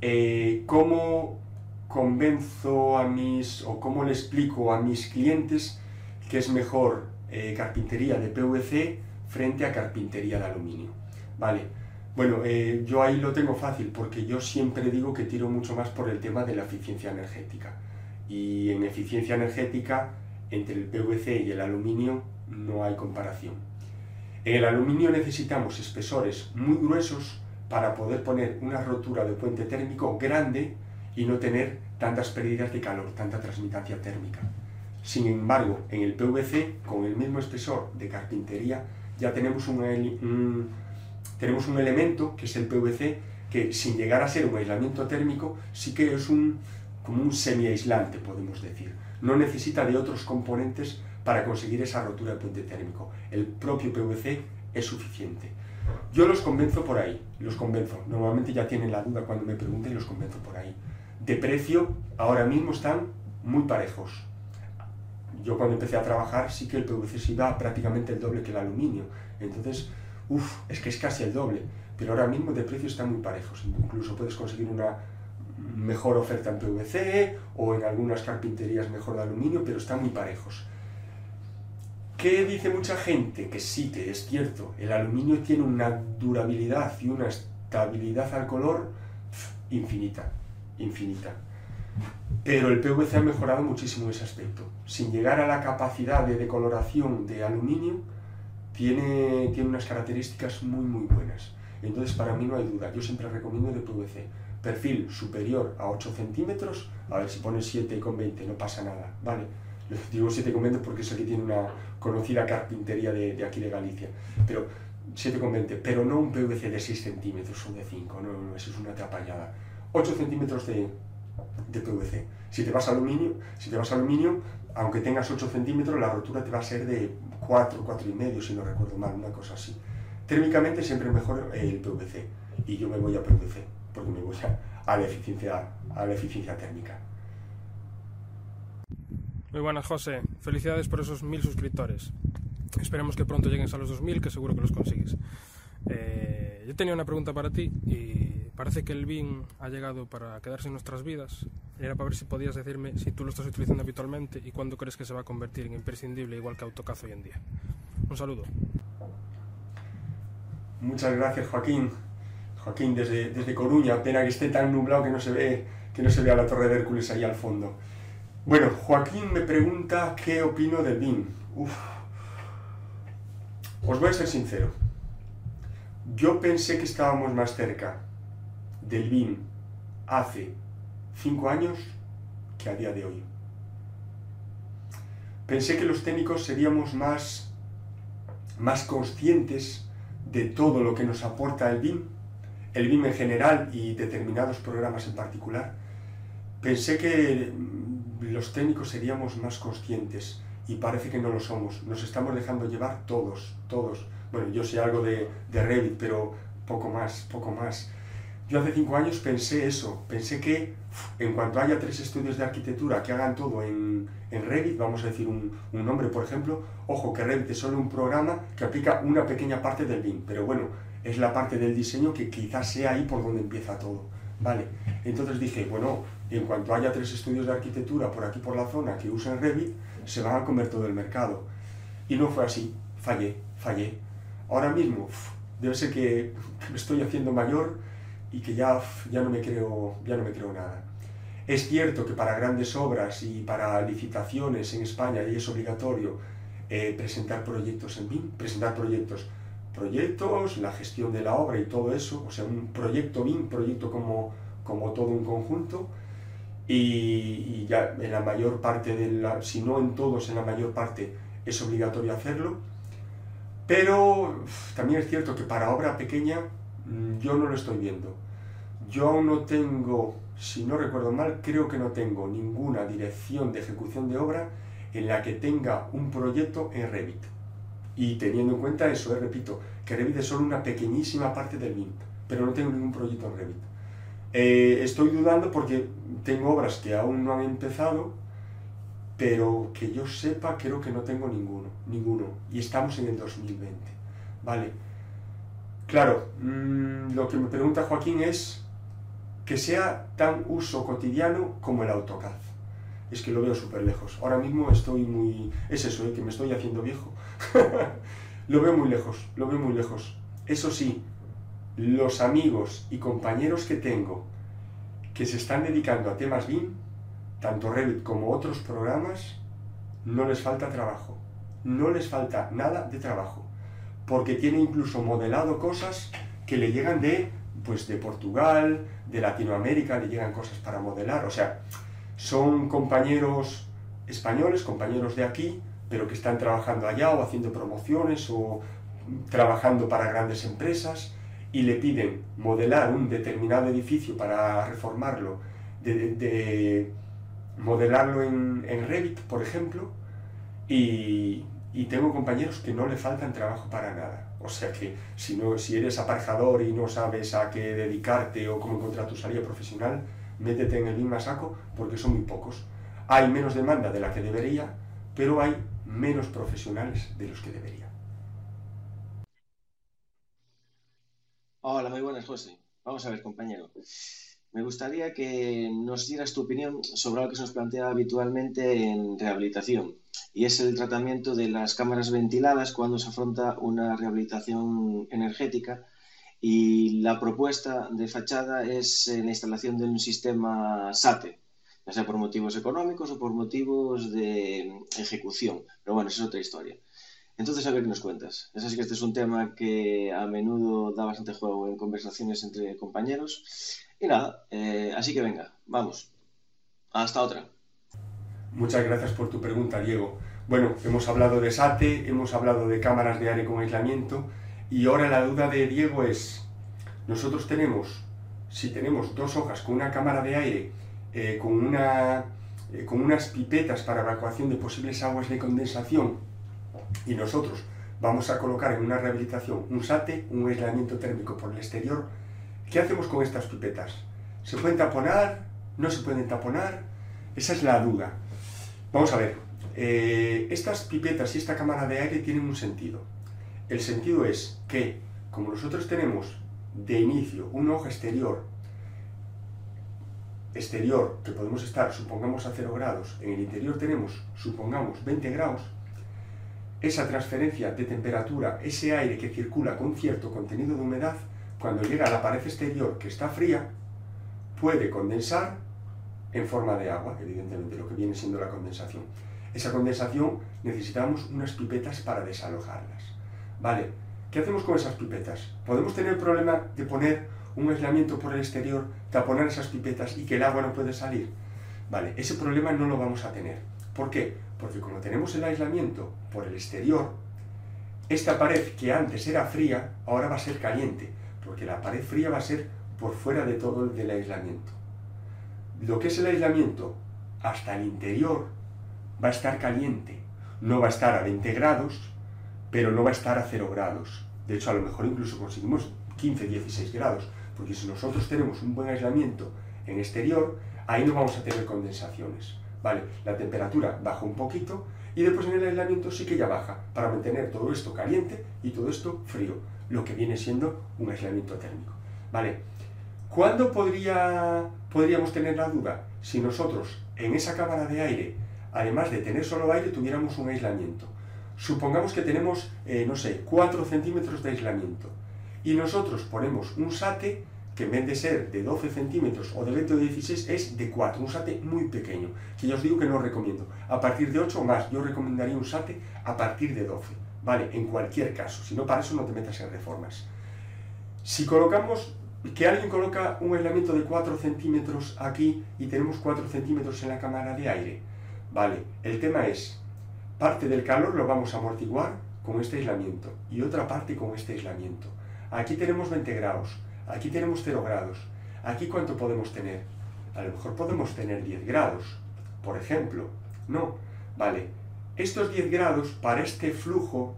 Speaker 1: eh, cómo convenzo a mis, o cómo le explico a mis clientes que es mejor eh, carpintería de PVC frente a carpintería de aluminio. Vale, bueno, eh, yo ahí lo tengo fácil porque yo siempre digo que tiro mucho más por el tema de la eficiencia energética. Y en eficiencia energética, entre el PVC y el aluminio no hay comparación. En el aluminio necesitamos espesores muy gruesos para poder poner una rotura de puente térmico grande y no tener tantas pérdidas de calor, tanta transmitancia térmica. Sin embargo, en el PVC, con el mismo espesor de carpintería, ya tenemos un, un, tenemos un elemento, que es el PVC, que sin llegar a ser un aislamiento térmico, sí que es un, como un semi-aislante, podemos decir. No necesita de otros componentes para conseguir esa rotura de puente térmico. El propio PVC es suficiente. Yo los convenzo por ahí, los convenzo. Normalmente ya tienen la duda cuando me pregunten y los convenzo por ahí. De precio, ahora mismo están muy parejos. Yo cuando empecé a trabajar sí que el PVC se iba prácticamente el doble que el aluminio. Entonces, uff, es que es casi el doble. Pero ahora mismo de precio están muy parejos. Incluso puedes conseguir una mejor oferta en PVC o en algunas carpinterías mejor de aluminio, pero están muy parejos. ¿Qué dice mucha gente? Que sí, que es cierto, el aluminio tiene una durabilidad y una estabilidad al color infinita, infinita. Pero el PVC ha mejorado muchísimo ese aspecto. Sin llegar a la capacidad de decoloración de aluminio, tiene, tiene unas características muy muy buenas. Entonces para mí no hay duda, yo siempre recomiendo de PVC. Perfil superior a 8 centímetros, a ver si pones 7,20 no pasa nada, ¿vale? digo 7,20 porque es que tiene una conocida carpintería de, aquí de Galicia, pero 7,20, pero no un PVC de 6 centímetros o de 5, no, no, eso es una atrapallada. 8 centímetros de, de PVC. Si te vas a aluminio, si te vas aluminio, aunque tengas 8 centímetros, la rotura te va a ser de 4, 4 y medio, si no recuerdo mal, una cosa así. Térmicamente siempre mejor el PVC, y yo me voy a PVC, porque me voy a, a la, eficiencia, a la eficiencia térmica.
Speaker 16: Muy buenas, José. Felicidades por esos mil suscriptores. Esperemos que pronto lleguen a los 2000, que seguro que los consigues. Eh, yo tenía una pregunta para ti y parece que el BIM ha llegado para quedarse en nuestras vidas. Era para ver si podías decirme si tú lo estás utilizando habitualmente y cuándo crees que se va a convertir en imprescindible igual que AutoCAD hoy en día. Un saludo.
Speaker 1: Muchas gracias, Joaquín. Joaquín, desde, desde Coruña, pena que esté tan nublado que no se ve que no se vea la Torre de Hércules ahí al fondo. Bueno, Joaquín me pregunta qué opino del BIM. Uf. Os voy a ser sincero. Yo pensé que estábamos más cerca del BIM hace cinco años que a día de hoy. Pensé que los técnicos seríamos más, más conscientes de todo lo que nos aporta el BIM, el BIM en general y determinados programas en particular. Pensé que los técnicos seríamos más conscientes y parece que no lo somos. Nos estamos dejando llevar todos, todos. Bueno, yo sé algo de, de Revit, pero poco más, poco más. Yo hace cinco años pensé eso, pensé que en cuanto haya tres estudios de arquitectura que hagan todo en, en Revit, vamos a decir un, un, nombre por ejemplo, ojo que Revit es solo un programa que aplica una pequeña parte del BIM, pero bueno, es la parte del diseño que quizás sea ahí por donde empieza todo, ¿vale? Entonces dije, bueno, en cuanto haya tres estudios de arquitectura por aquí por la zona que usen Revit, se van a comer todo el mercado. Y no fue así, fallé, fallé. Ahora mismo, debe ser que me [laughs] estoy haciendo mayor y que ya, ya, no me creo, ya no me creo nada. Es cierto que para grandes obras y para licitaciones en España y es obligatorio eh, presentar proyectos en BIM, presentar proyectos, proyectos, la gestión de la obra y todo eso, o sea, un proyecto BIM, proyecto como, como todo un conjunto, y, ya en la mayor parte de la, si no en todos, en la mayor parte es obligatorio hacerlo, pero también es cierto que para obra pequeña mm, yo no lo estoy viendo. Yo no tengo, si no recuerdo mal, creo que no tengo ninguna dirección de ejecución de obra en la que tenga un proyecto en Revit. Y teniendo en cuenta eso, eh, repito, que Revit es solo una pequeñísima parte del BIM, pero no tengo ningún proyecto en Revit. Eh, estoy dudando porque tengo obras que aún no han empezado, pero que yo sepa creo que no tengo ninguno, ninguno. Y estamos en el 2020. Vale. Claro, mm, lo que me pregunta Joaquín es que sea tan uso cotidiano como el AutoCAD. Es que lo veo súper lejos. Ahora mismo estoy muy... Es eso, ¿eh? que me estoy haciendo viejo. [laughs] lo veo muy lejos, lo veo muy lejos. Eso sí, los amigos y compañeros que tengo que se están dedicando a temas BIM, tanto Revit como otros programas, no les falta trabajo. No les falta nada de trabajo. Porque tiene incluso modelado cosas que le llegan de, pues, de Portugal, de Latinoamérica, le llegan cosas para modelar. O sea, son compañeros españoles, compañeros de aquí, pero que están trabajando allá o haciendo promociones o trabajando para grandes empresas y le piden modelar un determinado edificio para reformarlo, de, modelarlo en, Revit, por ejemplo, y, tengo compañeros que no le faltan trabajo para nada. O sea que si, no, si eres aparejador y no sabes a qué dedicarte o cómo encontrar tu salida profesional, métete en el mismo saco porque son muy pocos. Hay menos demanda de la que debería, pero hay menos profesionales de los que debería.
Speaker 17: Hola, muy buenas, José. Vamos a ver, compañero. Me gustaría que nos dieras tu opinión sobre algo que se nos plantea habitualmente en rehabilitación, y es el tratamiento de las cámaras ventiladas cuando se afronta una rehabilitación energética. Y la propuesta de fachada es la instalación de un sistema SATE, ya sea por motivos económicos o por motivos de ejecución. Pero bueno, esa es otra historia. Entonces, a ver qué nos cuentas. Es así que este es un tema que a menudo da bastante juego en conversaciones entre compañeros. Y nada, eh, así que venga, vamos. Hasta otra.
Speaker 1: Muchas gracias por tu pregunta, Diego. Bueno, hemos hablado de SATE, hemos hablado de cámaras de aire con aislamiento y ahora la duda de Diego es, nosotros tenemos, si tenemos dos hojas con una cámara de aire, eh, con, una, eh, con unas pipetas para evacuación de posibles aguas de condensación y nosotros vamos a colocar en una rehabilitación un SATE, un aislamiento térmico por el exterior, ¿qué hacemos con estas pipetas? ¿Se pueden taponar? ¿No se pueden taponar? Esa es la duda. Vamos a ver, eh, estas pipetas y esta cámara de aire tienen un sentido. El sentido es que, como nosotros tenemos de inicio un ojo exterior, exterior que podemos estar, supongamos, a 0 grados, en el interior tenemos, supongamos, 20 grados, esa transferencia de temperatura, ese aire que circula con cierto contenido de humedad, cuando llega a la pared exterior que está fría, puede condensar en forma de agua, evidentemente, lo que viene siendo la condensación. Esa condensación necesitamos unas pipetas para desalojarlas. Vale, ¿qué hacemos con esas pipetas? ¿Podemos tener el problema de poner un aislamiento por el exterior, taponar esas pipetas y que el agua no puede salir? Vale, ese problema no lo vamos a tener. ¿Por qué? Porque como tenemos el aislamiento por el exterior, esta pared que antes era fría, ahora va a ser caliente, porque la pared fría va a ser por fuera de todo el del aislamiento. Lo que es el aislamiento hasta el interior va a estar caliente, no va a estar a 20 grados, pero no va a estar a 0 grados. De hecho, a lo mejor incluso conseguimos 15, 16 grados, porque si nosotros tenemos un buen aislamiento en exterior, ahí no vamos a tener condensaciones. Vale, la temperatura baja un poquito y después en el aislamiento sí que ya baja para mantener todo esto caliente y todo esto frío, lo que viene siendo un aislamiento térmico. Vale, ¿cuándo podría, podríamos tener la duda? Si nosotros en esa cámara de aire, además de tener solo aire, tuviéramos un aislamiento. Supongamos que tenemos, eh, no sé, 4 centímetros de aislamiento y nosotros ponemos un SATE que en vez de ser de 12 centímetros o de 20 o 16 es de 4, un SATE muy pequeño, que yo os digo que no recomiendo. A partir de 8 o más, yo recomendaría un SATE a partir de 12, ¿vale? En cualquier caso, si no para eso no te metas en reformas. Si colocamos, que alguien coloca un aislamiento de 4 centímetros aquí y tenemos 4 centímetros en la cámara de aire, ¿vale? El tema es, parte del calor lo vamos a amortiguar con este aislamiento y otra parte con este aislamiento. Aquí tenemos 20 grados, aquí tenemos 0 grados, aquí cuánto podemos tener. A lo mejor podemos tener 10 grados, por ejemplo. No, vale. Estos 10 grados para este flujo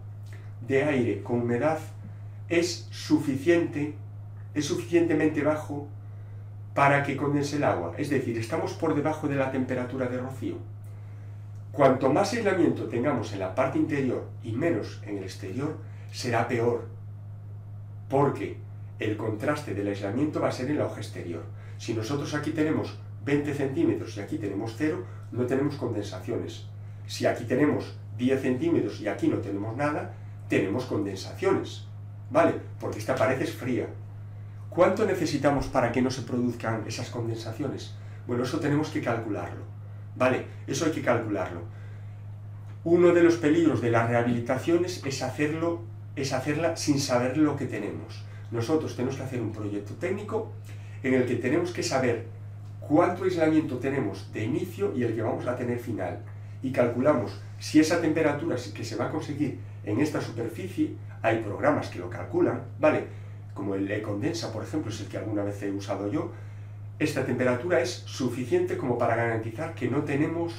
Speaker 1: de aire con humedad es suficiente, es suficientemente bajo para que condense el agua. Es decir, estamos por debajo de la temperatura de rocío. Cuanto más aislamiento tengamos en la parte interior y menos en el exterior, será peor. Porque el contraste del aislamiento va a ser en la hoja exterior. Si nosotros aquí tenemos 20 centímetros y aquí tenemos 0, no tenemos condensaciones. Si aquí tenemos 10 centímetros y aquí no tenemos nada, tenemos condensaciones. ¿Vale? Porque esta pared es fría. ¿Cuánto necesitamos para que no se produzcan esas condensaciones? Bueno, eso tenemos que calcularlo. ¿Vale? Eso hay que calcularlo. Uno de los peligros de las rehabilitaciones es, hacerlo, es hacerla sin saber lo que tenemos. Nosotros tenemos que hacer un proyecto técnico en el que tenemos que saber cuánto aislamiento tenemos de inicio y el que vamos a tener final. Y calculamos si esa temperatura que se va a conseguir en esta superficie, hay programas que lo calculan, ¿vale? Como el E-Condensa, por ejemplo, es el que alguna vez he usado yo, esta temperatura es suficiente como para garantizar que no tenemos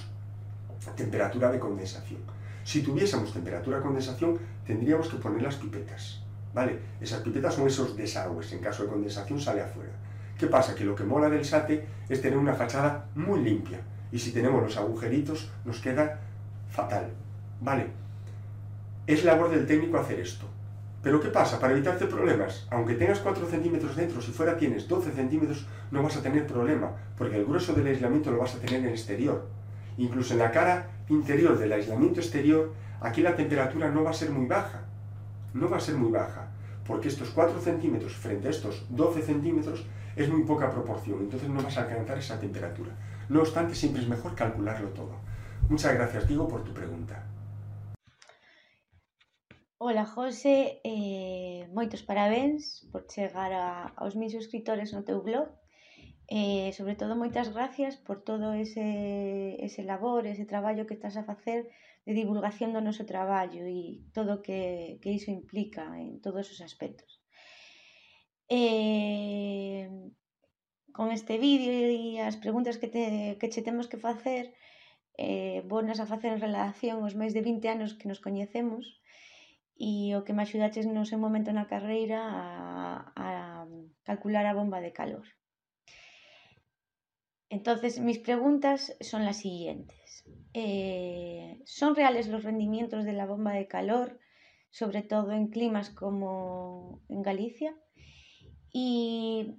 Speaker 1: temperatura de condensación. Si tuviésemos temperatura de condensación, tendríamos que poner las pipetas, ¿vale? Esas pipetas son esos desagües, en caso de condensación sale afuera. ¿Qué pasa? Que lo que mola del SATE es tener una fachada muy limpia, y si tenemos los agujeritos nos queda fatal, ¿vale? Es labor del técnico hacer esto. Pero ¿qué pasa? Para evitarte problemas, aunque tengas 4 centímetros dentro, si fuera tienes 12 centímetros, no vas a tener problema, porque el grueso del aislamiento lo vas a tener en el exterior. Incluso en la cara interior del aislamiento exterior, aquí la temperatura no va a ser muy baja. no va a ser muy baja, porque estos 4 centímetros frente a estos 12 centímetros es muy poca proporción, entonces no vas a alcanzar esa temperatura. No obstante, siempre es mejor calcularlo todo. Muchas gracias, Diego, por tu pregunta.
Speaker 18: Hola, José, eh, moitos parabéns por chegar a, aos mil suscriptores no teu blog. Eh, sobre todo, moitas gracias por todo ese, ese labor, ese traballo que estás a facer de divulgación do noso traballo e todo que, que iso implica en todos os aspectos. Eh, con este vídeo e as preguntas que, te, que che temos que facer, eh, a facer en relación aos máis de 20 anos que nos coñecemos, e o que me axudaches no seu momento na carreira a, a calcular a bomba de calor. Entonces, mis preguntas son las siguientes. Eh, ¿Son reales los rendimientos de la bomba de calor, sobre todo en climas como en Galicia? Y,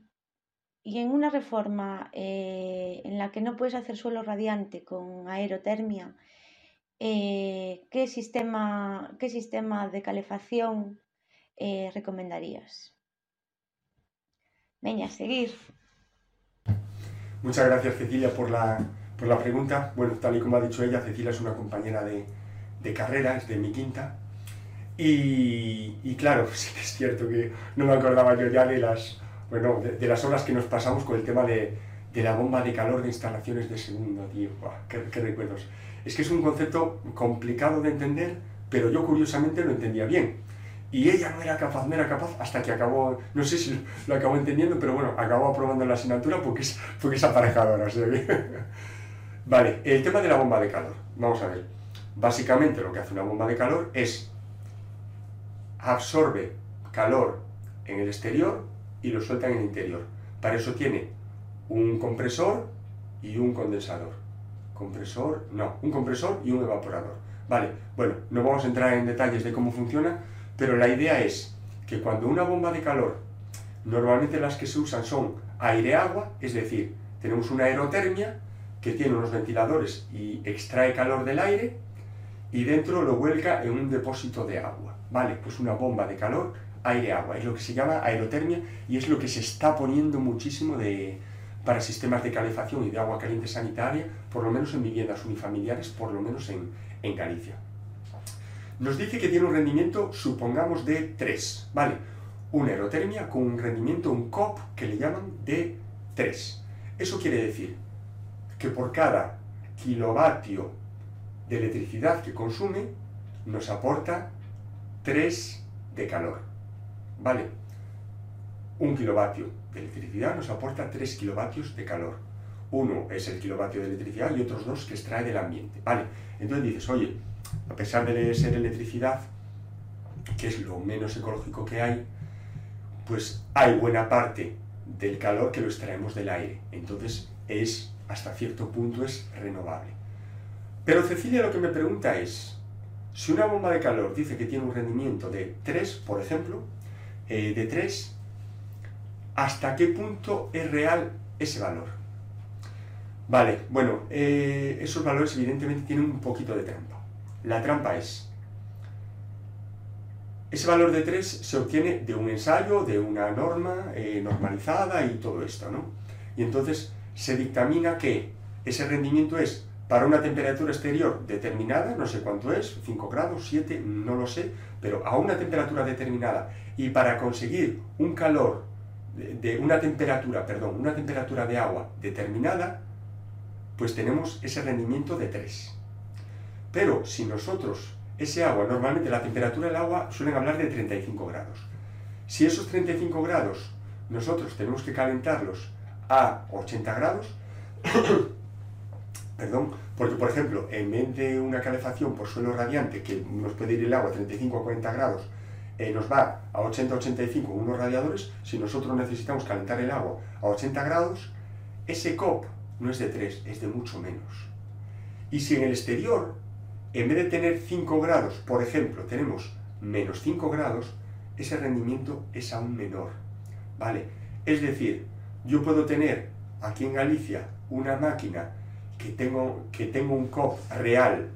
Speaker 18: y en una reforma eh, en la que no puedes hacer suelo radiante con aerotermia, eh, ¿qué, sistema, ¿qué sistema de calefacción recomendarías? Venga, a seguir.
Speaker 1: Muchas gracias Cecilia por la, por la pregunta. Bueno, tal y como ha dicho ella, Cecilia es una compañera de, de carrera, es de mi quinta. Y, y, claro, [laughs] sí que es cierto que no me acordaba yo ya de las, bueno, de, de las horas que nos pasamos con el tema de, de, la bomba de calor de instalaciones de segundo, tío. qué, qué recuerdos es que es un concepto complicado de entender, pero yo curiosamente lo entendía bien. Y ella no era capaz, no era capaz, hasta que acabó, no sé si lo acabó entendiendo, pero bueno, acabó aprobando la asignatura porque es, porque es aparejadora. [laughs] vale, el tema de la bomba de calor. Vamos a ver. Básicamente lo que hace una bomba de calor es absorbe calor en el exterior y lo suelta en el interior. Para eso tiene un compresor y un condensador compresor, no, un compresor y un evaporador. Vale, bueno, no vamos a entrar en detalles de cómo funciona, pero la idea es que cuando una bomba de calor, normalmente las que se usan son aire-agua, es decir, tenemos una aerotermia que tiene unos ventiladores y extrae calor del aire y dentro lo vuelca en un depósito de agua. Vale, pues una bomba de calor, aire-agua, es lo que se llama aerotermia y es lo que se está poniendo muchísimo de, para sistemas de calefacción y de agua caliente sanitaria, por lo menos en viviendas unifamiliares, por lo menos en, en Galicia. Nos dice que tiene un rendimiento, supongamos, de 3, ¿vale? Una aerotermia con un rendimiento, un COP, que le llaman de 3. Eso quiere decir que por cada kilovatio de electricidad que consume, nos aporta 3 de calor, ¿vale? Un kilovatio de electricidad nos aporta 3 kilovatios de calor. Uno es el kilovatio de electricidad y otros dos que extrae del ambiente, ¿vale? Entonces dices, oye, a pesar de ser electricidad, que es lo menos ecológico que hay, pues hay buena parte del calor que lo extraemos del aire. Entonces es, hasta cierto punto, es renovable. Pero Cecilia lo que me pregunta es, si una bomba de calor dice que tiene un rendimiento de 3, por ejemplo, eh, de 3, ¿hasta qué punto es real ese valor? Vale, bueno, eh, esos valores evidentemente tienen un poquito de trampa. La trampa es, ese valor de 3 se obtiene de un ensayo, de una norma eh, normalizada y todo esto, ¿no? Y entonces se dictamina que ese rendimiento es para una temperatura exterior determinada, no sé cuánto es, 5 grados, 7, no lo sé, pero a una temperatura determinada y para conseguir un calor de, una temperatura, perdón, una temperatura de agua determinada, pues tenemos ese rendimiento de 3. Pero si nosotros, ese agua, normalmente la temperatura del agua suelen hablar de 35 grados. Si esos 35 grados nosotros tenemos que calentarlos a 80 grados, [coughs] perdón, porque por ejemplo, en vez de una calefacción por suelo radiante que nos puede ir el agua a 35 a 40 grados, eh, nos va a 80-85 unos radiadores, si nosotros necesitamos calentar el agua a 80 grados, ese COP no es de 3, es de mucho menos. Y si en el exterior en vez de tener 5 grados, por ejemplo, tenemos menos 5 grados, ese rendimiento es aún menor. ¿Vale? Es decir, yo puedo tener aquí en Galicia una máquina que tengo, que tengo un COP real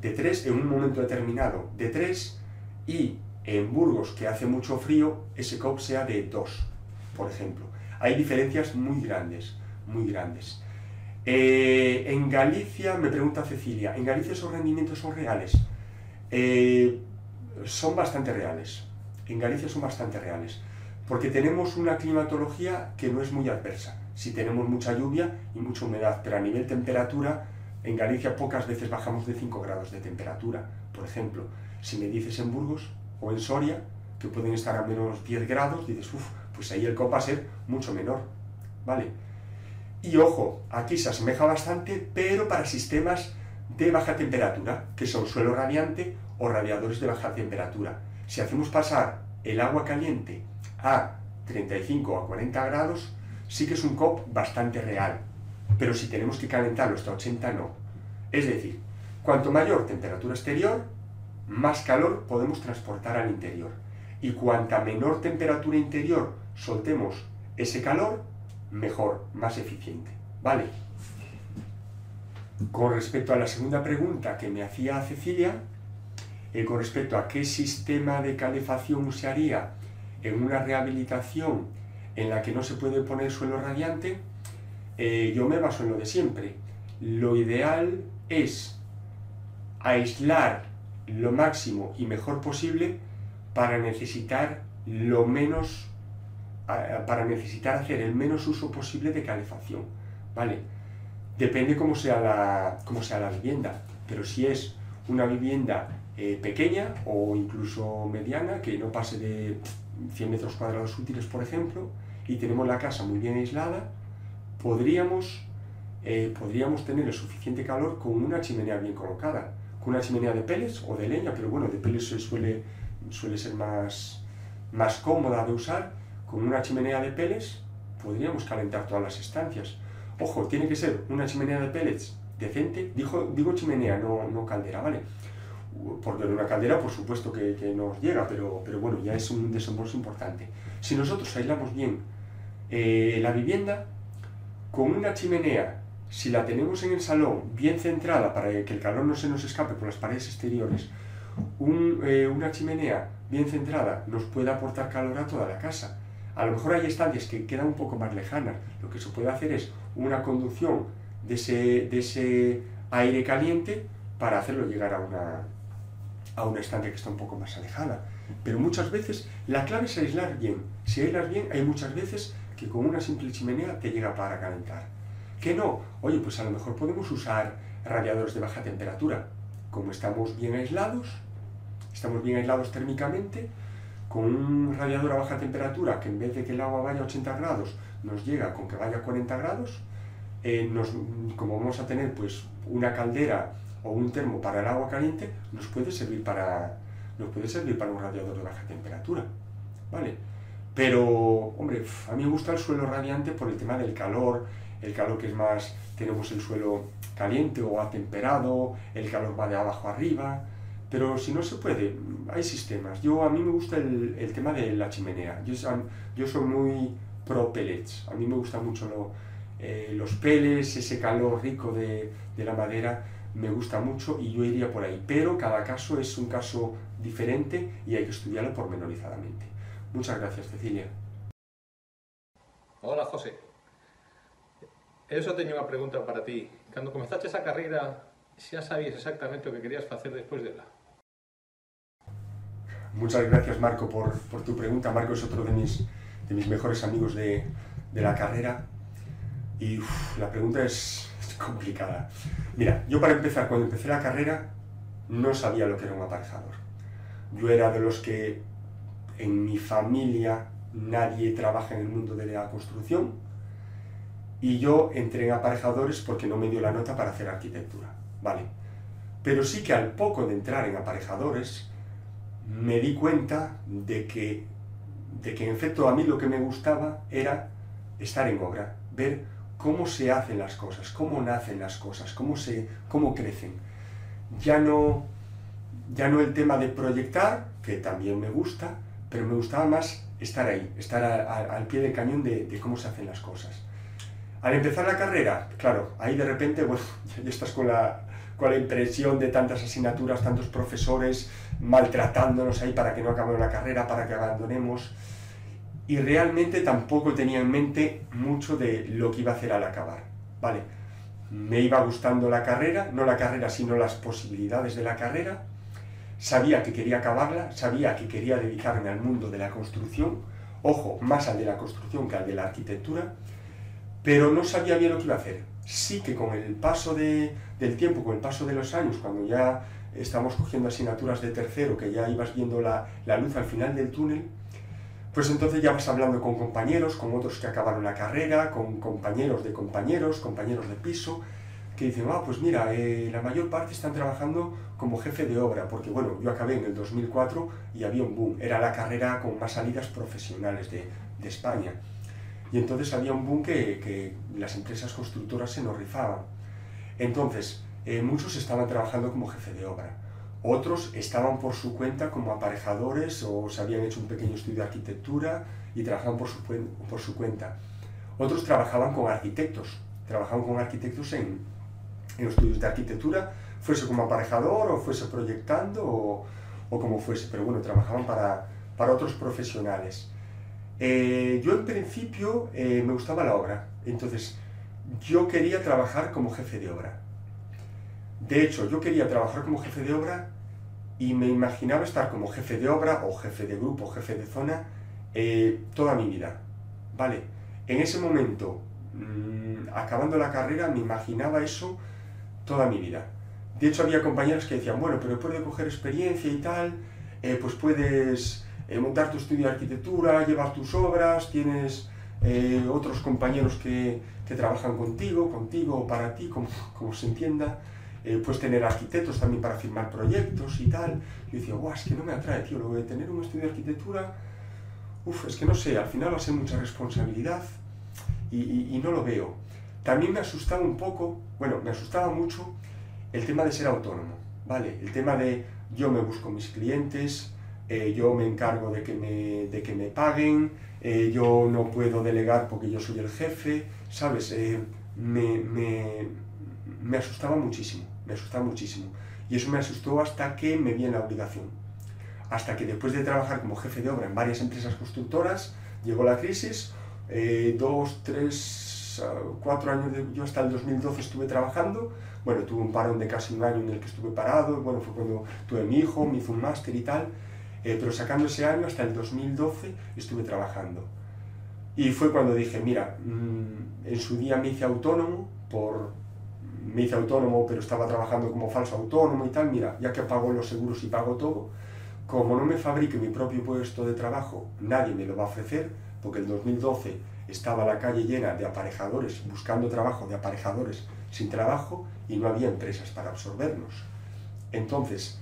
Speaker 1: de 3 en un momento determinado de 3 y en Burgos, que hace mucho frío, ese COP sea de 2, por ejemplo. Hay diferencias muy grandes, muy grandes. Eh, en Galicia, me pregunta Cecilia, ¿en Galicia esos rendimientos son reales? Eh, son bastante reales. En Galicia son bastante reales. Porque tenemos una climatología que no es muy adversa. Si tenemos mucha lluvia y mucha humedad, pero a nivel temperatura, en Galicia pocas veces bajamos de 5 grados de temperatura. Por ejemplo, si me dices en Burgos o en Soria, que pueden estar a menos 10 grados, dices, uff, pues ahí el COP va a ser mucho menor. ¿Vale? Y ojo, aquí se asemeja bastante, pero para sistemas de baja temperatura, que son suelo radiante o radiadores de baja temperatura. Si hacemos pasar el agua caliente a 35 o a 40 grados, sí que es un COP bastante real, pero si tenemos que calentarlo hasta 80 no. Es decir, cuanto mayor temperatura exterior, más calor podemos transportar al interior. Y cuanta menor temperatura interior soltemos ese calor, mejor, más eficiente. ¿Vale? Con respecto a la segunda pregunta que me hacía Cecilia, eh, con respecto a qué sistema de calefacción se haría en una rehabilitación en la que no se puede poner suelo radiante, eh, yo me baso en lo de siempre. Lo ideal es aislar lo máximo y mejor posible para necesitar lo menos para necesitar hacer el menos uso posible de calefacción, ¿vale? Depende cómo sea la, cómo sea la vivienda, pero si es una vivienda eh, pequeña o incluso mediana, que no pase de 100 metros cuadrados útiles, por ejemplo, y tenemos la casa muy bien aislada, podríamos, eh, podríamos tener el suficiente calor con una chimenea bien colocada, con una chimenea de pellets o de leña, pero bueno, de pellets suele, suele ser más, más cómoda de usar, con una chimenea de pellets podríamos calentar todas las estancias. Ojo, tiene que ser una chimenea de pellets decente, digo, digo chimenea, no, no caldera, ¿vale? Porque en una caldera, por supuesto que, que, nos llega, pero, pero bueno, ya es un desembolso importante. Si nosotros aislamos bien eh, la vivienda, con una chimenea, si la tenemos en el salón bien centrada para que el calor no se nos escape por las paredes exteriores, eh, una chimenea bien centrada nos puede aportar calor a toda la casa. A lo mejor hay estancias que quedan un poco más lejanas. Lo que se puede hacer es una conducción de ese, de ese aire caliente para hacerlo llegar a una, a una estancia que está un poco más alejada. Pero muchas veces la clave es aislar bien. Si aislas bien, hay muchas veces que con una simple chimenea te llega para calentar. ¿Qué no? Oye, pues a lo mejor podemos usar radiadores de baja temperatura. Como estamos bien aislados, estamos bien aislados térmicamente, con un radiador a baja temperatura que en vez de que el agua vaya a 80 grados, nos llega con que vaya a 40 grados, eh, como vamos a tener pues una caldera o un termo para el agua caliente, nos puede servir para, nos puede servir para un radiador de baja temperatura. ¿Vale? Pero, hombre, a mí me gusta el suelo radiante por el tema del calor, el calor que es más, tenemos el suelo caliente o atemperado, el calor va de abajo arriba, pero si no se puede, hay sistemas. Yo, a mí me gusta el, tema de la chimenea. Yo, soy muy pro pellets. A mí me gustan mucho eh, los pellets, ese calor rico de, de la madera me gusta mucho y yo iría por ahí. Pero cada caso es un caso diferente y hay que estudiarlo pormenorizadamente. Muchas gracias, Cecilia.
Speaker 19: Hola, José. Eu só teño unha pregunta para ti. Cando comenzaste esa carreira, xa sabías exactamente o que querías facer despois dela?
Speaker 1: Muchas gracias Marco por, tu pregunta. Marco es otro de mis, de mis mejores amigos de, la carrera y la pregunta es, complicada. Mira, yo para empezar, cuando empecé la carrera no sabía lo que era un aparejador. Yo era de los que en mi familia nadie trabaja en el mundo de la construcción y yo entré en aparejadores porque no me dio la nota para hacer arquitectura, ¿vale? Pero sí que al poco de entrar en aparejadores me di cuenta de que, de que en efecto a mí lo que me gustaba era estar en obra, ver cómo se hacen las cosas, cómo nacen las cosas, cómo, se, cómo crecen. Ya no, ya no el tema de proyectar, que también me gusta, pero me gustaba más estar ahí, estar al pie del cañón de, de, cómo se hacen las cosas. Al empezar la carrera, claro, ahí de repente, [laughs] bueno, ya estás con la, con la impresión de tantas asignaturas, tantos profesores maltratándonos ahí para que no acabemos la carrera, para que abandonemos. Y realmente tampoco tenía en mente mucho de lo que iba a hacer al acabar. Vale, me iba gustando la carrera, no la carrera, sino las posibilidades de la carrera. Sabía que quería acabarla, sabía que quería dedicarme al mundo de la construcción, ojo, más al de la construcción que al de la arquitectura, pero no sabía bien lo que iba a hacer. Sí que con el paso de, del tiempo, con el paso de los años, cuando ya estamos cogiendo asignaturas de tercero, que ya ibas viendo la, la luz al final del túnel, pues entonces ya vas hablando con compañeros, con otros que acabaron la carrera, con compañeros de compañeros, compañeros de piso, que dicen, ah, pues mira, eh, la mayor parte están trabajando como jefe de obra, porque bueno, yo acabé en el 2004 y había un boom, era la carrera con más salidas profesionales de, España. Y entonces había un boom que, las empresas constructoras se nos rifaban. Entonces, eh, muchos estaban trabajando como jefe de obra. Otros estaban por su cuenta como aparejadores o se habían hecho un pequeño estudio de arquitectura y trabajaban por su, por su cuenta. Otros trabajaban con arquitectos, trabajaban con arquitectos en, en estudios de arquitectura, fuese como aparejador o fuese proyectando o, o como fuese, pero bueno, trabajaban para, para otros profesionales. Eh, yo en principio eh, me gustaba la obra, entonces yo quería trabajar como jefe de obra. De hecho, yo quería trabajar como jefe de obra y me imaginaba estar como jefe de obra o jefe de grupo, jefe de zona, eh, toda mi vida. ¿Vale? En ese momento, mm, acabando la carrera, me imaginaba eso toda mi vida. De hecho, había compañeros que decían, bueno, pero después de coger experiencia y tal, pues puedes eh, montar tu estudio de arquitectura, llevar tus obras, tienes eh, otros compañeros que, que, trabajan contigo, contigo o para ti, como, como se entienda. Eh, puedes tener arquitectos también para firmar proyectos y tal. Yo decía, guau, es que no me atrae, tío, lo de tener un estudio de arquitectura, uff, es que no sé, al final va a ser mucha responsabilidad y, no lo veo. También me asustaba un poco, bueno, me asustaba mucho el tema de ser autónomo, ¿vale? El tema de yo me busco mis clientes, eh, yo me encargo de que me, de que me paguen, eh, yo no puedo delegar porque yo soy el jefe, ¿sabes? Eh, me, me, asustaba muchísimo, me asustaba muchísimo. Y eso me asustó hasta que me vi en la obligación. Hasta que después de trabajar como jefe de obra en varias empresas constructoras, llegó la crisis, dos, tres, cuatro años, yo hasta el 2012 estuve trabajando, bueno, tuve un parón de casi un año en el que estuve parado, bueno, fue cuando tuve mi hijo, me hizo un máster y tal, eh, pero sacando ese año hasta el 2012 estuve trabajando. Y fue cuando dije, mira, mm, en su día me hice autónomo, por, me hice autónomo, pero estaba trabajando como falso autónomo y tal, mira, ya que pago los seguros y pago todo, como no me fabrique mi propio puesto de trabajo, nadie me lo va a ofrecer, porque el 2012 estaba la calle llena de aparejadores buscando trabajo, de aparejadores sin trabajo, y no había empresas para absorbernos. Entonces,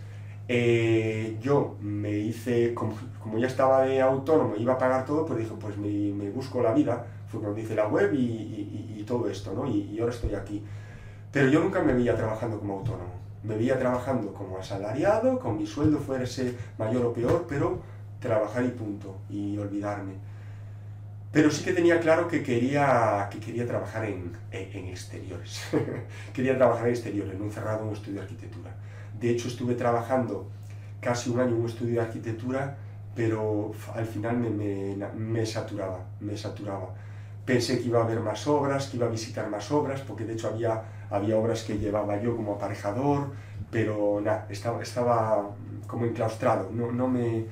Speaker 1: eh, yo me hice, como, ya estaba de autónomo, iba a pagar todo, pues dije, pues me, busco la vida, fue cuando hice la web y, todo esto, ¿no? Y, y, ahora estoy aquí. Pero yo nunca me veía trabajando como autónomo, me veía trabajando como asalariado, con mi sueldo fuese mayor o peor, pero trabajar y punto, y olvidarme. Pero sí que tenía claro que quería, que quería trabajar en, en, exteriores. [laughs] quería trabajar en exteriores, no encerrado en un estudio de arquitectura. De hecho, estuve trabajando casi un año en un estudio de arquitectura, pero al final me, me, me, saturaba, me saturaba. Pensé que iba a haber más obras, que iba a visitar más obras, porque de hecho había, había obras que llevaba yo como aparejador, pero nada, estaba, estaba como enclaustrado, no, no, me,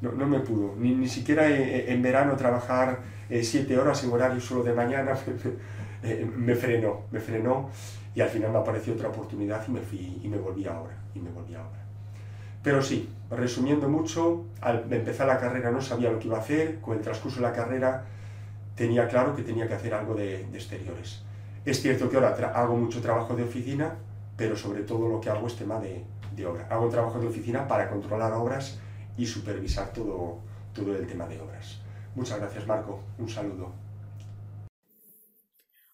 Speaker 1: no, no me pudo. Ni, ni siquiera en verano trabajar eh, siete horas en horario solo de mañana, [laughs] eh, me frenó, me frenó y al final me apareció otra oportunidad y me fui y me volví ahora, y me volví ahora. Pero sí, resumiendo mucho, al empezar la carrera no sabía lo que iba a hacer, con el transcurso de la carrera tenía claro que tenía que hacer algo de, exteriores. Es cierto que ahora hago mucho trabajo de oficina, pero sobre todo lo que hago es tema de, de obra. Hago trabajo de oficina para controlar obras y supervisar todo, todo el tema de obras. Muchas gracias, Marco. Un saludo.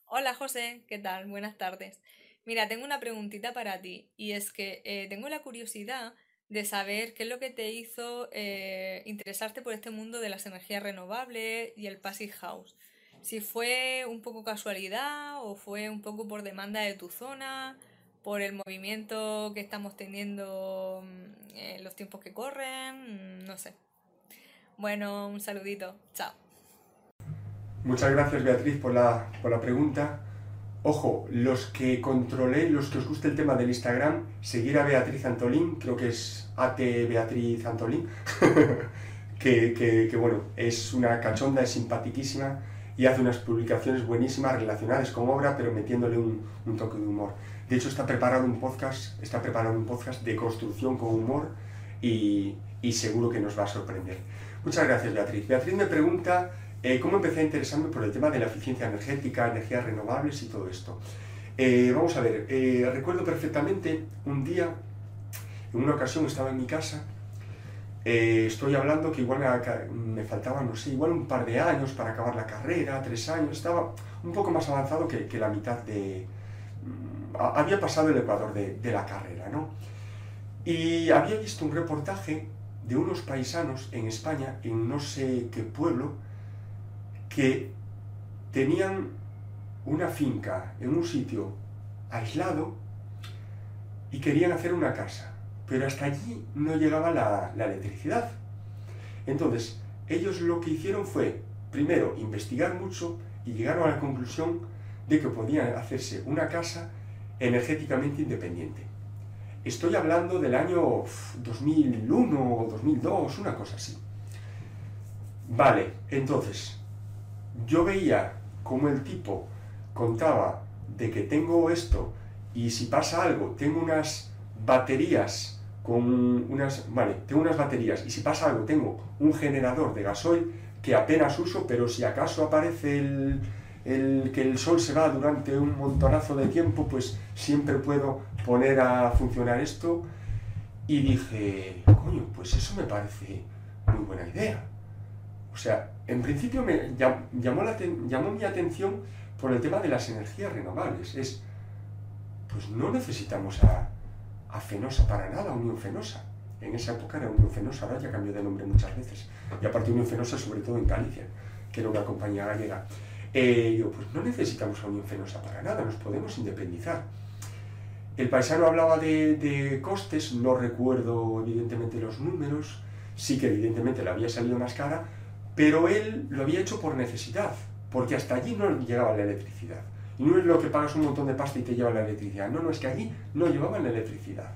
Speaker 20: Hola, José. ¿Qué tal? Buenas tardes. Mira, tengo una preguntita para ti y es que eh, tengo la curiosidad de saber qué es lo que te hizo eh, interesarte por este mundo de las energías renovables y el Passive House. Si fue un poco casualidad o fue un poco por demanda de tu zona, por el movimiento que estamos teniendo mm, en los tiempos que corren, mm, no sé. Bueno, un saludito. Chao.
Speaker 1: Muchas gracias Beatriz por la, pregunta. Ojo, los que controlé, los que os guste el tema del Instagram, seguir a Beatriz Antolín, creo que es AT Beatriz Antolín, [laughs] que, bueno, es una cachonda, es simpaticísima y hace unas publicaciones buenísimas relacionadas con obra, pero metiéndole un, toque de humor. De hecho, está preparado un podcast, está preparado un podcast de construcción con humor y, y seguro que nos va a sorprender. Muchas gracias, Beatriz. Beatriz me pregunta eh, cómo empecé a interesarme por el tema de la eficiencia energética, energías renovables y todo esto. Eh, vamos a ver, eh, recuerdo perfectamente un día, en una ocasión estaba en mi casa, estoy hablando que igual me, faltaban, no sé, igual un par de años para acabar la carrera, tres años, estaba un poco más avanzado que, la mitad de... Mm, había pasado el ecuador de, de la carrera, ¿no? Y había visto un reportaje de unos paisanos en España, en no sé qué pueblo, que tenían una finca en un sitio aislado y querían hacer una casa, pero hasta allí no llegaba la, electricidad. Entonces, ellos lo que hicieron fue, primero, investigar mucho y llegaron a la conclusión de que podían hacerse una casa energéticamente independiente. Estoy hablando del año 2001 o 2002, una cosa así. Vale, entonces, yo veía cómo el tipo contaba de que tengo esto y si pasa algo, tengo unas baterías con unas, vale, tengo unas baterías y si pasa algo, tengo un generador de gasoil que apenas uso, pero si acaso aparece el, el que el sol se va durante un montonazo de tiempo, pues siempre puedo poner a funcionar esto. Y dije, coño, pues eso me parece muy buena idea. O sea, en principio me llamó, la, llamó mi atención por el tema de las energías renovables. Es, pues no necesitamos a, a Fenosa para nada, Unión Fenosa. En esa época era Unión Fenosa, ahora ya cambió de nombre muchas veces. Y aparte Unión Fenosa sobre todo en Galicia, que era una compañía gallega. Eh, yo, pues no necesitamos a Unión Fenosa para nada, nos podemos independizar. El paisano hablaba de, costes, no recuerdo evidentemente los números, sí que evidentemente le había salido más cara, pero él lo había hecho por necesidad. porque hasta allí no llegaba la electricidad. Y no es lo que pagas un montón de pasta y te lleva la electricidad. No, no, es que allí no llevaban la electricidad.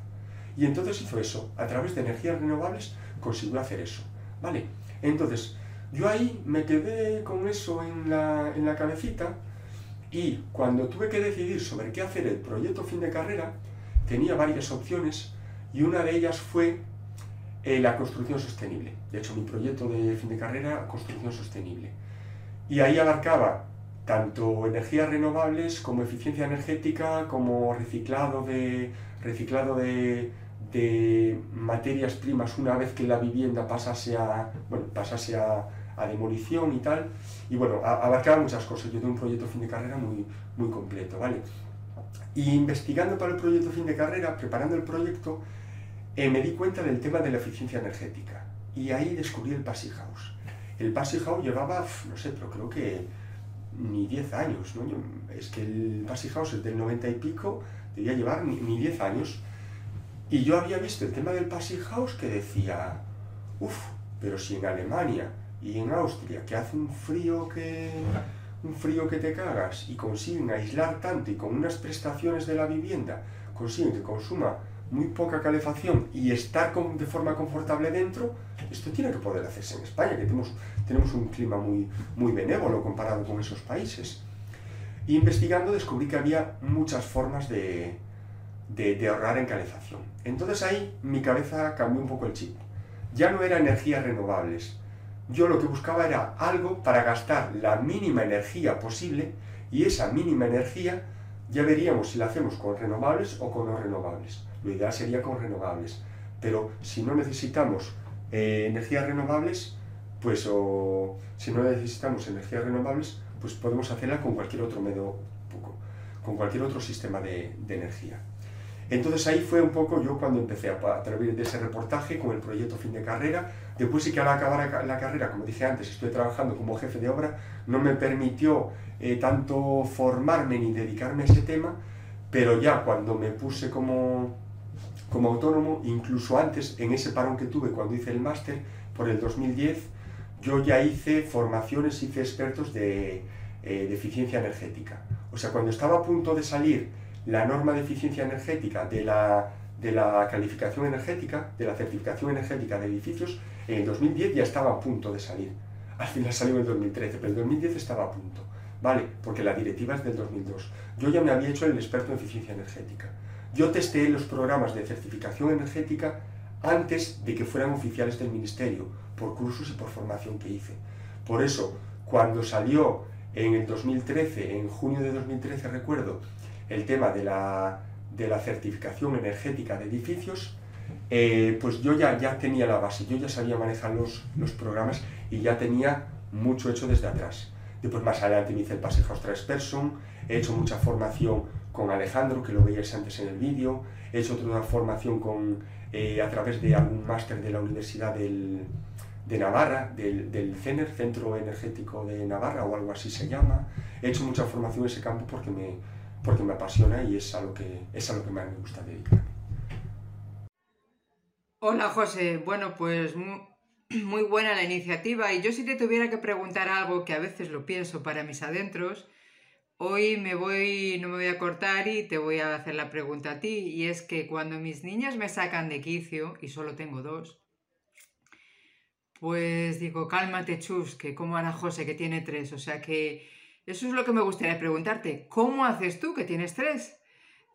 Speaker 1: Y entonces hizo eso. A través de energías renovables consiguió hacer eso. ¿Vale? Entonces, yo ahí me quedé con eso en la, en la cabecita y cuando tuve que decidir sobre qué hacer el proyecto fin de carrera, tenía varias opciones y una de ellas fue eh, la construcción sostenible. De hecho, mi proyecto de fin de carrera, construcción sostenible. Y ahí abarcaba tanto energías renovables como eficiencia energética, como reciclado de, reciclado de, materias primas una vez que la vivienda pasase a, bueno, pasase a, demolición y tal. Y bueno, abarcaba muchas cosas. Yo tengo un proyecto fin de carrera muy, muy completo, ¿vale? Y investigando para el proyecto fin de carrera, preparando el proyecto, eh, me di cuenta del tema de la eficiencia energética. Y ahí descubrí el Passy House. El Passy House llevaba, no sé, pero creo que ni 10 años, ¿no? es que el Passy House del 90 y pico, debía llevar ni, 10 años. Y yo había visto el tema del Passy House que decía, uff, pero si en Alemania y en Austria, que hace un frío que, un frío que te cagas y consiguen aislar tanto y con unas prestaciones de la vivienda, consiguen que consuma muy poca calefacción y estar de forma confortable dentro, esto tiene que poder hacerse en España, que tenemos, tenemos un clima muy, muy benévolo comparado con esos países. investigando descubrí que había muchas formas de, de, ahorrar en calefacción. Entonces ahí mi cabeza cambió un poco el chip. Ya no era energías renovables. Yo lo que buscaba era algo para gastar la mínima energía posible y esa mínima energía ya veríamos si la hacemos con renovables o con no renovables. Lo ideal sería con renovables. Pero si no necesitamos eh, energías renovables, pues o si no necesitamos energías renovables, pues podemos hacerla con cualquier otro medio, con cualquier otro sistema de, energía. Entonces ahí fue un poco yo cuando empecé a, a, través de ese reportaje con el proyecto fin de carrera. Después sí que al acabar la carrera, como dije antes, estoy trabajando como jefe de obra, no me permitió eh, tanto formarme ni dedicarme a ese tema, pero ya cuando me puse como, como autónomo, incluso antes, en ese parón que tuve cuando hice el máster, por el 2010, yo ya hice formaciones, hice expertos de, eh, de eficiencia energética. O sea, cuando estaba a punto de salir la norma de eficiencia energética de la, de la calificación energética, de la certificación energética de edificios, en el 2010 ya estaba a punto de salir. Al final salió en el 2013, pero en el 2010 estaba a punto. ¿Vale? Porque la directiva es del 2002. Yo ya me había hecho el experto en eficiencia energética. Yo testé los programas de certificación energética antes de que fueran oficiales del Ministerio, por cursos y por formación que hice. Por eso, cuando salió en el 2013, en junio de 2013 recuerdo, el tema de la, de la certificación energética de edificios, eh, pues yo ya, ya tenía la base, yo ya sabía manejar los, los programas y ya tenía mucho hecho desde atrás. Después más adelante me hice el Passage House Person, he hecho mucha formación con Alejandro, que lo veíais antes en el vídeo, he hecho otra formación con, eh, a través de algún máster de la Universidad de Navarra, del, del, CENER, Centro Energético de Navarra o algo así se llama. He hecho mucha formación en ese campo porque me, porque me apasiona y es a lo que, es a lo que más me gusta dedicar.
Speaker 21: Hola José, bueno pues [clears throat] muy buena la iniciativa y yo si te tuviera que preguntar algo que a veces lo pienso para mis adentros, hoy me voy, no me voy a cortar y te voy a hacer la pregunta a ti y es que cuando mis niñas me sacan de quicio y solo tengo dos, pues digo, cálmate chus, que como hará José que tiene tres, o sea que eso es lo que me gustaría preguntarte, ¿cómo haces tú que tienes tres?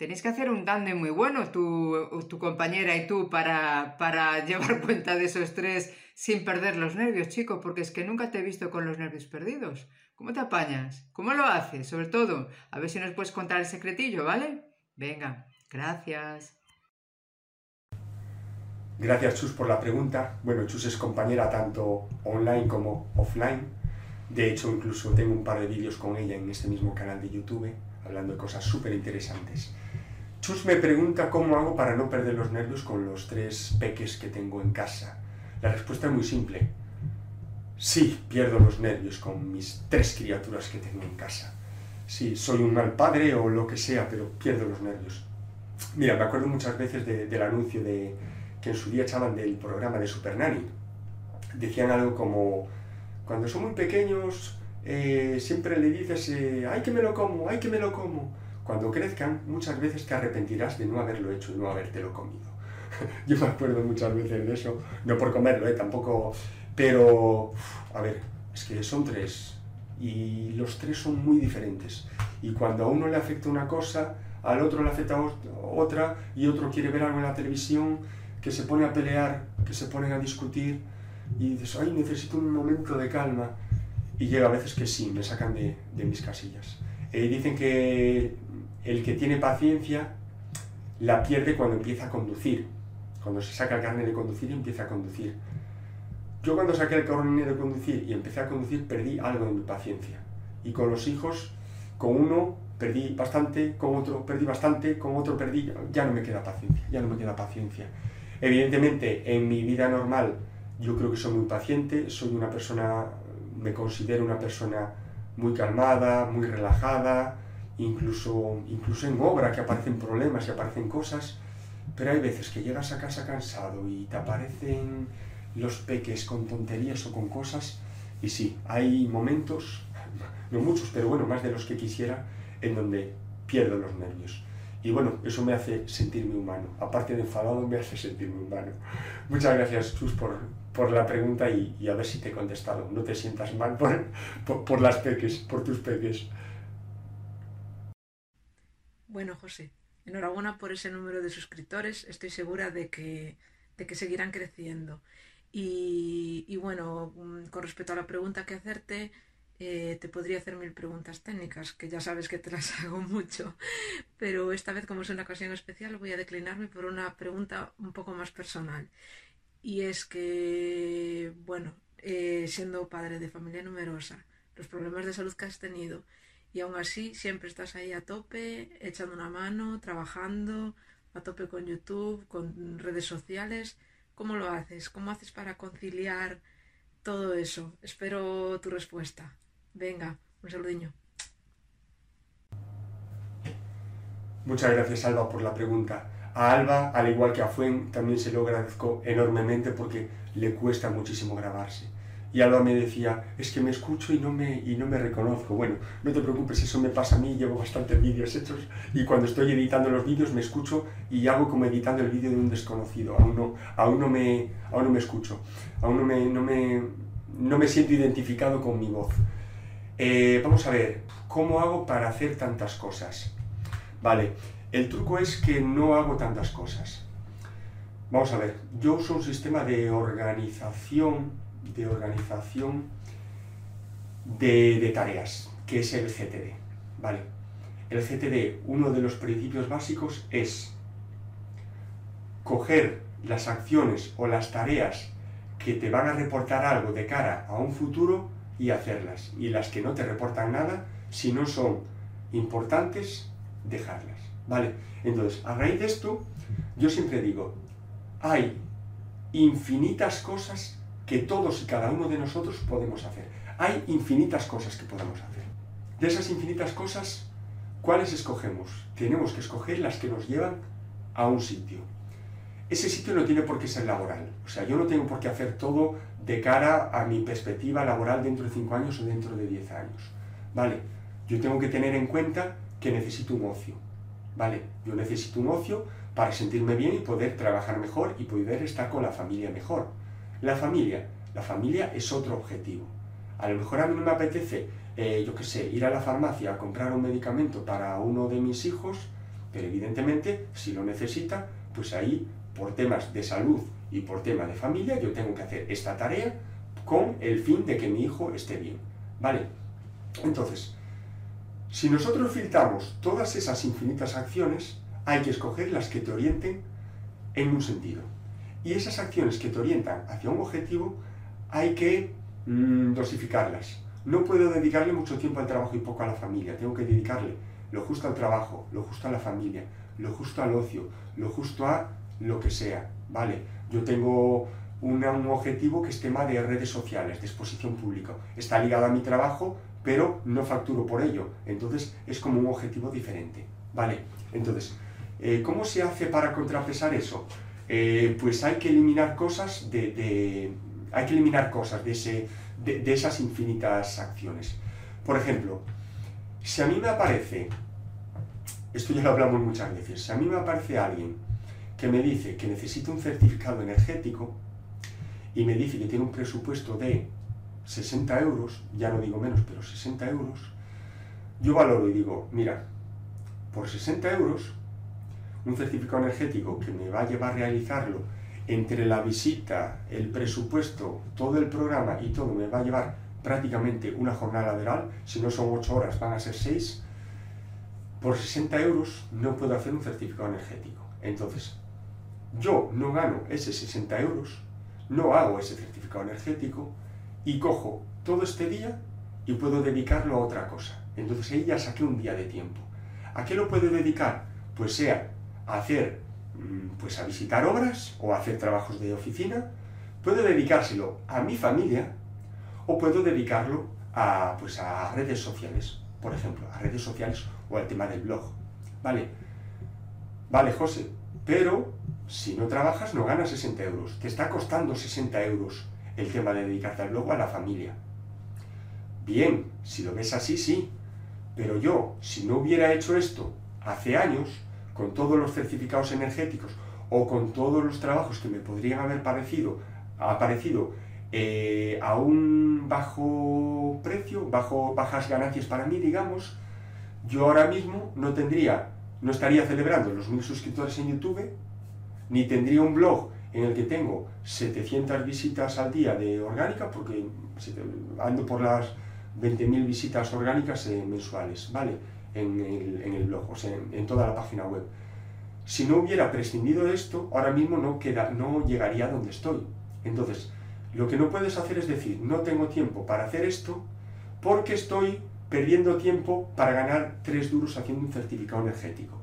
Speaker 21: tenéis que hacer un tándem muy bueno, tu, tu compañera y tú, para, para, [laughs] llevar cuenta de esos tres sin perder los nervios, chico, porque es que nunca te he visto con los nervios perdidos. ¿Cómo te apañas? ¿Cómo lo haces? Sobre todo, a ver si nos puedes contar el secretillo, ¿vale? Venga, gracias.
Speaker 1: Gracias, Chus, por la pregunta. Bueno, Chus es compañera tanto online como offline. De hecho, incluso tengo un par de vídeos con ella en este mismo canal de YouTube, hablando de cosas súper interesantes. Chus me pregunta cómo hago para no perder los nervios con los tres peques que tengo en casa. La respuesta es muy simple. Sí, pierdo los nervios con mis tres criaturas que tengo en casa. Sí, soy un mal padre o lo que sea, pero pierdo los nervios. Mira, me acuerdo muchas veces del anuncio de, que en su día echaban del programa de Super Nanny. Decían algo como, cuando son muy pequeños, eh, siempre le dices, eh, ay que me lo como, ay que me lo como. Cuando crezcan, muchas veces te arrepentirás de no haberlo hecho y no habértelo comido. [laughs] Yo me acuerdo muchas veces de eso, no por comerlo, ¿eh? tampoco, pero, a ver, es que son tres y los tres son muy diferentes. Y cuando a uno le afecta una cosa, al otro le afecta otra y otro quiere ver algo en la televisión, que se pone a pelear, que se ponen a discutir y dices, ay, necesito un momento de calma. Y llega a veces que sí, me sacan de, mis casillas. Y dicen que el que tiene paciencia la pierde cuando empieza a conducir. Cuando se saca el carnet de conducir y empieza a conducir. Yo cuando saqué el carnet de conducir y empecé a conducir perdí algo de mi paciencia. Y con los hijos, con uno perdí bastante, con otro perdí bastante, con otro perdí, ya no me queda paciencia, ya no me queda paciencia. Evidentemente, en mi vida normal yo creo que soy muy paciente, soy una persona, me considero una persona muy calmada, muy relajada, incluso, incluso en obra que aparecen problemas y aparecen cosas, pero hay veces que llegas a casa cansado y te aparecen los peques con tonterías o con cosas, y sí, hay momentos, [laughs] no muchos, pero bueno, más de los que quisiera, en donde pierdo los nervios. Y bueno, eso me hace sentirme humano. Aparte de enfadado, me hace sentirme humano. Muchas gracias, Chus, por, por la pregunta y, a ver si te he contestado. No te sientas mal por, por, las peques, por tus peques.
Speaker 22: Bueno, José, enhorabuena por ese número de suscriptores. Estoy segura de que, de que seguirán creciendo. Y, y, bueno, mm, con respecto a la pregunta que hacerte, eh, te podría hacer mil preguntas técnicas, que ya sabes que te las [laughs] hago mucho, pero esta vez, como es una ocasión especial, voy a declinarme por una pregunta un poco más personal. Y es que, bueno, eh, siendo padre de familia numerosa, los problemas de salud que has tenido, y aún así siempre estás ahí a tope, echando una mano, trabajando, a tope con YouTube, con redes sociales. ¿Cómo lo haces? ¿Cómo haces para conciliar todo eso? Espero tu respuesta. Venga, un saludiño.
Speaker 1: Muchas gracias, Alba, por la pregunta. A Alba, al igual que a Fuen, también se lo agradezco enormemente porque le cuesta muchísimo grabarse. Y Alba me decía, es que me escucho y no me, y no me reconozco. Bueno, no te preocupes, eso me pasa a mí, llevo bastantes vídeos hechos y cuando estoy editando los vídeos me escucho y hago como editando el vídeo de un desconocido. Aún no, aún no, me, aún no me escucho, aún no me, no, me, no me siento identificado con mi voz. Eh, vamos a ver, ¿cómo hago para hacer tantas cosas? Vale, el truco es que no hago tantas cosas. Vamos a ver, yo uso un sistema de organización, de organización de, tareas, que es el GTD. ¿vale? El GTD, uno de los principios básicos es coger las acciones o las tareas que te van a reportar algo de cara a un futuro y hacerlas. Y las que no te reportan nada, si no son importantes, dejarlas. ¿Vale? Entonces, a raíz de esto, yo siempre digo, hay infinitas cosas que todos y cada uno de nosotros podemos hacer. Hay infinitas cosas que podemos hacer. De esas infinitas cosas, ¿cuáles escogemos? Tenemos que escoger las que nos llevan a un sitio. Ese sitio no tiene por qué ser laboral. O sea, yo no tengo por qué hacer todo de cara a mi perspectiva laboral dentro de 5 años o dentro de 10 años. ¿Vale? Yo tengo que tener en cuenta que necesito un ocio. ¿Vale? Yo necesito un ocio para sentirme bien y poder trabajar mejor y poder estar con la familia mejor. La familia, la familia es otro objetivo. A lo mejor a mí no me apetece, eh, yo qué sé, ir a la farmacia a comprar un medicamento para uno de mis hijos, pero evidentemente, si lo necesita, pues ahí, por temas de salud y por tema de familia, yo tengo que hacer esta tarea con el fin de que mi hijo esté bien. ¿Vale? Entonces, si nosotros filtramos todas esas infinitas acciones, hay que escoger las que te orienten en un sentido. Y esas acciones que te orientan hacia un objetivo, hay que mm, dosificarlas. No puedo dedicarle mucho tiempo al trabajo y poco a la familia. Tengo que dedicarle lo justo al trabajo, lo justo a la familia, lo justo al ocio, lo justo a lo que sea. ¿Vale? Yo tengo un objetivo que es tema de redes sociales, de exposición pública. Está ligado a mi trabajo, pero no facturo por ello. Entonces es como un objetivo diferente. ¿Vale? Entonces, eh, ¿cómo se hace para contrapesar eso? Eh, pues hay que eliminar cosas de, hay que eliminar cosas de, ese, de, esas infinitas acciones. Por ejemplo, si a mí me aparece, esto ya lo hablamos muchas veces, si a mí me aparece alguien que me dice que necesita un certificado energético y me dice que tiene un presupuesto de 60 euros, ya no digo menos, pero 60 euros, yo valoro y digo, mira, por 60 euros, un certificado energético que me va a llevar a realizarlo entre la visita, el presupuesto, todo el programa y todo me va a llevar prácticamente una jornada laboral, si no son 8 horas van a ser 6, por 60 euros no puedo hacer un certificado energético. Entonces, yo no gano ese 60 euros, no hago ese certificado energético y cojo todo este día y puedo dedicarlo a otra cosa. Entonces ahí ya saqué un día de tiempo. ¿A qué lo puedo dedicar? Pues sea a hacer, mm, pues a visitar obras o a hacer trabajos de oficina. Puedo dedicárselo a mi familia o puedo dedicarlo a, pues a redes sociales, por ejemplo, a redes sociales o al tema del blog. Vale, vale, José, pero si no trabajas no ganas 60 euros. Te está costando 60 euros el tema de dedicarte al blog o a la familia. Bien, si lo ves así, sí. Pero yo, si no hubiera hecho esto hace años, con todos los certificados energéticos o con todos los trabajos que me podrían haber parecido, aparecido eh, a un bajo precio, bajo, bajas ganancias para mí, digamos, yo ahora mismo no tendría, no estaría celebrando los mil suscriptores en YouTube, ni tendría un blog en el que tengo 700 visitas al día de orgánica, porque ando por las 20.000 visitas orgánicas eh, mensuales, ¿vale? En el, blog, o sea, en, toda la página web. Si no hubiera prescindido de esto, ahora mismo no, queda, no llegaría a donde estoy. Entonces, lo que no puedes hacer es decir, no tengo tiempo para hacer esto porque estoy perdiendo tiempo para ganar 3 duros haciendo un certificado energético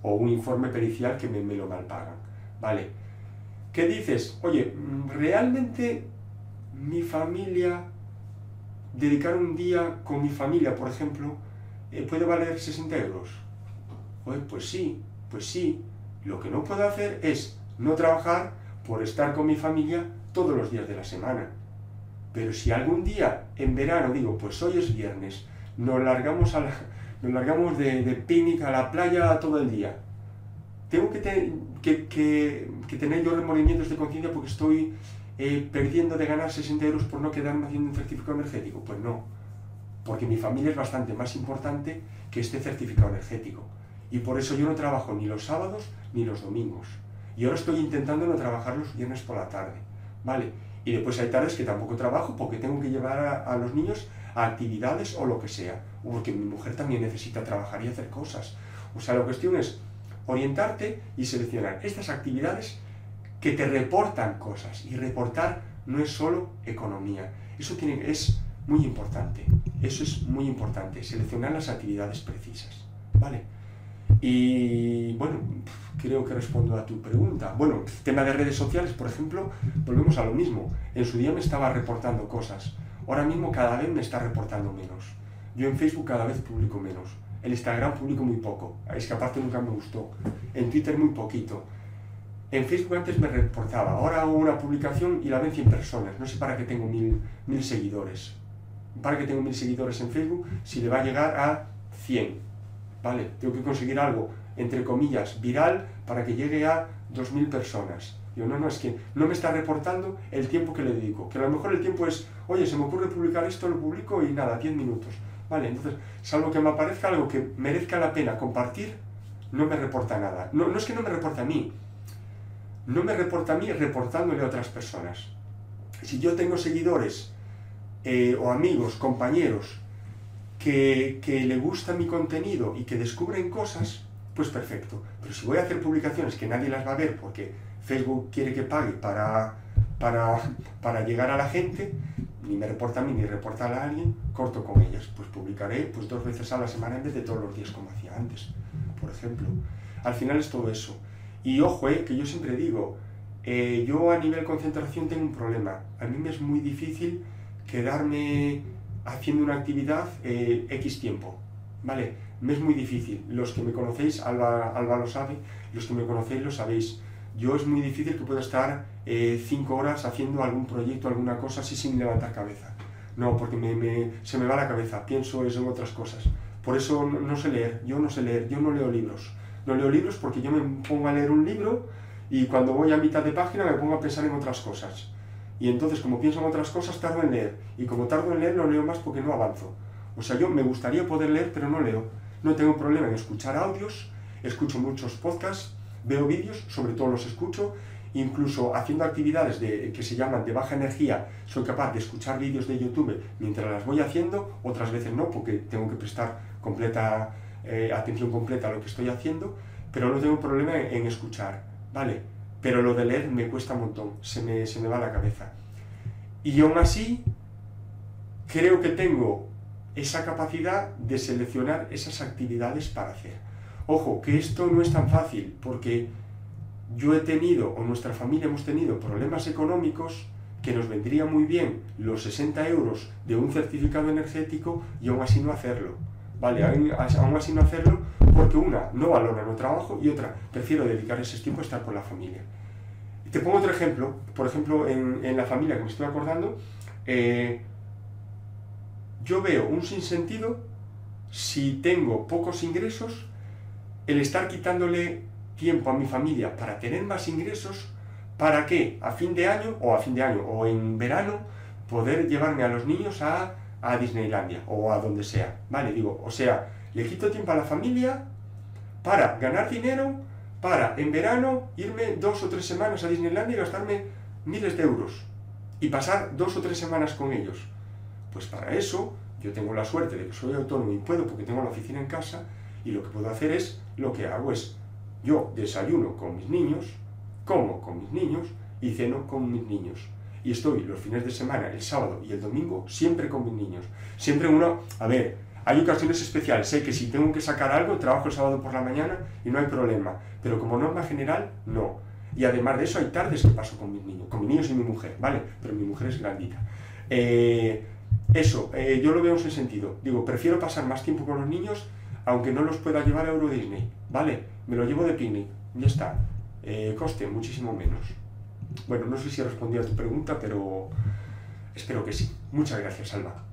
Speaker 1: o un informe pericial que me, me lo malpagan. ¿Vale? ¿Qué dices? Oye, ¿realmente mi familia dedicar un día con mi familia, por ejemplo, eh, puede valer 60 euros. Pues, pues sí, pues sí. Lo que no puedo hacer es no trabajar por estar con mi familia todos los días de la semana. Pero si algún día en verano digo, pues hoy es viernes, nos largamos, a nos largamos de, de a la playa todo el día, tengo que, tener yo remordimientos de conciencia porque estoy eh, perdiendo de ganar 60 euros por no quedarme haciendo un certificado energético? Pues no, porque mi familia es bastante más importante que este certificado energético. Y por eso yo no trabajo ni los sábados ni los domingos. Y ahora estoy intentando no trabajar los viernes por la tarde. ¿Vale? Y después hay tardes que tampoco trabajo porque tengo que llevar a, a los niños a actividades o lo que sea. Porque mi mujer también necesita trabajar y hacer cosas. O sea, la cuestión es orientarte y seleccionar estas actividades que te reportan cosas. Y reportar no es solo economía. Eso tiene, es muy importante. Eso es muy importante. Seleccionar las actividades precisas. ¿Vale? Y bueno, creo que respondo a tu pregunta. Bueno, tema de redes sociales, por ejemplo, volvemos a lo mismo. En su día me estaba reportando cosas. Ahora mismo cada vez me está reportando menos. Yo en Facebook cada vez publico menos. En Instagram publico muy poco. Es que aparte nunca me gustó. En Twitter muy poquito. En Facebook antes me reportaba, ahora hago una publicación y la ven 100 personas. No sé para qué tengo mil, mil seguidores. Para qué tengo mil seguidores en Facebook si le va a llegar a 100. ¿Vale? Tengo que conseguir algo, entre comillas, viral para que llegue a 2.000 personas. Yo no, no, es que no me está reportando el tiempo que le dedico. Que a lo mejor el tiempo es, oye, se me ocurre publicar esto, lo publico y nada, 10 minutos. Vale, entonces, salvo que me aparezca algo que merezca la pena compartir, no me reporta nada. No, no es que no me reporte a mí, no me reporta a mí reportándole a otras personas. Si yo tengo seguidores eh, o amigos, compañeros, que, que le gusta mi contenido y que descubren cosas, pues perfecto. Pero si voy a hacer publicaciones que nadie las va a ver porque Facebook quiere que pague para, para, para llegar a la gente, ni me reporta a mí ni reporta a alguien, corto con ellas. Pues publicaré pues, dos veces a la semana en vez de todos los días como hacía antes, por ejemplo. Al final es todo eso. Y ojo, eh, que yo siempre digo, eh, yo a nivel concentración tengo un problema. A mí me es muy difícil quedarme haciendo una actividad eh, X tiempo. ¿Vale? Me es muy difícil. Los que me conocéis, Alba, Alba lo sabe, los que me conocéis lo sabéis. Yo es muy difícil que pueda estar cinco horas haciendo algún proyecto, alguna cosa así sin levantar cabeza. No, porque me, se me va la cabeza, pienso eso en otras cosas. Por eso no, no sé leer, yo no sé leer, yo no leo libros. No leo libros porque yo me pongo a leer un libro y cuando voy a mitad de página me pongo a pensar en otras cosas. Y entonces, como pienso en otras cosas, tardo en leer. Y como tardo en leer, no leo más porque no avanzo. O sea, yo me gustaría poder leer, pero no leo. No tengo problema en escuchar audios, escucho muchos podcasts, veo vídeos, sobre todo los escucho, incluso haciendo actividades de, que se llaman de baja energía, soy capaz de escuchar vídeos de YouTube mientras las voy haciendo, otras veces no, porque tengo que prestar completa eh, atención completa a lo que estoy haciendo, pero no tengo problema en, en, escuchar, ¿vale? Pero lo de leer me cuesta un montón, se me, se me va la cabeza. Y aún así, creo que tengo esa capacidad de seleccionar esas actividades para hacer. Ojo, que esto no es tan fácil, porque yo he tenido, o nuestra familia hemos tenido, problemas económicos que nos vendría muy bien los 60 euros de un certificado energético y aún así no hacerlo. Vale, aún así no hacerlo porque una, no valora el trabajo y otra, prefiero dedicar ese tiempo a estar con la familia. Te pongo otro ejemplo, por ejemplo, en, en la familia que me estoy acordando, eh, yo veo un sinsentido si tengo pocos ingresos, el estar quitándole tiempo a mi familia para tener más ingresos, para que a fin de año, o a fin de año, o en verano, poder llevarme a los niños a, a Disneylandia, o a donde sea, ¿vale? Digo, o sea, le quito tiempo a la familia para ganar dinero, para en verano irme dos o tres semanas a Disneylandia y gastarme miles de euros, y pasar dos o tres semanas con ellos. Pues para eso, yo tengo la suerte de que soy autónomo y puedo porque tengo la oficina en casa, y lo que puedo hacer es, lo que hago es yo desayuno con mis niños, como con mis niños y ceno con mis niños. Y estoy los fines de semana, el sábado y el domingo, siempre con mis niños. Siempre uno, a ver, hay ocasiones especiales, sé que si tengo que sacar algo, trabajo el sábado por la mañana y no hay problema. Pero como norma general, no. Y además de eso, hay tardes que paso con mis niños, con mis niños y mi mujer, ¿vale? Pero mi mujer es grandita. Eh, eso, eh, yo lo veo en ese sentido. Digo, prefiero pasar más tiempo con los niños aunque no los pueda llevar a Euro Disney, ¿vale? Me lo llevo de picnic, ya está. Eh, coste muchísimo menos. Bueno, no sé si he respondido a tu pregunta, pero espero que sí. Muchas gracias, Alba.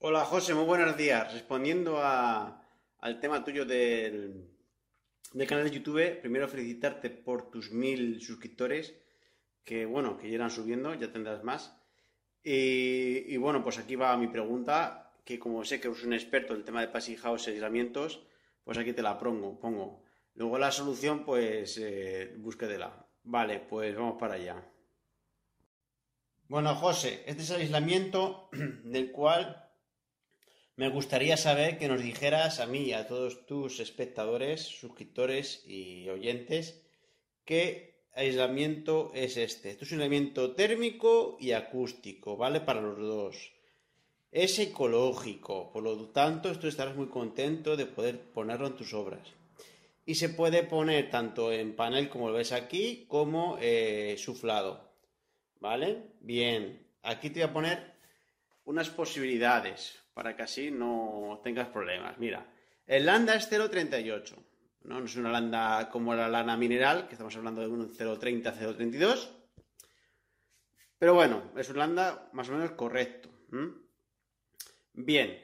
Speaker 23: Hola, José, muy buenos días. Respondiendo a, al tema tuyo del, canal de YouTube, primero felicitarte por tus mil suscriptores, que bueno, que ya irán subiendo, ya tendrás más. Y bueno, pues aquí va mi pregunta que como sé que eres un experto en el tema de passing house y aislamientos, pues aquí te la pongo. pongo. Luego la solución, pues eh, búsquedela. Vale, pues vamos para allá. Bueno, José, este es el aislamiento [clears throat] del cual me gustaría saber que nos dijeras a mí y a todos tus espectadores, suscriptores y oyentes qué aislamiento es este. Esto es un aislamiento térmico y acústico, ¿vale? Para los dos. Es ecológico, por lo tanto, esto estarás muy contento de poder ponerlo en tus obras. Y se puede poner tanto en panel como lo ves aquí, como eh, suflado. ¿Vale? Bien, aquí te voy a poner unas posibilidades para que así no tengas problemas. Mira, el landa es 0.38. ¿no? no es una landa como la lana mineral, que estamos hablando de un 0.30, 0.32. Pero bueno, es un landa más o menos correcto. Bien,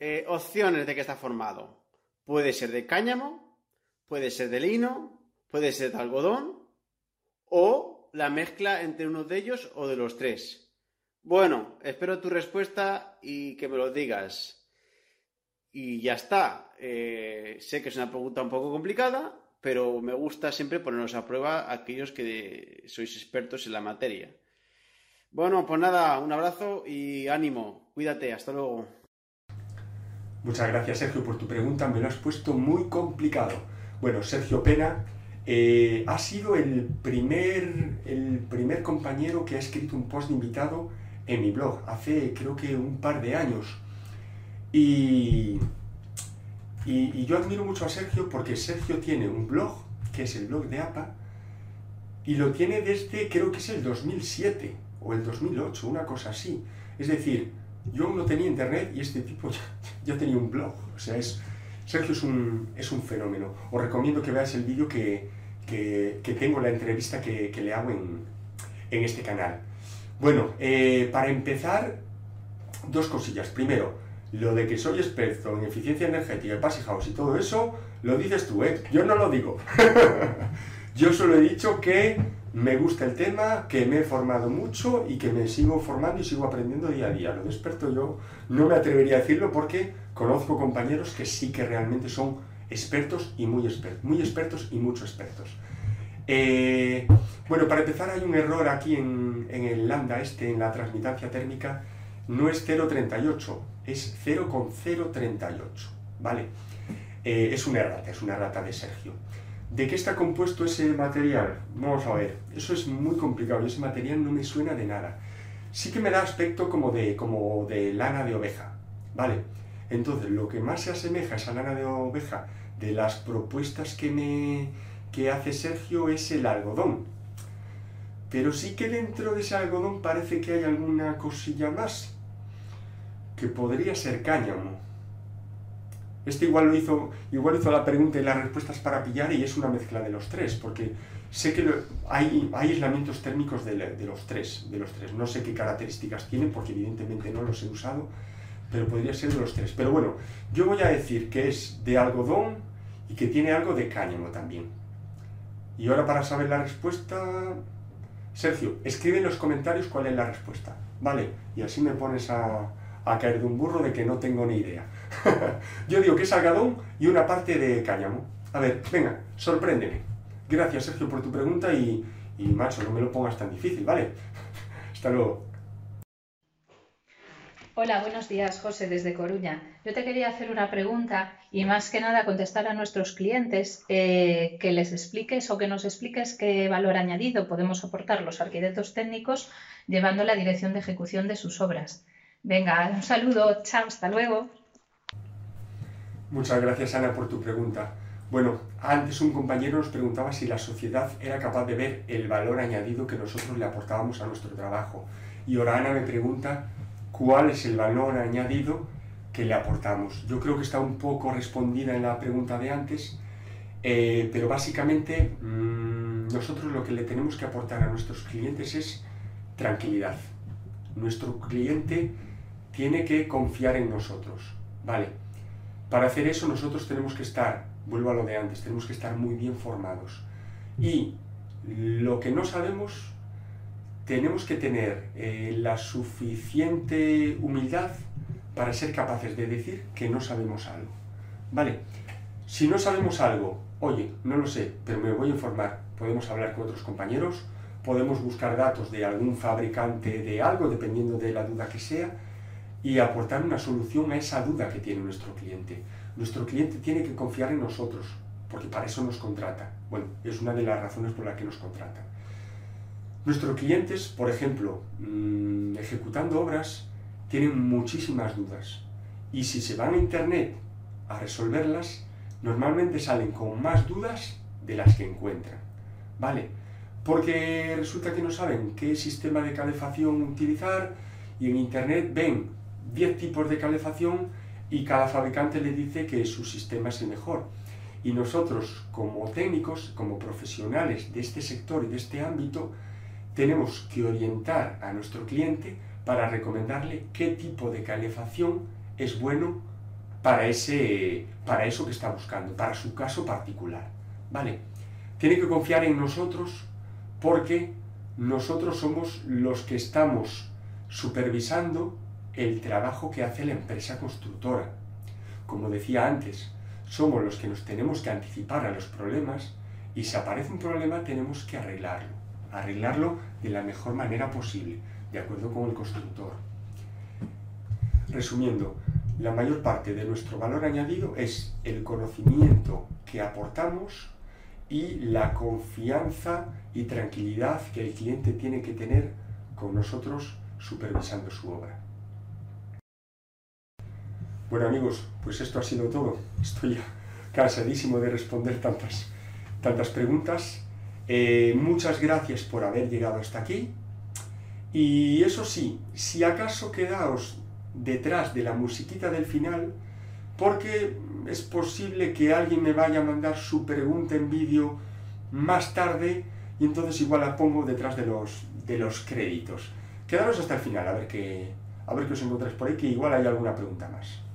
Speaker 23: eh, opciones de que está formado. Puede ser de cáñamo, puede ser de lino, puede ser de algodón o la mezcla entre uno de ellos o de los tres. Bueno, espero tu respuesta y que me lo digas. Y ya está. Eh, sé que es una pregunta un poco complicada, pero me gusta siempre ponernos a prueba aquellos que sois expertos en la materia. Bueno, pues nada, un abrazo y ánimo. Cuídate, hasta luego.
Speaker 1: Muchas gracias, Sergio, por tu pregunta. Me lo has puesto muy complicado. Bueno, Sergio Pena eh, ha sido el primer, el primer compañero que ha escrito un post de invitado en mi blog, hace creo que un par de años. Y, y, y yo admiro mucho a Sergio porque Sergio tiene un blog, que es el blog de APA, y lo tiene desde creo que es el 2007 o el 2008, una cosa así. Es decir, yo no tenía internet y este tipo ya, tenía un blog. O sea, es, Sergio es un, es un fenómeno. Os recomiendo que veáis el vídeo que, que, tengo, la entrevista que, que le hago en, en, este canal. Bueno, eh, para empezar, dos cosillas. Primero, lo de que soy experto en eficiencia energética y y todo eso, lo dices tú, ¿eh? Yo no lo digo. [laughs] Yo solo he dicho que me gusta el tema, que me he formado mucho y que me sigo formando y sigo aprendiendo día a día. Lo de experto yo no me atrevería a decirlo porque conozco compañeros que sí que realmente son expertos y muy expertos, muy expertos y mucho expertos. Eh, bueno, para empezar hay un error aquí en, el lambda este, en la transmitancia térmica, no es 0,38, es 0,038, ¿vale? Eh, es una errata, es una errata de Sergio. ¿De qué está compuesto ese material? Vamos a ver, eso es muy complicado ese material no me suena de nada. Sí que me da aspecto como de, como de lana de oveja, ¿vale? Entonces, lo que más se asemeja a esa lana de oveja de las propuestas que me que hace Sergio es el algodón. Pero sí que dentro de ese algodón parece que hay alguna cosilla más, que podría ser cáñamo. Este igual lo hizo, igual hizo la pregunta y las respuestas para pillar y es una mezcla de los tres, porque sé que hay, hay, aislamientos térmicos de, de, los tres, de los tres. No sé qué características tienen, porque evidentemente no los he usado, pero podría ser de los tres. Pero bueno, yo voy a decir que es de algodón y que tiene algo de cáñamo también. Y ahora para saber la respuesta, Sergio, escribe en los comentarios cuál es la respuesta, ¿vale? Y así me pones a, a caer de un burro de que no tengo ni idea. [laughs] Yo digo que es algodón y una parte de cáñamo. A ver, venga, sorpréndeme. Gracias, Sergio, por tu pregunta y, y macho, no me lo pongas tan difícil, ¿vale? [laughs] Hasta luego.
Speaker 24: Hola, buenos días, José, desde Coruña. Yo te quería hacer una pregunta y más que nada contestar a nuestros clientes eh, que les expliques o que nos expliques qué valor añadido podemos aportar los arquitectos técnicos llevando la dirección de ejecución de sus obras. Venga, un saludo, chao, hasta luego.
Speaker 1: Muchas gracias, Ana, por tu pregunta. Bueno, antes un compañero nos preguntaba si la sociedad era capaz de ver el valor añadido que nosotros le aportábamos a nuestro trabajo. Y ahora Ana me pregunta cuál es el valor añadido que le aportamos. Yo creo que está un poco respondida en la pregunta de antes, eh, pero básicamente mmm, nosotros lo que le tenemos que aportar a nuestros clientes es tranquilidad. Nuestro cliente tiene que confiar en nosotros, ¿vale? Para hacer eso nosotros tenemos que estar, vuelvo a lo de antes, tenemos que estar muy bien formados. Y lo que no sabemos tenemos que tener eh, la suficiente humildad para ser capaces de decir que no sabemos algo. ¿Vale? Si no sabemos algo, oye, no lo sé, pero me voy a informar, podemos hablar con otros compañeros, podemos buscar datos de algún fabricante de algo, dependiendo de la duda que sea, y aportar una solución a esa duda que tiene nuestro cliente. Nuestro cliente tiene que confiar en nosotros, porque para eso nos contrata. Bueno, es una de las razones por las que nos contrata. Nuestros clientes, por ejemplo, mm, ejecutando obras, tienen muchísimas dudas. Y si se van a Internet a resolverlas, normalmente salen con más dudas de las que encuentran. ¿Vale? Porque resulta que no saben qué sistema de calefacción utilizar y en Internet ven 10 tipos de calefacción y cada fabricante le dice que su sistema es el mejor. Y nosotros, como técnicos, como profesionales de este sector y de este ámbito, tenemos que orientar a nuestro cliente para recomendarle qué tipo de calefacción es bueno para, ese, para eso que está buscando, para su caso particular. ¿Vale? Tiene que confiar en nosotros porque nosotros somos los que estamos supervisando el trabajo que hace la empresa constructora. Como decía antes, somos los que nos tenemos que anticipar a los problemas y si aparece un problema tenemos que arreglarlo arreglarlo de la mejor manera posible, de acuerdo con el constructor. Resumiendo, la mayor parte de nuestro valor añadido es el conocimiento que aportamos y la confianza y tranquilidad que el cliente tiene que tener con nosotros supervisando su obra. Bueno amigos, pues esto ha sido todo. Estoy cansadísimo de responder tantas, tantas preguntas eh, muchas gracias por haber llegado hasta aquí. Y eso sí, si acaso quedaos detrás de la musiquita del final, porque es posible que alguien me vaya a mandar su pregunta en vídeo más tarde y entonces igual la pongo detrás de los, de los créditos. Quedaros hasta el final a ver qué, a ver qué os encontráis por ahí, que igual hay alguna pregunta más.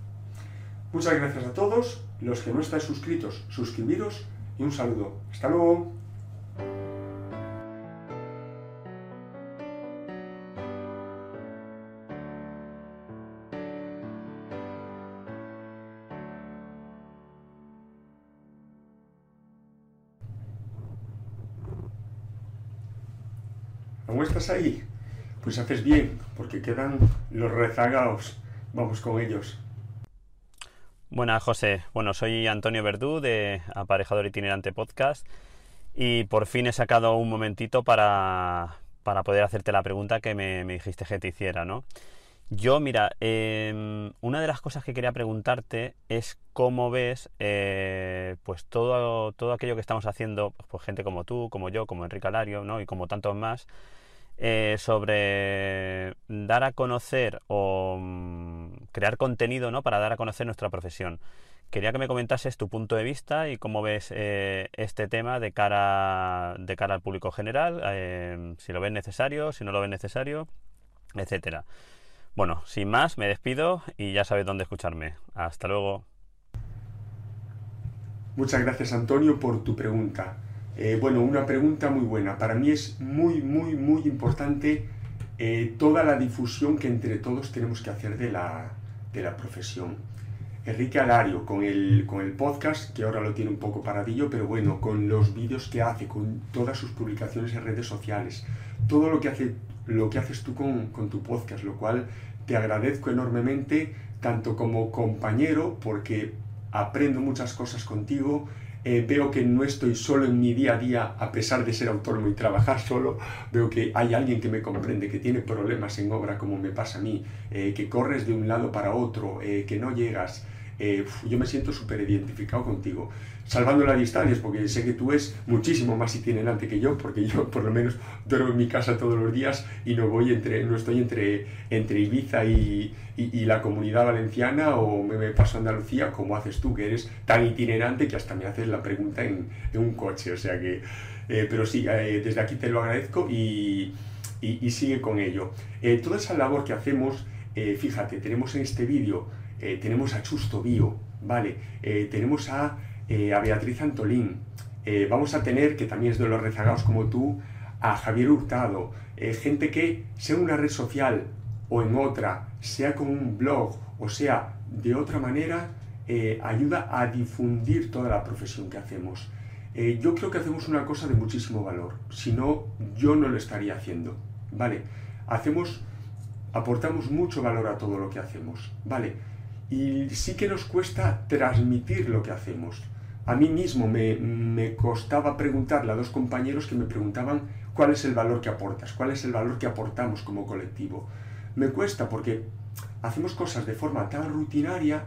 Speaker 1: Muchas gracias a todos, los que no estáis suscritos, suscribiros y un saludo. Hasta luego. ¿Cómo estás ahí? Pues haces bien, porque quedan los rezagados. Vamos con ellos.
Speaker 25: Buenas, José. Bueno, soy Antonio Verdú de Aparejador Itinerante Podcast y por fin he sacado un momentito para, para poder hacerte la pregunta que me, dijiste que te hiciera, ¿no? Yo, mira, eh, una de las cosas que quería preguntarte es cómo ves eh, pues todo, todo aquello que estamos haciendo, pues gente como tú, como yo, como Enrique Alario, ¿no? Y como tantos más, eh, sobre dar a conocer o mm, crear contenido ¿no? para dar a conocer nuestra profesión. Quería que me comentases tu punto de vista y cómo ves eh, este tema de cara, de cara al público general, eh, si lo ves necesario, si no lo ves necesario, etcétera. Bueno, sin más, me despido y ya sabes dónde escucharme. Hasta luego.
Speaker 1: Muchas gracias Antonio por tu pregunta. Eh, bueno, una pregunta muy buena. Para mí es muy, muy, muy importante eh, toda la difusión que entre todos tenemos que hacer de la, de la profesión. Enrique Alario, con el, con el podcast, que ahora lo tiene un poco paradillo, pero bueno, con los vídeos que hace, con todas sus publicaciones en redes sociales, todo lo que, hace, lo que haces tú con, con tu podcast, lo cual te agradezco enormemente, tanto como compañero, porque aprendo muchas cosas contigo, eh, veo que no estoy solo en mi día a día, a pesar de ser autónomo y trabajar solo, veo que hay alguien que me comprende, que tiene problemas en obra como me pasa a mí, eh, que corres de un lado para otro, eh, que no llegas. yo me siento súper identificado contigo salvando las distancias, porque sé que tú es muchísimo más itinerante que yo, porque yo [laughs] por lo menos duermo en mi casa todos los días y no voy entre, no estoy entre, entre Ibiza y, y, la comunidad valenciana o me, paso a Andalucía como haces tú, que eres tan itinerante que hasta me haces la pregunta en, en un coche, o sea que, eh, pero sí, eh, desde aquí te lo agradezco y, y sigue con ello. Eh, toda esa labor que hacemos, fíjate, tenemos en este vídeo, tenemos a Chusto Bio, ¿vale? tenemos a eh, a Beatriz Antolín, eh, vamos a tener, que también es de los rezagados como tú, a Javier Hurtado, eh, gente que, sea una red social o en otra, sea con un blog o sea de otra manera, ayuda a difundir toda la profesión que hacemos. yo creo que hacemos una cosa de muchísimo valor, si no, yo no lo estaría haciendo, ¿vale? Hacemos, aportamos mucho valor a todo lo que hacemos, ¿vale? Y sí que nos cuesta transmitir lo que hacemos a mí mismo me, costaba preguntarle a dos compañeros que me preguntaban cuál es el valor que aportas, cuál es el valor que aportamos como colectivo. Me cuesta porque hacemos cosas de forma tan rutinaria,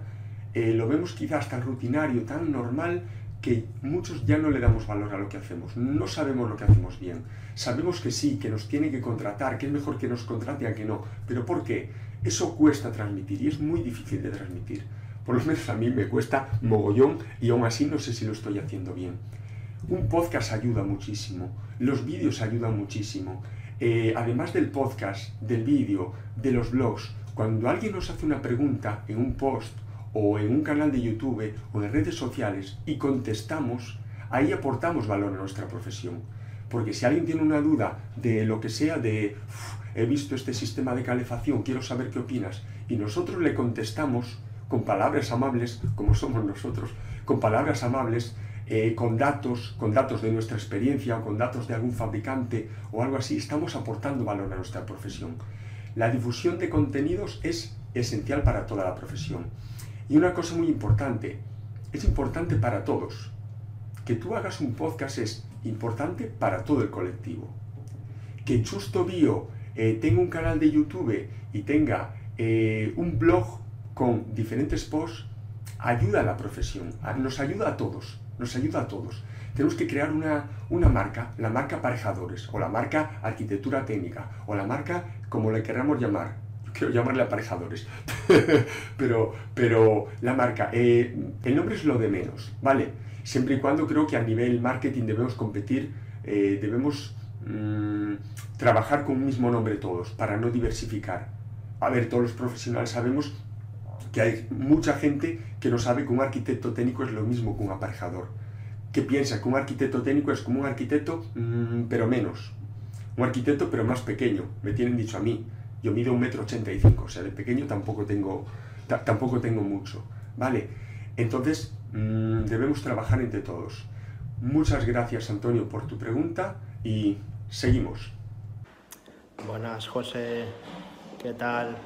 Speaker 1: eh, lo vemos quizás tan rutinario, tan normal, que muchos ya no le damos valor a lo que hacemos. No sabemos lo que hacemos bien. Sabemos que sí, que nos tiene que contratar, que es mejor que nos contrate a que no. Pero ¿por qué? Eso cuesta transmitir y es muy difícil de transmitir. Por lo menos a mí me cuesta mogollón y aún así no sé si lo estoy haciendo bien. Un podcast ayuda muchísimo, los vídeos ayudan muchísimo. Eh, además del podcast, del vídeo, de los blogs, cuando alguien nos hace una pregunta en un post o en un canal de YouTube o en redes sociales y contestamos, ahí aportamos valor a nuestra profesión. Porque si alguien tiene una duda de lo que sea, de he visto este sistema de calefacción, quiero saber qué opinas, y nosotros le contestamos, con palabras amables, como somos nosotros, con palabras amables, eh, con datos, con datos de nuestra experiencia o con datos de algún fabricante o algo así, estamos aportando valor a nuestra profesión. La difusión de contenidos es esencial para toda la profesión. Y una cosa muy importante, es importante para todos. Que tú hagas un podcast es importante para todo el colectivo. Que Chusto Bio eh, tenga un canal de YouTube y tenga eh, un blog con diferentes posts ayuda a la profesión, nos ayuda a todos, nos ayuda a todos. Tenemos que crear una, una marca, la marca aparejadores, o la marca arquitectura técnica, o la marca como le queramos llamar. Yo [laughs] quiero llamarle aparejadores, [laughs] pero, pero la marca, eh, el nombre es lo de menos, ¿vale? Siempre y cuando creo que a nivel marketing debemos competir, eh, debemos mm, trabajar con un mismo nombre todos, para no diversificar. A ver, todos los profesionales sabemos que hay mucha gente que no sabe que un arquitecto técnico es lo mismo que un aparejador, que piensa que un arquitecto técnico es como un arquitecto, mm, pero menos, un arquitecto pero más pequeño, me tienen dicho a mí, yo mido un metro ochenta y cinco, o sea, de pequeño tampoco tengo, tampoco tengo mucho, ¿vale? Entonces, mm, debemos trabajar entre todos. Muchas gracias, Antonio, por tu pregunta y seguimos.
Speaker 26: Buenas, José. ¿Qué tal?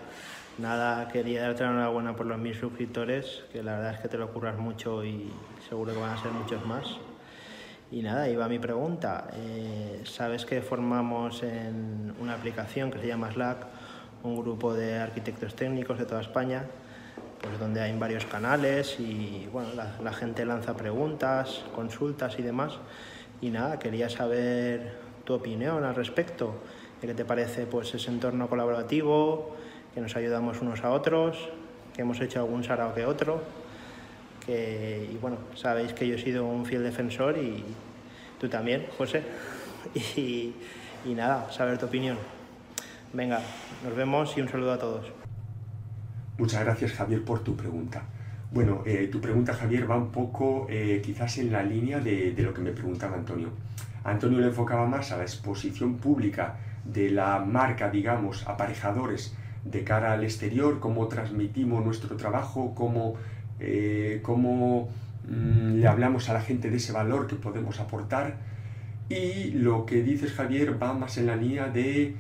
Speaker 26: Nada, quería darte la enhorabuena por los mil suscriptores, que la verdad es que te lo curras mucho y seguro que van a ser muchos más. Y nada, iba mi pregunta. Eh, Sabes que formamos en una aplicación que se llama Slack un grupo de arquitectos técnicos de toda España pues donde hay varios canales y bueno, la, la, gente lanza preguntas, consultas y demás. Y nada, quería saber tu opinión al respecto, qué te parece pues ese entorno colaborativo, que nos ayudamos unos a otros, que hemos hecho algún sarao que otro, que, y bueno, sabéis que yo he sido un fiel defensor y tú también, José, [laughs] y, y nada, saber tu opinión. Venga, nos vemos y un saludo a todos.
Speaker 1: Muchas gracias Javier por tu pregunta. Bueno, eh, tu pregunta Javier va un poco eh, quizás en la línea de, de, lo que me preguntaba Antonio. Antonio le enfocaba más a la exposición pública de la marca, digamos, aparejadores de cara al exterior, cómo transmitimos nuestro trabajo, cómo, eh, cómo mmm, le hablamos a la gente de ese valor que podemos aportar. Y lo que dices Javier va más en la línea de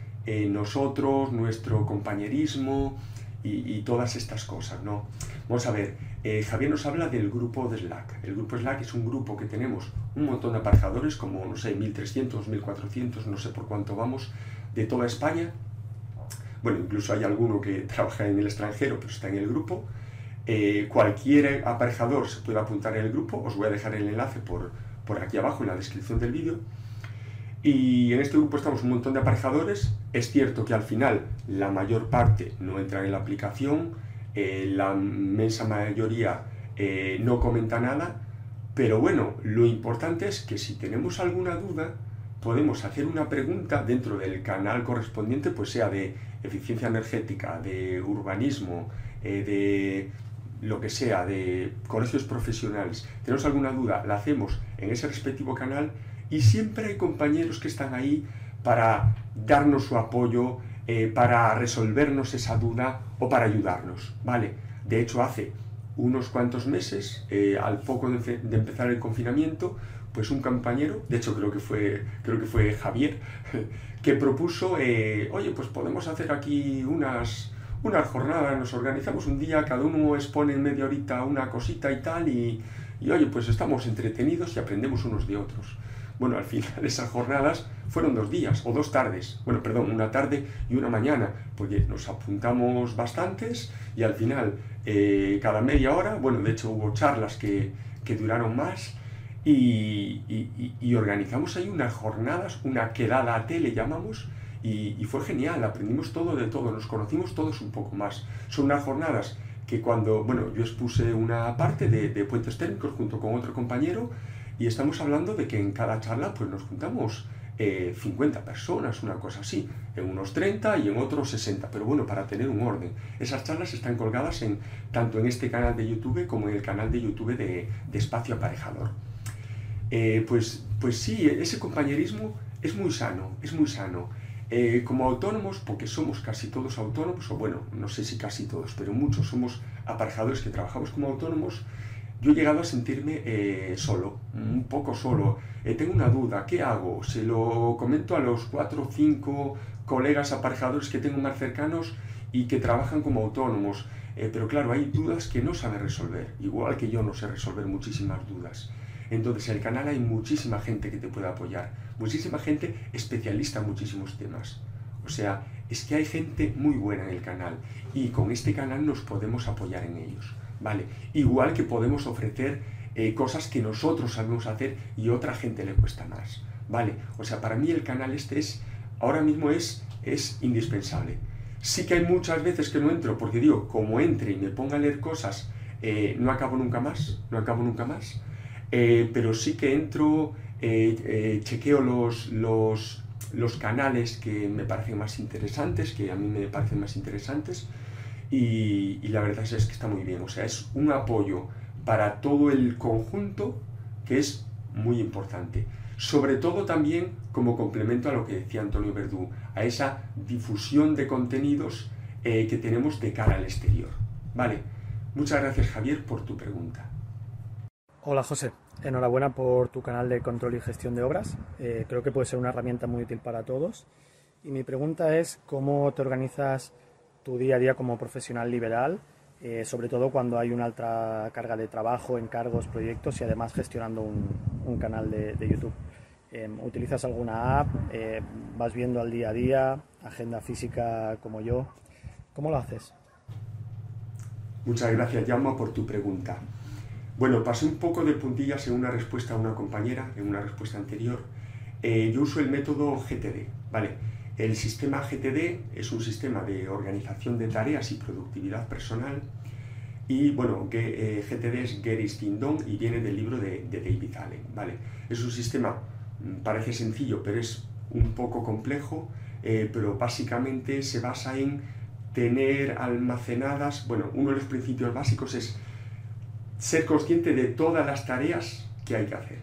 Speaker 1: nosotros, nuestro compañerismo, y, y, todas estas cosas, ¿no? Vamos a ver, eh, Javier nos habla del grupo de Slack. El grupo Slack es un grupo que tenemos un montón de aparejadores, como, no sé, 1300, 1400, no sé por cuánto vamos, de toda España. Bueno, incluso hay alguno que [laughs] trabaja en el extranjero, pero está en el grupo. Eh, cualquier aparejador se puede apuntar en el grupo, os voy a dejar el enlace por, por aquí abajo en la descripción del vídeo. Y en este grupo estamos un montón de aparejadores. Es cierto que al final la mayor parte no entra en la aplicación, eh, la inmensa mayoría eh, no comenta nada, pero bueno, lo importante es que si tenemos alguna duda, podemos hacer una pregunta dentro del canal correspondiente, pues sea de eficiencia energética, de urbanismo, eh, de lo que sea, de colegios profesionales. Tenemos alguna duda, la hacemos en ese respectivo canal y siempre hay compañeros que están ahí para darnos su apoyo, eh, para resolvernos esa duda o para ayudarnos, ¿vale? De hecho, hace unos cuantos meses, eh, al poco de, de, empezar el confinamiento, pues un compañero, de hecho creo que fue, creo que fue Javier, [laughs] que propuso, eh, oye, pues podemos hacer aquí unas, unas jornadas, nos organizamos un día, cada uno expone en media horita una cosita y tal, y, y oye, pues estamos entretenidos y aprendemos unos de otros. Bueno, al final [laughs] esas jornadas fueron dos días o dos tardes, bueno, perdón, una tarde y una mañana, porque nos apuntamos bastantes y al final eh, cada media hora, bueno, de hecho hubo charlas que, que duraron más y, y, y, organizamos ahí unas jornadas, una quedada a tele llamamos, y, y fue genial, aprendimos todo de todo, nos conocimos todos un poco más. Son unas jornadas que cuando, bueno, yo expuse una parte de, de puentes técnicos junto con otro compañero, y estamos hablando de que en cada charla pues nos juntamos eh, 50 personas, una cosa así, en unos 30 y en otros 60, pero bueno, para tener un orden. Esas charlas están colgadas en, tanto en este canal de YouTube como en el canal de YouTube de, de Espacio Aparejador. Eh, pues, pues sí, ese compañerismo es muy sano, es muy sano. Eh, como autónomos, porque somos casi todos autónomos, o bueno, no sé si casi todos, pero muchos somos aparejadores que trabajamos como autónomos, yo he llegado a sentirme eh, solo, un poco solo. Eh, tengo una duda, ¿qué hago? Se lo comento a los cuatro o cinco colegas aparejadores que tengo más cercanos y que trabajan como autónomos. Pero claro, hay dudas que no sabe resolver, igual que yo no sé resolver muchísimas dudas. Entonces, en el canal hay muchísima gente que te puede apoyar, muchísima gente especialista en muchísimos temas. O sea, es que hay gente muy buena en el canal y con este canal nos podemos apoyar en ellos. ¿vale? Igual que podemos ofrecer eh, cosas que nosotros sabemos hacer y otra gente le cuesta más, ¿vale? O sea, para mí el canal este es, ahora mismo es, es indispensable. Sí que hay muchas veces que no entro, porque digo, como entre y me ponga a leer cosas, eh, no acabo nunca más, no acabo nunca más, eh, pero sí que entro, chequeo los, los, los canales que me parecen más interesantes, que a mí me parecen más interesantes, y, la verdad es que está muy bien. O sea, es un apoyo para todo el conjunto que es muy importante. Sobre todo también como complemento a lo que decía Antonio Verdú, a esa difusión de contenidos eh, que tenemos de cara al exterior. Vale, muchas gracias Javier por tu pregunta.
Speaker 27: Hola José, enhorabuena por tu canal de control y gestión de obras. Eh, creo que puede ser una herramienta muy útil para todos. Y mi pregunta es cómo te organizas tu día a día como profesional liberal, eh, sobre todo cuando hay una alta carga de trabajo, encargos, proyectos y además gestionando un, canal de, YouTube. Em, ¿Utilizas alguna app? Eh, ¿Vas viendo al día a día? ¿Agenda física como yo? ¿Cómo lo haces?
Speaker 1: Muchas gracias, Yama, por tu pregunta. Bueno, pasé un poco de puntillas en una respuesta a una compañera, en una respuesta anterior. Eh, yo uso el método GTD, ¿vale? El sistema GTD es un sistema de organización de tareas y productividad personal y bueno, que, GTD eh, es Get Done y viene del libro de, David Allen, ¿vale? Es un sistema, mm, parece sencillo, pero es un poco complejo, eh, pero básicamente se basa en tener almacenadas, bueno, uno de los principios básicos es ser consciente de todas las tareas que hay que hacer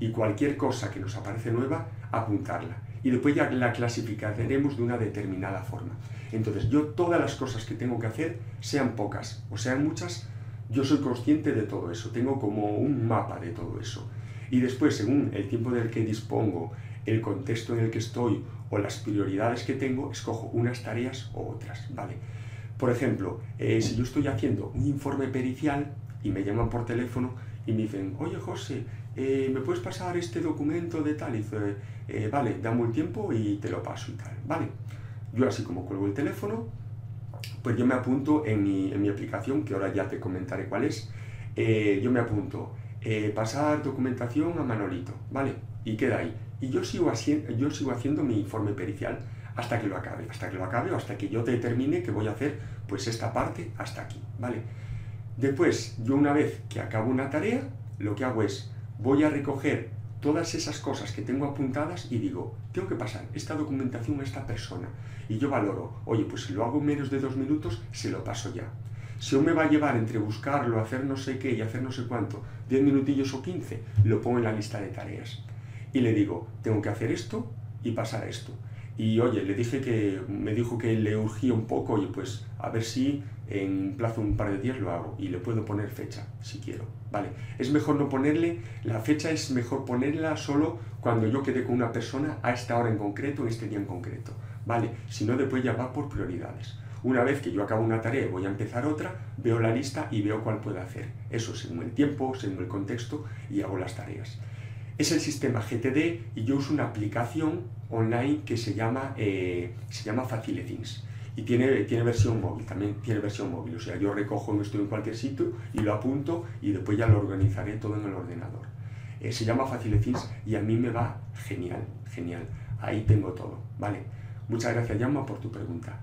Speaker 1: y cualquier cosa que nos aparece nueva, apuntarla y después ya la clasificaremos de una determinada forma. Entonces, yo todas las cosas que tengo que hacer, sean pocas o sean muchas, yo soy consciente de todo eso, tengo como un mapa de todo eso. Y después, según el tiempo del que dispongo, el contexto en el que estoy o las prioridades que tengo, escojo unas tareas o otras, ¿vale? Por ejemplo, eh, si yo estoy haciendo un informe pericial y me llaman por teléfono y me dicen, oye José, eh, ¿me puedes pasar este documento de tal? Y dice, eh, vale, dame un tiempo y te lo paso y tal, ¿vale? Yo así como cuelgo el teléfono, pues yo me apunto en mi, aplicación, que ahora ya te comentaré cuál es, eh, yo me apunto, pasar documentación a Manolito, ¿vale? Y queda ahí. Y yo sigo, haciendo, yo sigo haciendo mi informe pericial hasta que lo acabe, hasta que lo acabe o hasta que yo determine que voy a hacer pues esta parte hasta aquí, ¿vale? Después, yo una vez que acabo una tarea, lo que hago es voy a recoger todas esas cosas que tengo apuntadas y digo, tengo que pasar esta documentación a esta persona. Y yo valoro, oye, pues si lo hago en menos de dos minutos, se lo paso ya. Si aún me va a llevar entre buscarlo, hacer no sé qué y hacer no sé cuánto, 10 minutillos o 15, lo pongo en la lista de tareas. Y le digo, tengo que hacer esto y pasar esto. Y oye, le dije que me dijo que le urgía un poco, y pues a ver si en plazo un par de días lo hago y le puedo poner fecha si quiero. Vale, es mejor no ponerle, la fecha es mejor ponerla solo cuando yo quede con una persona a esta hora en concreto, en este día en concreto. Vale, si no después ya va por prioridades. Una vez que yo acabo una tarea y voy a empezar otra, veo la lista y veo cuál puedo hacer. Eso según el tiempo, según el contexto y hago las tareas. Es el sistema GTD y yo uso una aplicación online que se llama, eh, se llama Facile Things y tiene, tiene versión móvil, también tiene versión móvil, o sea, yo recojo esto en cualquier sitio y lo apunto y después ya lo organizaré todo en el ordenador. Eh, se llama Faciletins y a mí me va genial, genial. Ahí tengo todo, ¿vale? Muchas gracias, Yama, por tu pregunta.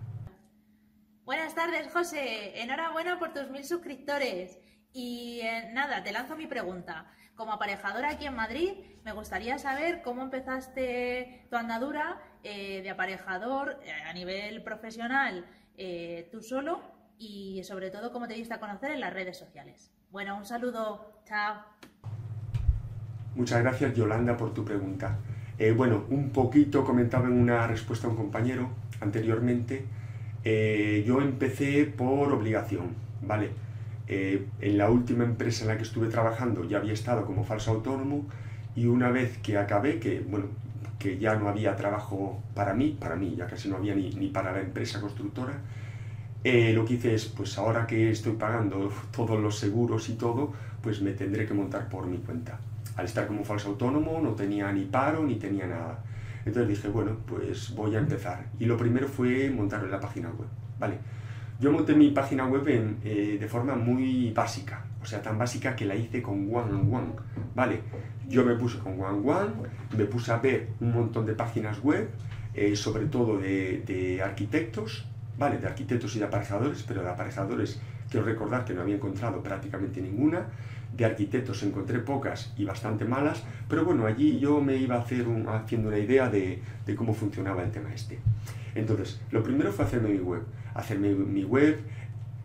Speaker 28: Buenas tardes, José. Enhorabuena por tus mil suscriptores. Y eh, nada, te lanzo mi pregunta. Como aparejadora aquí en Madrid, me gustaría saber cómo empezaste tu andadura eh, de aparejador eh, a nivel profesional eh, tú solo y sobre todo cómo te diste a conocer en las redes sociales. Bueno, un saludo, chao.
Speaker 1: Muchas gracias Yolanda por tu pregunta. bueno, un poquito comentaba en una respuesta a un compañero anteriormente, yo empecé por obligación, ¿vale? Eh, en la última empresa en la que estuve trabajando ya había estado como falso autónomo y una vez que acabé, que bueno, que ya no había trabajo para mí, para mí ya casi no había ni, ni para la empresa constructora, eh, lo que hice es, pues ahora que estoy pagando [laughs] todos los seguros y todo, pues me tendré que montar por mi cuenta. Al estar como falso autónomo no tenía ni paro ni tenía nada. Entonces dije, bueno, pues voy a empezar. Y lo primero fue montar la página web, ¿vale? Yo monté mi página web eh, de forma muy básica, o sea, tan básica que la hice con One on ¿vale? Yo me puse con One One, me puse a ver un montón de páginas web, eh, sobre todo de, arquitectos, ¿vale? De arquitectos y de aparejadores, pero de aparejadores quiero recordar que no había encontrado prácticamente ninguna. De arquitectos encontré pocas y bastante malas, pero bueno, allí yo me iba a hacer un, haciendo una idea de, de cómo funcionaba el tema este. Entonces, lo primero fue hacerme mi web. Hacerme mi web,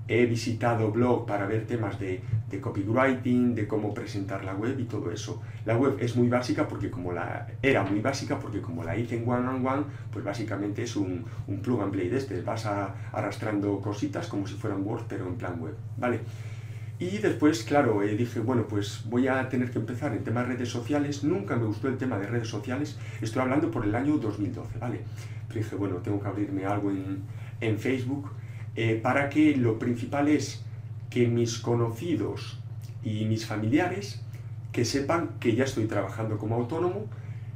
Speaker 1: he visitado blog para ver temas de, copywriting, de cómo presentar la web y todo eso. La web es muy básica porque como la era muy básica porque como la hice en one on one, pues básicamente es un, un plug and play de este. Vas arrastrando cositas como si fueran Word pero en plan web, ¿vale? Y después, claro, eh, dije, bueno, pues voy a tener que empezar en temas de redes sociales. Nunca me gustó el tema de redes sociales. Estoy hablando por el año 2012, ¿vale? Pero dije, bueno, tengo que abrirme algo en, en Facebook eh, para que lo principal es que mis conocidos y mis familiares que sepan que ya estoy trabajando como autónomo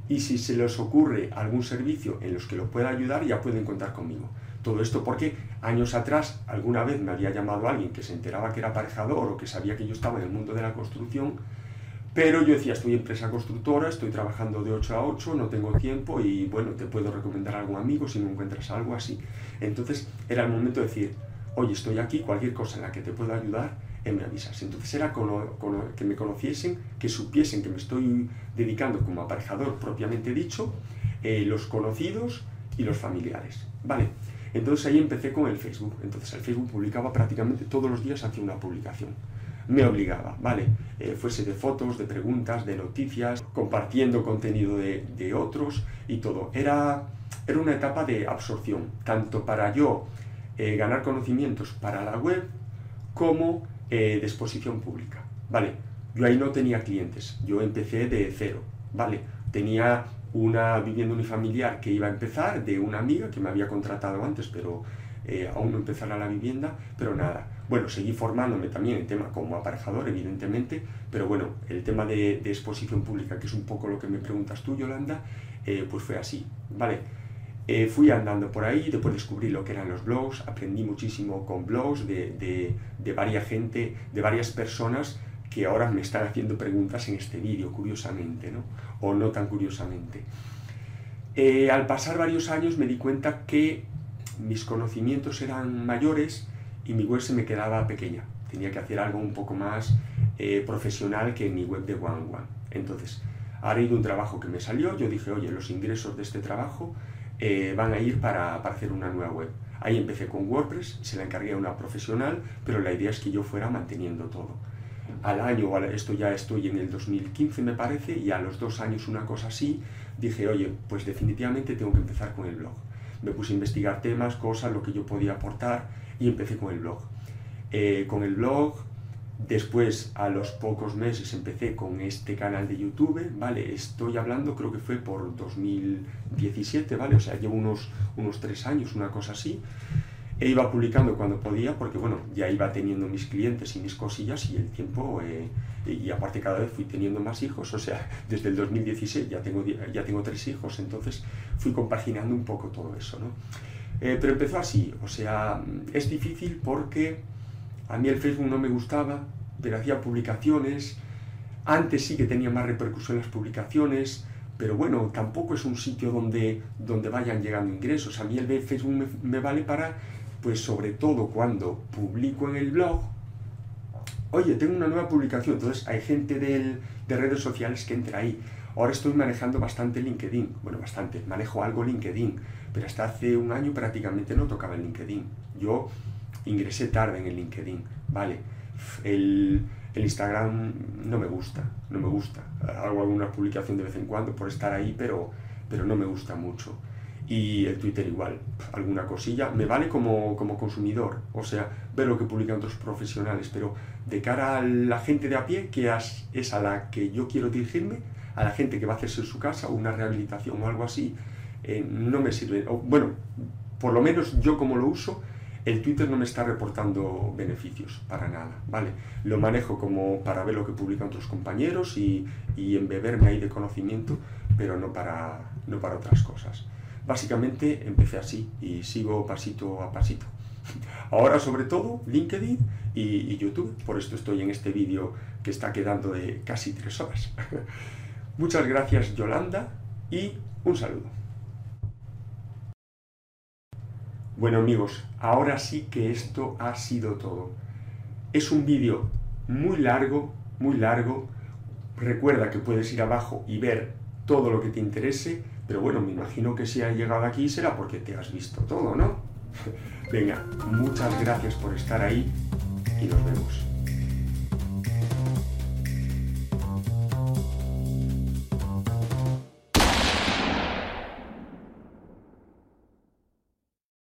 Speaker 1: y si se les ocurre algún servicio en los que lo pueda ayudar ya pueden contar conmigo. Todo esto porque años atrás alguna vez me había llamado alguien que se enteraba que era aparejador o que sabía que yo estaba en el mundo de la construcción, pero yo decía, estoy empresa constructora, estoy trabajando de 8 a 8, no tengo tiempo y bueno, te puedo recomendar a algún amigo si no encuentras algo así. Entonces era el momento de decir, oye, estoy aquí, cualquier cosa en la que te pueda ayudar, eh, me avisas. Entonces era que me conociesen, que supiesen que me estoy dedicando como aparejador propiamente dicho, eh, los conocidos y los familiares. Vale, entonces ahí empecé con el Facebook. Entonces el Facebook publicaba prácticamente todos los días hacía una publicación. Me obligaba, ¿vale? Eh, fuese de fotos, de preguntas, de noticias, compartiendo contenido de, otros y todo. Era, era una etapa de absorción, tanto para yo eh, ganar conocimientos para la web como eh, de exposición pública. ¿Vale? Yo ahí no tenía clientes, yo empecé de cero, ¿vale? Tenía una vivienda unifamiliar que iba a empezar de una amiga que me había contratado antes, pero eh, aún no empezara la vivienda, pero nada. Bueno, seguí formándome también en tema como aparejador, evidentemente, pero bueno, el tema de, de exposición pública, que es un poco lo que me preguntas tú, Yolanda, pues fue así, ¿vale? Eh, fui andando por ahí, después descubrí lo que eran los blogs, aprendí muchísimo con blogs de, de, de varias gente, de varias personas que ahora me están haciendo preguntas en este vídeo, curiosamente, ¿no? O no tan curiosamente. Eh, al pasar varios años me di cuenta que mis conocimientos eran mayores y mi web se me quedaba pequeña. Tenía que hacer algo un poco más eh, profesional que mi web de One One. Entonces, haré un trabajo que me salió, yo dije, oye, los ingresos de este trabajo eh, van a ir para, para, hacer una nueva web. Ahí empecé con WordPress, se la encargué a una profesional, pero la idea es que yo fuera manteniendo todo. Al año, esto ya estoy en el 2015 me parece, y a los dos años una cosa así, dije, oye, pues definitivamente tengo que empezar con el blog. Me puse a investigar temas, cosas, lo que yo podía aportar, y empecé con el blog. Eh, con el blog Después, a los pocos meses, empecé con este canal de YouTube, ¿vale? Estoy hablando, creo que fue por 2017, ¿vale? O sea, llevo unos, unos tres años, una cosa así. E iba publicando cuando podía, porque bueno, ya iba teniendo mis clientes y mis cosillas y el tiempo, eh, y aparte cada vez fui teniendo más hijos, o sea, [laughs] desde el 2016 ya tengo, ya tengo tres hijos, entonces fui compaginando un poco todo eso, ¿no? Eh, pero empezó así, o sea, es difícil porque a mí el Facebook no me gustaba, pero hacía publicaciones. Antes sí que tenía más repercusión las publicaciones, pero bueno, tampoco es un sitio donde, donde vayan llegando ingresos. A mí el Facebook me, me vale para, pues sobre todo cuando publico en el blog, oye, tengo una nueva publicación, entonces hay gente de redes sociales que entra ahí. Ahora estoy manejando bastante LinkedIn, bueno, bastante, manejo algo LinkedIn, pero hasta hace un año prácticamente no tocaba el LinkedIn. Yo ingresé tarde en el LinkedIn, ¿vale? El, el, Instagram no me gusta, no me gusta. Hago alguna publicación de vez en cuando por estar ahí, pero, pero no me gusta mucho. Y el Twitter igual, alguna cosilla. Me vale como, como consumidor, o sea, ver lo que publican otros profesionales, pero de cara a la gente de a pie, que es a la que yo quiero dirigirme, a la gente que va a hacerse en su casa una rehabilitación o algo así, eh, no me sirve. O, bueno, por lo menos yo como lo uso, el Twitter no me está reportando beneficios para nada, ¿vale? Lo manejo como para ver lo que publican otros compañeros y, y embeberme ahí de conocimiento, pero no para, no para otras cosas. Básicamente empecé así y sigo pasito a pasito. Ahora sobre todo LinkedIn y, YouTube, por esto estoy en este vídeo que está quedando de casi tres horas. [laughs] Muchas gracias Yolanda y un saludo. Bueno amigos, ahora sí que esto ha sido todo. Es un vídeo muy largo, muy largo. Recuerda que puedes ir abajo y ver todo lo que te interese, pero bueno, me imagino que si has llegado aquí será porque te has visto todo, ¿no? [laughs] Venga, muchas gracias por estar ahí y nos vemos.